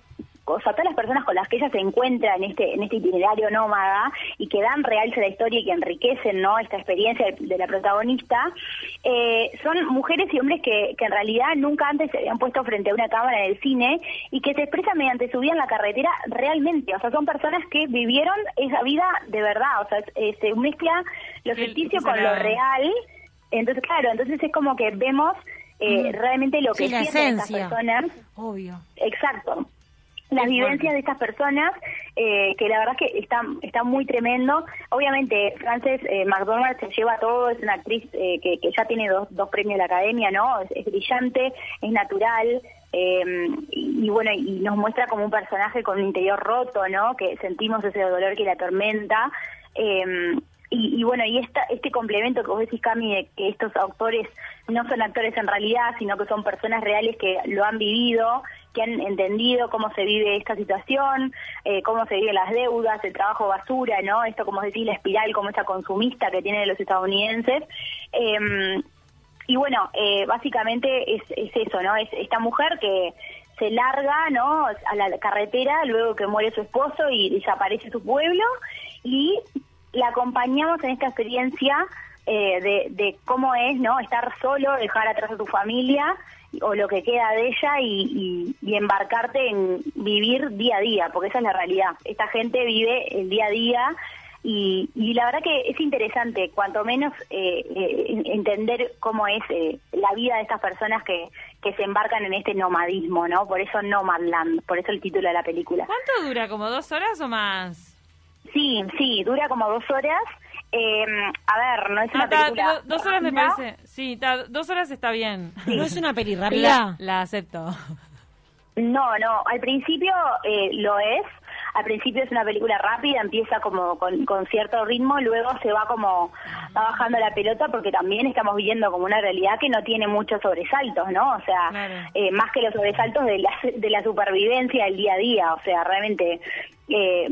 o sea, todas las personas con las que ella se encuentra en este en este itinerario nómada y que dan realce a la historia y que enriquecen no esta experiencia de, de la protagonista eh, son mujeres y hombres que, que en realidad nunca antes se habían puesto frente a una cámara en el cine y que se expresan mediante su vida en la carretera realmente o sea son personas que vivieron esa vida de verdad o sea eh, se mezcla lo ficticio con lo real entonces claro entonces es como que vemos eh, Mm. realmente lo que Sí, sienten estas personas. Obvio. Exacto. Las vivencias de estas personas, eh, que la verdad que está, está muy tremendo. Obviamente, Frances eh, McDormand se lleva todo, es una actriz eh, que, que ya tiene dos, dos premios de la academia, ¿no? Es, es brillante, es natural. eh, y, y bueno, y nos muestra como un personaje con un interior roto, ¿no? Que sentimos ese dolor que la atormenta. Y, y bueno, y esta, este complemento que vos decís, Cami, de que estos autores no son actores en realidad, sino que son personas reales que lo han vivido, que han entendido cómo se vive esta situación, eh, cómo se viven las deudas, el trabajo basura, ¿no? Esto, como decís, la espiral, como esa consumista que tienen los estadounidenses. Eh, y bueno, eh, básicamente es, es eso, ¿no? Es esta mujer que se larga, ¿no? A la carretera luego que muere su esposo y desaparece su pueblo y la acompañamos en esta experiencia eh, de, cómo es, ¿no? Estar solo, dejar atrás a tu familia o lo que queda de ella y, y- embarcarte en vivir día a día, porque esa es la realidad. Esta gente vive el día a día y, y la verdad que es interesante, cuanto menos eh, eh, entender cómo es eh, la vida de estas personas que, que se embarcan en este nomadismo, ¿no? Por eso Nomadland, por eso el título de la película. ¿Cuánto dura? ¿Como dos horas o más? Sí, sí, dura como dos horas. Eh, a ver, no es una Ah, ta, película... do- dos horas me parece. Sí, ta, dos horas está bien. ¿No es una peli La, rápida? la acepto. No, no, al principio eh, lo es. Al principio es una película rápida, empieza como con, con cierto ritmo, luego se va como va bajando la pelota porque también estamos viviendo como una realidad que no tiene muchos sobresaltos, ¿no? O sea, eh, más que los sobresaltos de la, de la supervivencia del día a día, o sea, realmente eh,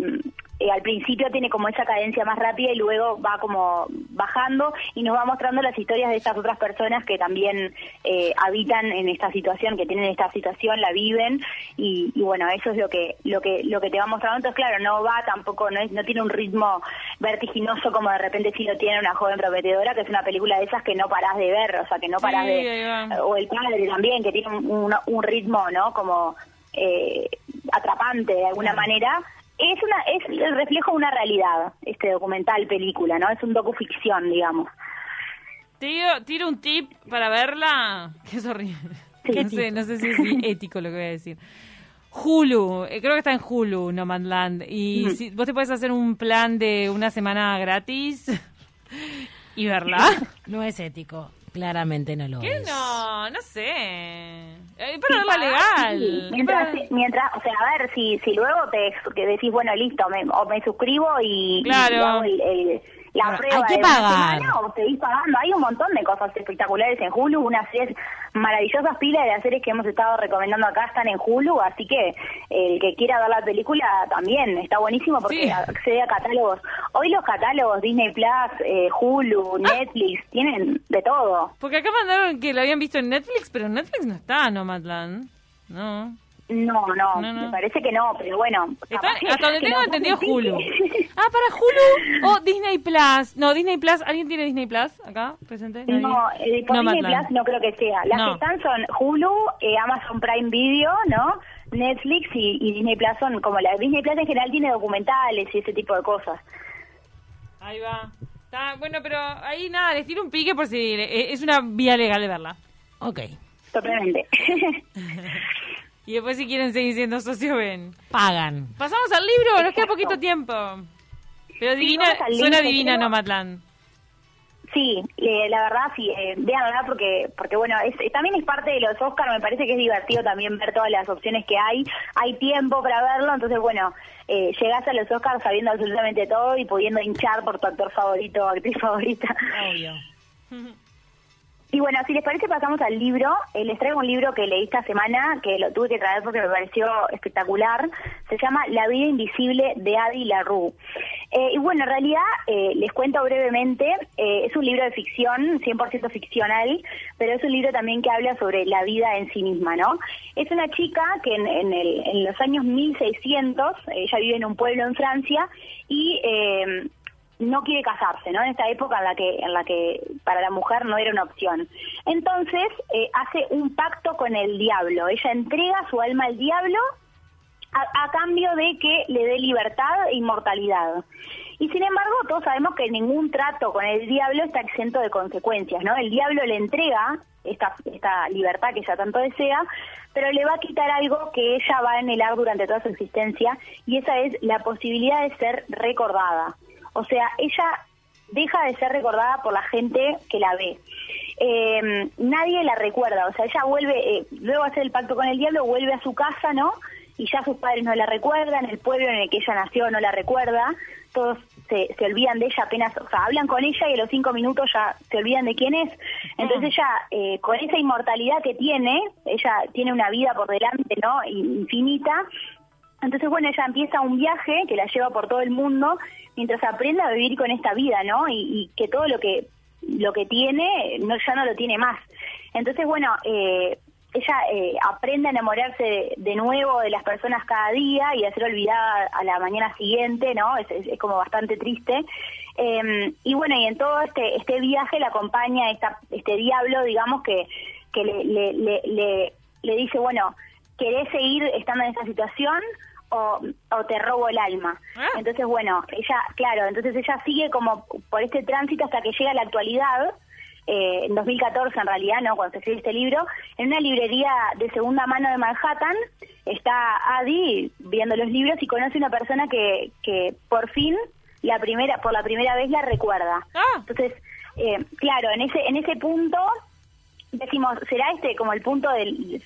eh, al principio tiene como esa cadencia más rápida y luego va como bajando y nos va mostrando las historias de estas otras personas que también eh, habitan en esta situación, que tienen esta situación, la viven y, y bueno, eso es lo que lo que lo que te va mostrando. Entonces, claro, no va tampoco, no, es- no tiene un ritmo vertiginoso como de repente si lo tiene una joven prometedora, que es una película de esas que no parás de ver, o sea, que no parás Sí, de... O El Padre también, que tiene un, un- un ritmo, ¿no? Como eh, atrapante de alguna manera. Es una es el reflejo de una realidad, este documental, película, ¿no? Es un docuficción, digamos. Tiro, tiro un tip para verla, que es horrible. no, sé, no sé si es <laughs> ético lo que voy a decir. Hulu, eh, creo que está en Hulu, Nomadland. Y Ujú. si, vos te puedes hacer un plan de una semana gratis <laughs> y verla. <laughs> No es ético. Claramente no lo ¿Qué es. no? No sé. Eh, para Sí, verla sí, legal. Mientras, Para- mientras, o sea, a ver, si, si luego te que decís, bueno, listo, me, o me suscribo y, y Claro. hago el- el- la Claro, prueba hay que pagar. semana o seguís pagando. Hay un montón de cosas espectaculares en Hulu, unas series maravillosas pilas de las series que hemos estado recomendando acá están en Hulu, así que el que quiera ver la película también está buenísimo porque Sí. accede a catálogos. Hoy los catálogos Disney Plus, eh, Hulu, Netflix, tienen de todo. Porque acá mandaron que lo habían visto en Netflix, pero en Netflix no está Nomadland. No. No, no, No, no. me parece que no, pero bueno. Está- hasta donde tengo entendido Hulu. Ah, para Hulu o Disney Plus. No, Disney Plus. ¿Alguien tiene Disney Plus acá presente? ¿Nadie? No, eh, por Disney. Plus no creo que sea. Las No. que están son Hulu, eh, Amazon Prime Video, ¿no? Netflix y, y Disney Plus son como la Disney Plus en general tiene documentales y ese tipo de cosas. Ahí va. Está, bueno, pero ahí nada, les tiro un pique por si eh, es una vía legal de verla. Ok. Totalmente. <laughs> Y después si quieren seguir siendo socios, ven. Pagan. Pasamos al libro, nos queda poquito tiempo. Pero Sí, divina, suena libro, divina creo. Nomadland. Sí, eh, la verdad sí, eh, véanla porque porque bueno, es, eh, también es parte de los Oscars, me parece que es divertido también ver todas las opciones que hay, hay tiempo para verlo, entonces bueno, eh, llegás a los Oscars sabiendo absolutamente todo y pudiendo hinchar por tu actor favorito o actriz <laughs> favorita. Obvio. <laughs> Y bueno, si les parece pasamos al libro, Eh, les traigo un libro que leí esta semana, que lo tuve que traer porque me pareció espectacular, se llama La vida invisible de Adi LaRue. Eh, y bueno, en realidad, eh, les cuento brevemente, es un libro de ficción, 100% ficcional, pero es un libro también que habla sobre la vida en sí misma, ¿no? Es una chica que en, en el- en los años 1600, ella vive en un pueblo en Francia, y... no quiere casarse, ¿no? En esta época en la que en la que para la mujer no era una opción. Entonces eh, hace un pacto con el diablo. Ella entrega su alma al diablo a, a cambio de que le dé libertad e inmortalidad. Y sin embargo, todos sabemos que ningún trato con el diablo está exento de consecuencias, ¿no? El diablo le entrega esta, esta libertad que ella tanto desea, pero le va a quitar algo que ella va a anhelar durante toda su existencia, y esa es la posibilidad de ser recordada. O sea, ella deja de ser recordada por la gente que la ve. Eh, nadie la recuerda, o sea, ella vuelve, eh, luego de hacer el pacto con el diablo, vuelve a su casa, ¿no? Y ya sus padres no la recuerdan, el pueblo en el que ella nació no la recuerda, todos se, se olvidan de ella apenas, o sea, hablan con ella y a los cinco minutos ya se olvidan de quién es. Entonces ella, eh, con esa inmortalidad que tiene, ella tiene una vida por delante, ¿no? Infinita. Entonces, bueno, ella empieza un viaje que la lleva por todo el mundo mientras aprende a vivir con esta vida, ¿no? Y, que todo lo que lo que tiene no ya no lo tiene más. Entonces, bueno, eh, ella eh, aprende a enamorarse de, nuevo de las personas cada día y a ser olvidada a la mañana siguiente, ¿no? Es, como bastante triste. Eh, y bueno, y en todo este este viaje la acompaña esta, este diablo, digamos, que, que le, le, le, le, le dice, bueno, ¿querés seguir estando en esta situación? O, o te robo el alma. Entonces, bueno, ella, claro, entonces ella sigue como por este tránsito hasta que llega a la actualidad, eh, en 2014 en realidad, ¿no? Cuando se escribe este libro, en una librería de segunda mano de Manhattan, está Adi viendo los libros y conoce una persona que, que por fin, la primera, por la primera vez la recuerda. Entonces, eh, claro, en ese, en ese punto, decimos, ¿será este como el punto del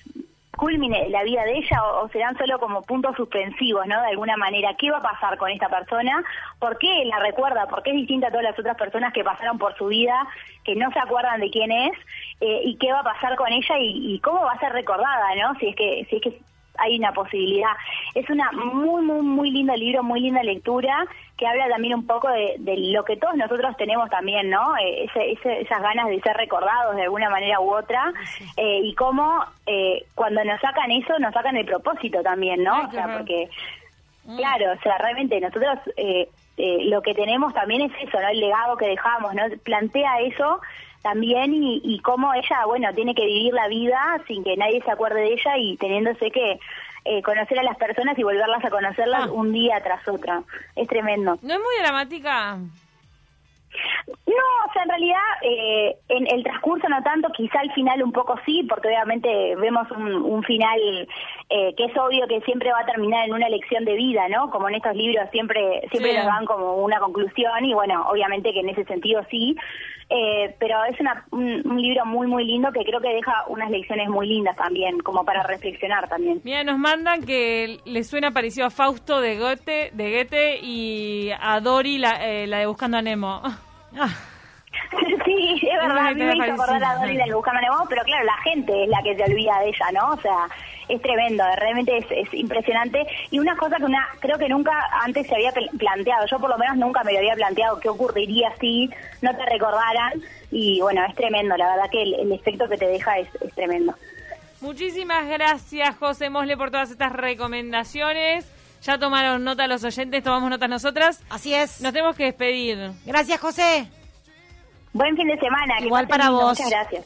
culmine la vida de ella o, o serán solo como puntos suspensivos, ¿no? De alguna manera, ¿qué va a pasar con esta persona? ¿Por qué la recuerda? ¿Por qué es distinta a todas las otras personas que pasaron por su vida, que no se acuerdan de quién es? Eh, ¿Y qué va a pasar con ella y, y cómo va a ser recordada, ¿no? Si es que, si es que hay una posibilidad. Es una muy, muy, muy lindo libro, muy linda lectura, que habla también un poco de, de lo que todos nosotros tenemos también, ¿no? Eh, ese- ese- esas ganas de ser recordados de alguna manera u otra, eh, y cómo eh, cuando nos sacan eso, nos sacan el propósito también, ¿no? O sea, porque, claro, o sea, realmente nosotros eh, eh, lo que tenemos también es eso, ¿no? El legado que dejamos, ¿no? Plantea eso también y, y cómo ella, bueno, tiene que vivir la vida sin que nadie se acuerde de ella y teniéndose que eh, conocer a las personas y volverlas a conocerlas un día tras otro. Es tremendo. ¿No es muy dramática? No, o sea, en realidad eh, en el transcurso no tanto, quizá al final un poco sí, porque obviamente vemos un, un final eh, que es obvio que siempre va a terminar en una lección de vida, ¿no? Como en estos libros siempre siempre Sí. nos dan como una conclusión y bueno, obviamente que en ese sentido sí, eh, pero es una, un, libro muy muy lindo que creo que deja unas lecciones muy lindas también, como para reflexionar también. Mira, nos mandan que le suena parecido a Fausto de Goethe, de Goethe y a Dory, la, eh, la de Buscando a Nemo. <laughs> <laughs> Sí, es verdad, a mí me hizo acordar a Dory del Buscando Nemo, pero claro, la gente es la que se olvida de ella, ¿no? O sea, es tremendo, realmente es, es impresionante. Y una cosa que una creo que nunca antes se había pl- planteado, yo por lo menos nunca me lo había planteado, qué ocurriría si no te recordaran. Y bueno, es tremendo, la verdad que el, el efecto que te deja es, es tremendo. Muchísimas gracias, José Mosle, por todas estas recomendaciones. Ya tomaron nota los oyentes, tomamos nota nosotras. Así es. Nos tenemos que despedir. Gracias, José. Buen fin de semana. que Igual para lindo, vos. Muchas gracias.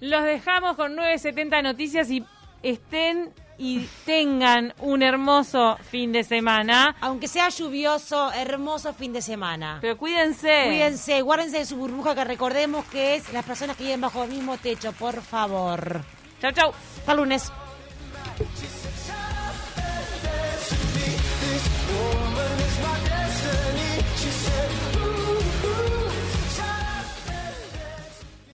Los dejamos con 970 Noticias y estén y tengan un hermoso fin de semana. Aunque sea lluvioso, hermoso fin de semana. Pero cuídense. Cuídense, guárdense de su burbuja que recordemos que es las personas que viven bajo el mismo techo, por favor. Chau, chau. Hasta lunes.